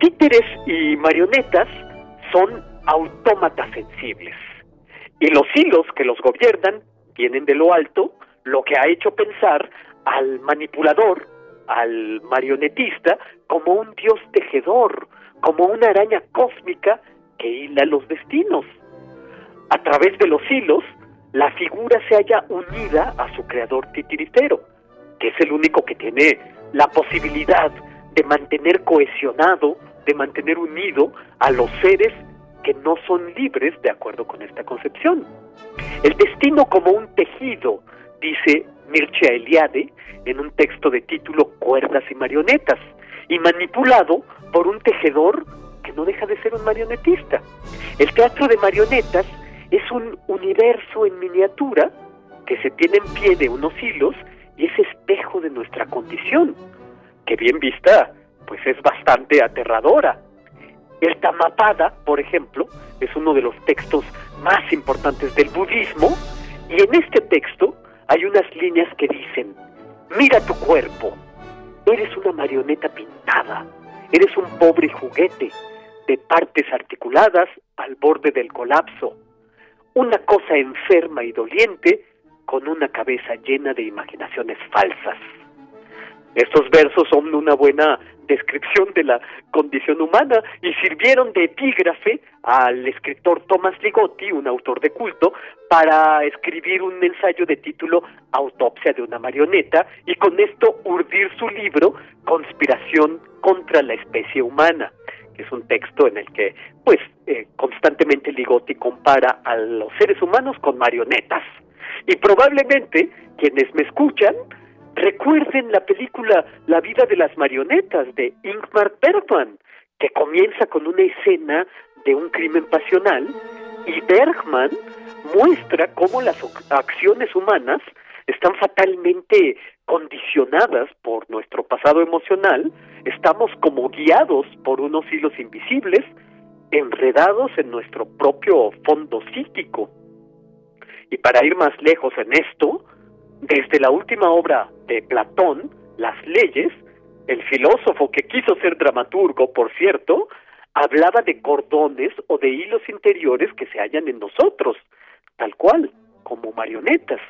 Títeres y marionetas son autómatas sensibles. Y los hilos que los gobiernan vienen de lo alto, lo que ha hecho pensar al manipulador, al marionetista, como un dios tejedor, como una araña cósmica que hila los destinos. A través de los hilos, la figura se halla unida a su creador titiritero, que es el único que tiene la posibilidad de mantener cohesionado, de mantener unido a los seres que no son libres de acuerdo con esta concepción. El destino como un tejido, dice Mircea Eliade en un texto de título Cuerdas y marionetas, y manipulado por un tejedor que no deja de ser un marionetista. El teatro de marionetas es un universo en miniatura que se tiene en pie de unos hilos y es espejo de nuestra condición, que bien vista, pues es bastante aterradora. El Tamapada, por ejemplo, es uno de los textos más importantes del budismo, y en este texto hay unas líneas que dicen, mira tu cuerpo, eres una marioneta pintada, eres un pobre juguete, de partes articuladas al borde del colapso, una cosa enferma y doliente con una cabeza llena de imaginaciones falsas. Estos versos son una buena descripción de la condición humana y sirvieron de epígrafe al escritor Thomas Ligotti, un autor de culto, para escribir un ensayo de título Autopsia de una marioneta y con esto urdir su libro Conspiración contra la especie humana que es un texto en el que, pues, eh, constantemente Ligotti compara a los seres humanos con marionetas. Y probablemente quienes me escuchan recuerden la película La vida de las marionetas de Ingmar Bergman, que comienza con una escena de un crimen pasional y Bergman muestra cómo las acciones humanas están fatalmente condicionadas por nuestro pasado emocional, estamos como guiados por unos hilos invisibles, enredados en nuestro propio fondo psíquico. Y para ir más lejos en esto, desde la última obra de Platón, Las leyes, el filósofo que quiso ser dramaturgo, por cierto, hablaba de cordones o de hilos interiores que se hallan en nosotros, tal cual, como marionetas.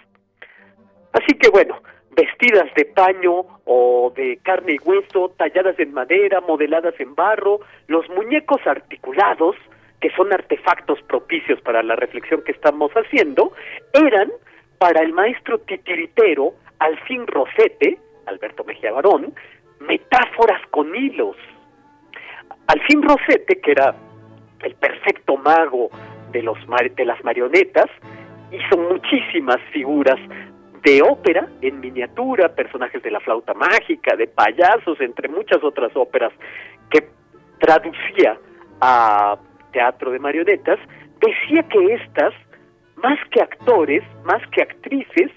Así que bueno, vestidas de paño o de carne y hueso, talladas en madera, modeladas en barro, los muñecos articulados, que son artefactos propicios para la reflexión que estamos haciendo, eran para el maestro titiritero Alcín Rosete, Alberto Mejía Barón, metáforas con hilos. Alcín Rosete, que era el perfecto mago de, los, de las marionetas, hizo muchísimas figuras de ópera en miniatura, personajes de la flauta mágica, de payasos, entre muchas otras óperas que traducía a teatro de marionetas, decía que estas, más que actores, más que actrices,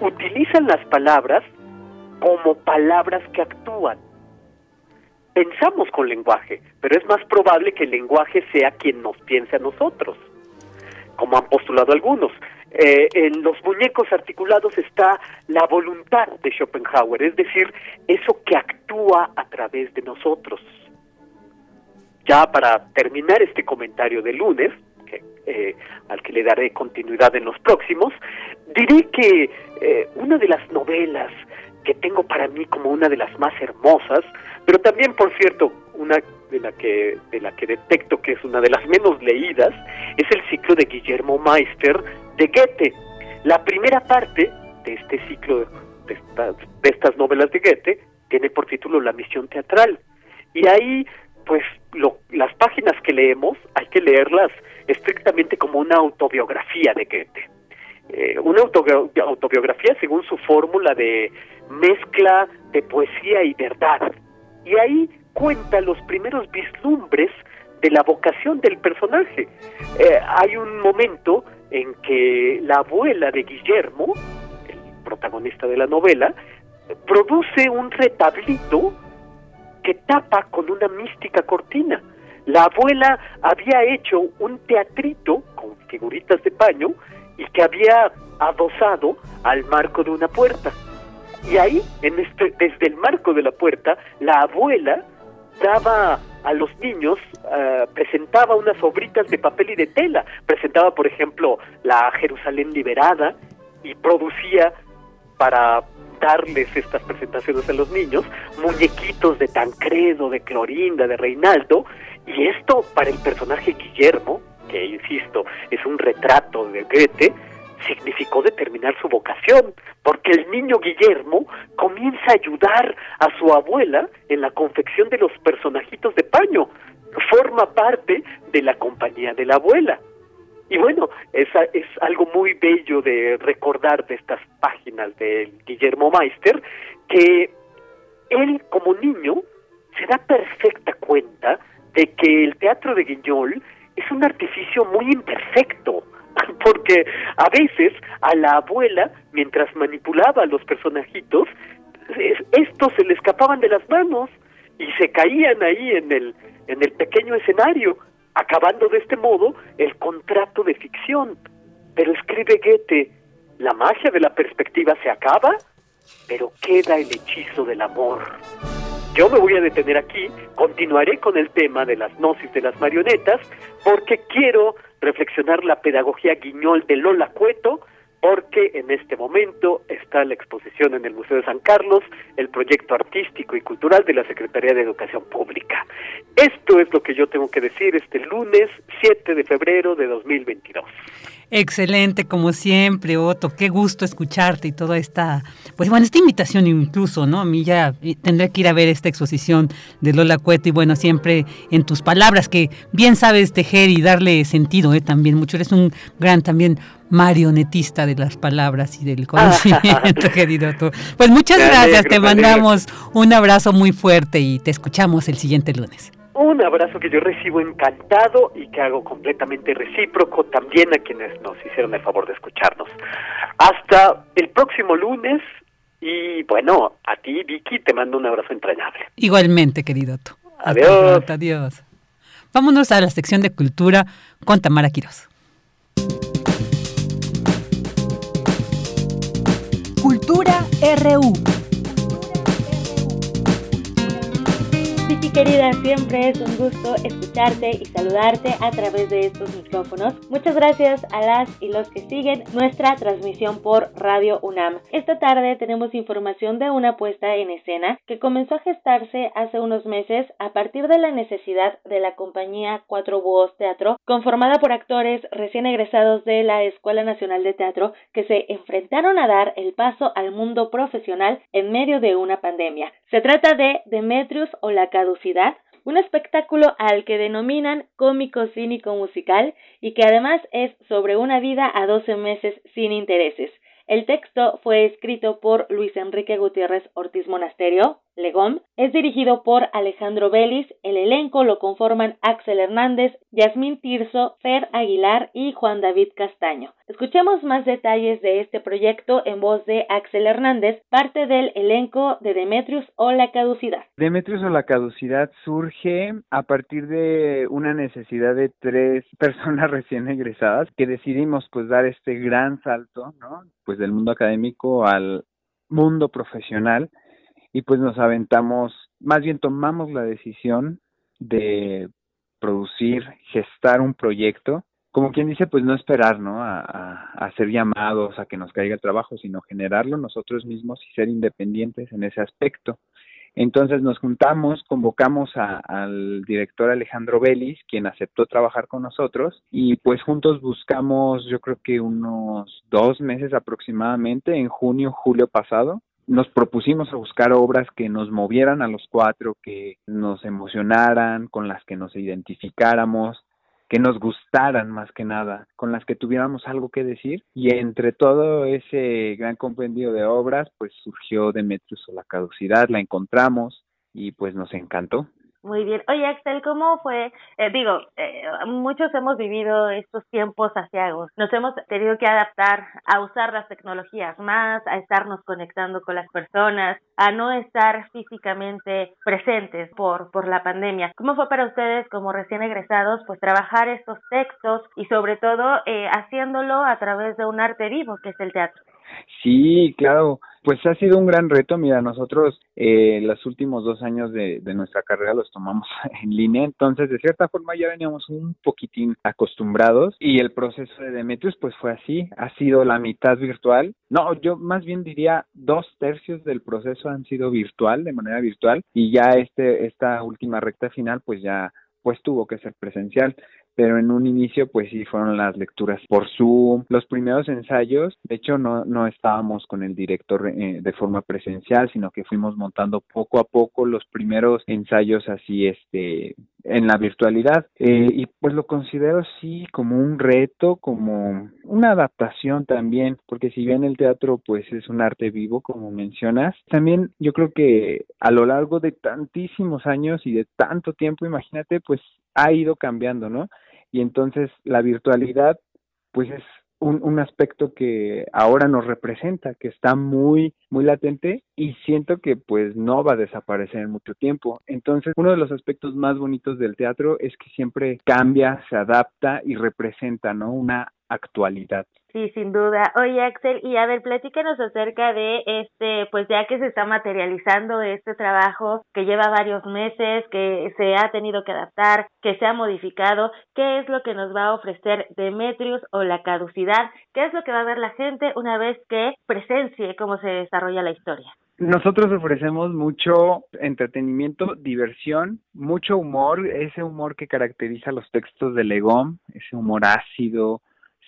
utilizan las palabras como palabras que actúan. Pensamos con lenguaje, pero es más probable que el lenguaje sea quien nos piense a nosotros, como han postulado algunos. Eh, en los muñecos articulados está la voluntad de Schopenhauer, es decir, eso que actúa a través de nosotros. Ya para terminar este comentario de lunes, eh, al que le daré continuidad en los próximos, diré que eh, una de las novelas que tengo para mí como una de las más hermosas, pero también, por cierto, una de la que de la que detecto que es una de las menos leídas, es el ciclo de Guillermo Meister de Goethe. La primera parte de este ciclo de estas, novelas de Goethe tiene por título La misión teatral. Y ahí, pues, las páginas que leemos hay que leerlas estrictamente como una autobiografía de Goethe. Eh, una autobiografía según su fórmula de mezcla de poesía y verdad. Y ahí cuenta los primeros vislumbres de la vocación del personaje. Eh, hay un momento en que la abuela de Guillermo, el protagonista de la novela, produce un retablito que tapa con una mística cortina. La abuela había hecho un teatrito con figuritas de paño y que había adosado al marco de una puerta. Y ahí, en este, desde el marco de la puerta, la abuela daba a los niños, eh, presentaba unas obritas de papel y de tela. Presentaba, por ejemplo, la Jerusalén liberada y producía para darles estas presentaciones a los niños muñequitos de Tancredo, de Clorinda, de Reinaldo. Y esto para el personaje Guillermo, que insisto, es un retrato de Goethe, significó determinar su vocación, porque el niño Guillermo comienza a ayudar a su abuela en la confección de los personajitos de paño. forma parte de la compañía de la abuela. Y bueno, es, es algo muy bello de recordar de estas páginas de Guillermo Meister, que él como niño se da perfecta cuenta de que el teatro de Guiñol es un artificio muy imperfecto, porque a veces a la abuela, mientras manipulaba a los personajitos, estos se le escapaban de las manos y se caían ahí en el, en el pequeño escenario, acabando de este modo el contrato de ficción. Pero escribe Goethe, la magia de la perspectiva se acaba, pero queda el hechizo del amor. Yo me voy a detener aquí, continuaré con el tema de las gnosis de las marionetas, porque quiero reflexionar la pedagogía guiñol de Lola Cueto, porque en este momento está la exposición en el Museo de San Carlos, el proyecto artístico y cultural de la Secretaría de Educación Pública. Esto es lo que yo tengo que decir este lunes 7 de febrero de 2022. Excelente, como siempre, Otto. Qué gusto escucharte y toda esta, pues bueno, esta invitación incluso, ¿no? A mí ya tendré que ir a ver esta exposición de Lola Cueto y bueno, siempre en tus palabras que bien sabes tejer y darle sentido, ¿eh? También mucho. Eres un gran también marionetista de las palabras y del conocimiento, querido tú. Pues muchas gracias, te mandamos un abrazo muy fuerte y te escuchamos el siguiente lunes. Un abrazo que yo recibo encantado y que hago completamente recíproco también a quienes nos hicieron el favor de escucharnos. Hasta el próximo lunes y bueno, a ti Vicky te mando un abrazo entrañable. Igualmente, querido tú. Adiós. adiós. Vámonos a la sección de cultura con Tamara Quiroz. RU. Querida, siempre es un gusto escucharte y saludarte a través de estos micrófonos. Muchas gracias a las y los que siguen nuestra transmisión por Radio UNAM. Esta tarde tenemos información de una puesta en escena que comenzó a gestarse hace unos meses a partir de la necesidad de la compañía Cuatro Búhos Teatro, conformada por actores recién egresados de la Escuela Nacional de Teatro que se enfrentaron a dar el paso al mundo profesional en medio de una pandemia. Se trata de Demetrius o la un espectáculo al que denominan cómico cínico musical y que además es sobre una vida a 12 meses sin intereses. El texto fue escrito por Luis Enrique Gutiérrez Ortiz Monasterio, Legón, es dirigido por Alejandro Vélez, el elenco lo conforman Axel Hernández, Yasmín Tirso, Fer Aguilar y Juan David Castaño. Escuchemos más detalles de este proyecto en voz de Axel Hernández, parte del elenco de Demetrius o la caducidad. Demetrius o la caducidad surge a partir de una necesidad de tres personas recién egresadas que decidimos pues dar este gran salto, ¿no? Pues del mundo académico al mundo profesional y pues nos aventamos, más bien tomamos la decisión de producir, gestar un proyecto, como quien dice, pues no esperar, ¿no? A, a, ser llamados, a que nos caiga el trabajo, sino generarlo nosotros mismos y ser independientes en ese aspecto. Entonces nos juntamos, convocamos al director Alejandro Vélez, quien aceptó trabajar con nosotros, y pues juntos buscamos, yo creo que unos dos meses aproximadamente, en junio, julio pasado, nos propusimos a buscar obras que nos movieran a los cuatro, que nos emocionaran, con las que nos identificáramos, que nos gustaran más que nada, con las que tuviéramos algo que decir. Y entre todo ese gran compendio de obras, pues surgió Demetrius o la caducidad, la encontramos y pues nos encantó. Muy bien. Oye, Axel, ¿cómo fue? Eh, digo, eh, muchos hemos vivido estos tiempos asiagos. Nos hemos tenido que adaptar a usar las tecnologías más, a estarnos conectando con las personas, a no estar físicamente presentes por, por la pandemia. ¿Cómo fue para ustedes como recién egresados, pues trabajar estos textos y sobre todo eh, haciéndolo a través de un arte vivo que es el teatro? Sí, claro. Pues ha sido un gran reto. Mira, nosotros eh, los últimos dos años de, de, nuestra carrera los tomamos en línea, entonces de cierta forma ya veníamos un poquitín acostumbrados y el proceso de Demetrius pues fue así, ha sido la mitad virtual. No, yo más bien diría dos tercios del proceso han sido virtual, de manera virtual, y ya este esta última recta final pues ya pues tuvo que ser presencial pero en un inicio pues sí fueron las lecturas por Zoom, los primeros ensayos, de hecho no, no estábamos con el director eh, de forma presencial, sino que fuimos montando poco a poco los primeros ensayos así este en la virtualidad. Eh, y pues lo considero sí como un reto, como una adaptación también, porque si bien el teatro pues es un arte vivo, como mencionas, también yo creo que a lo largo de tantísimos años y de tanto tiempo, imagínate, pues ha ido cambiando, ¿no? Y entonces la virtualidad pues es un, un, aspecto que ahora nos representa, que está muy, muy latente y siento que pues no va a desaparecer en mucho tiempo. Entonces, uno de los aspectos más bonitos del teatro es que siempre cambia, se adapta y representa, ¿no? Una actualidad. Sí, sin duda. Oye, Axel, y a ver, platícanos acerca de este, pues ya que se está materializando este trabajo que lleva varios meses, que se ha tenido que adaptar, que se ha modificado, ¿qué es lo que nos va a ofrecer Demetrius o la caducidad? ¿Qué es lo que va a ver la gente una vez que presencie cómo se desarrolla la historia? Nosotros ofrecemos mucho entretenimiento, diversión, mucho humor, ese humor que caracteriza los textos de Legón, ese humor ácido,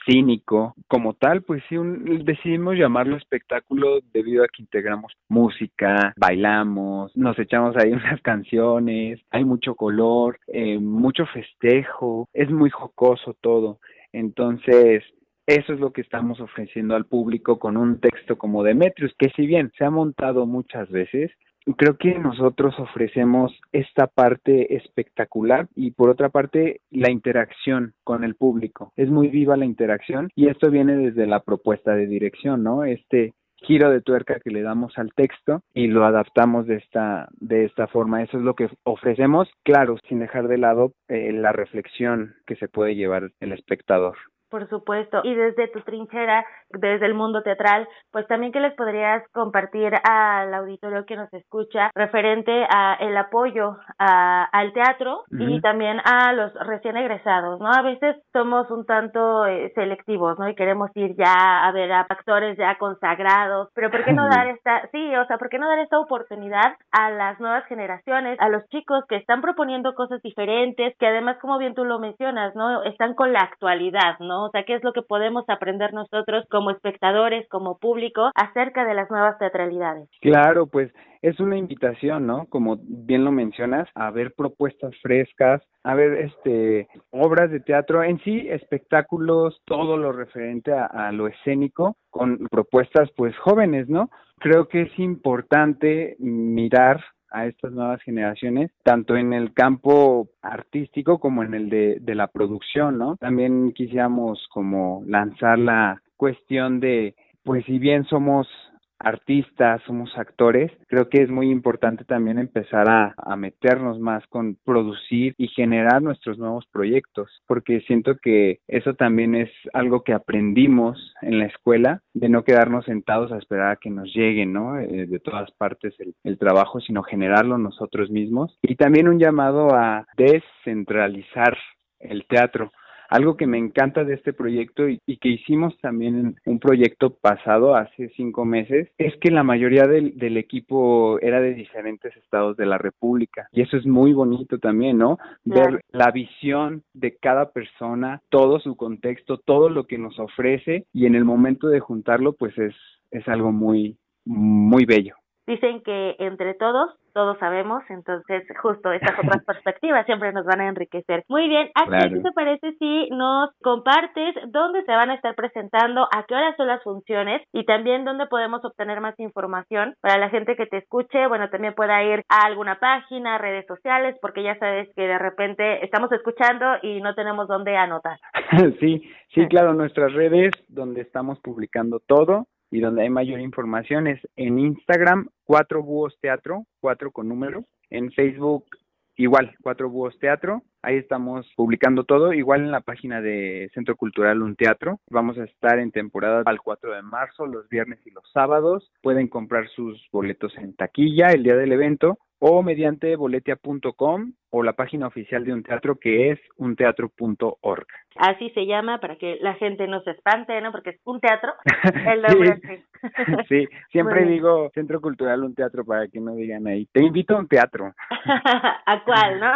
cínico. Como tal, pues sí, decidimos llamarlo espectáculo debido a que integramos música, bailamos, nos echamos ahí unas canciones, hay mucho color, eh, mucho festejo, es muy jocoso todo. Entonces, eso es lo que estamos ofreciendo al público con un texto como Demetrius, que si bien se ha montado muchas veces, creo que nosotros ofrecemos esta parte espectacular y por otra parte la interacción con el público. Es muy viva la interacción y esto viene desde la propuesta de dirección, ¿no? Este giro de tuerca que le damos al texto y lo adaptamos de esta de esta forma. Eso es lo que ofrecemos, claro, sin dejar de lado eh, la reflexión que se puede llevar el espectador. Por supuesto. Y desde tu trinchera, desde el mundo teatral, pues también que les podrías compartir al auditorio que nos escucha referente a el apoyo a, al teatro y también a los recién egresados, ¿no? A veces somos un tanto eh, selectivos, ¿no? Y queremos ir ya a ver a actores ya consagrados, pero ¿por qué no dar esta, sí, o sea, ¿por qué no dar esta oportunidad a las nuevas generaciones, a los chicos que están proponiendo cosas diferentes, que además, como bien tú lo mencionas, ¿no? Están con la actualidad, ¿no? O sea, ¿qué es lo que podemos aprender nosotros como espectadores, como público, acerca de las nuevas teatralidades? Claro, pues es una invitación, ¿no? Como bien lo mencionas, a ver propuestas frescas, a ver este obras de teatro, en sí espectáculos, todo lo referente a, a lo escénico, con propuestas pues jóvenes, ¿no? Creo que es importante mirar a estas nuevas generaciones, tanto en el campo artístico como en el de, de la producción, ¿no? También quisiéramos como lanzar la cuestión de, pues si bien somos artistas, somos actores, creo que es muy importante también empezar a, a, meternos más con producir y generar nuestros nuevos proyectos, porque siento que eso también es algo que aprendimos en la escuela, de no quedarnos sentados a esperar a que nos lleguen, ¿no? Eh, de todas partes el trabajo, sino generarlo nosotros mismos. Y también un llamado a descentralizar el teatro algo que me encanta de este proyecto y, y, que hicimos también en un proyecto pasado hace cinco meses es que la mayoría del, del, equipo era de diferentes estados de la República y eso es muy bonito también, ¿no? Ver la visión de cada persona, todo su contexto, todo lo que nos ofrece y en el momento de juntarlo pues es, es algo muy, muy bello. Dicen que entre todos todos sabemos, entonces justo estas otras perspectivas siempre nos van a enriquecer. Muy bien, ¿a claro. qué te parece si nos compartes dónde se van a estar presentando, a qué horas son las funciones y también dónde podemos obtener más información para la gente que te escuche, bueno, también pueda ir a alguna página, redes sociales, porque ya sabes que de repente estamos escuchando y no tenemos dónde anotar. sí, sí, claro, nuestras redes donde estamos publicando todo y donde hay mayor información es en Instagram, Cuatro Búhos Teatro, cuatro con número, en Facebook igual, Cuatro Búhos Teatro, ahí estamos publicando todo, igual en la página de Centro Cultural Un Teatro, vamos a estar en temporada al 4 de marzo, los viernes y los sábados, pueden comprar sus boletos en taquilla el día del evento o mediante boletia.com o la página oficial de un teatro que es unteatro.org. Así se llama para que la gente no se espante, ¿no? Porque es un teatro. El sí. sí, siempre digo Centro Cultural Un Teatro para que no digan ahí, te invito a un teatro. ¿A cuál, no?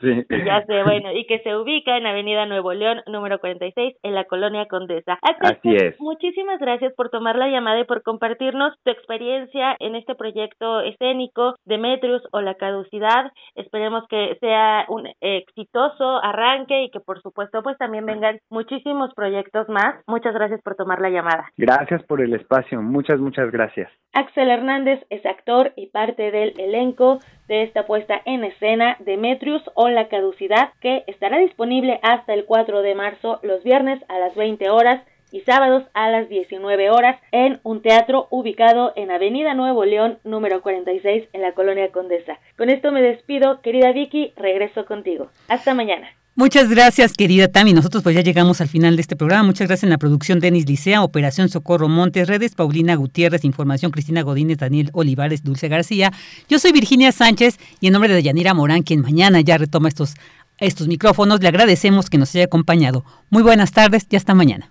sí. Ya sé, bueno, y que se ubica en Avenida Nuevo León, número 46, en la Colonia Condesa. Así es. Muchísimas gracias por tomar la llamada y por compartirnos tu experiencia en este proyecto escénico de Demetrius o la caducidad. Esperemos que sea un exitoso arranque y que por supuesto pues también vengan muchísimos proyectos más. Muchas gracias por tomar la llamada. Gracias por el espacio, muchas, muchas gracias. Axel Hernández es actor y parte del elenco de esta puesta en escena Demetrius o la caducidad que estará disponible hasta el 4 de marzo los viernes a las 20 horas y sábados a las 19 horas en un teatro ubicado en Avenida Nuevo León número 46 en la colonia Condesa. Con esto me despido, querida Vicky, regreso contigo. Hasta mañana. Muchas gracias, querida Tami. Nosotros pues ya llegamos al final de este programa. Muchas gracias en la producción Denis Licea, Operación Socorro Montes, Redes Paulina Gutiérrez, Información Cristina Godínez, Daniel Olivares, Dulce García. Yo soy Virginia Sánchez y en nombre de Yanira Morán, quien mañana ya retoma estos, estos micrófonos, le agradecemos que nos haya acompañado. Muy buenas tardes y hasta mañana.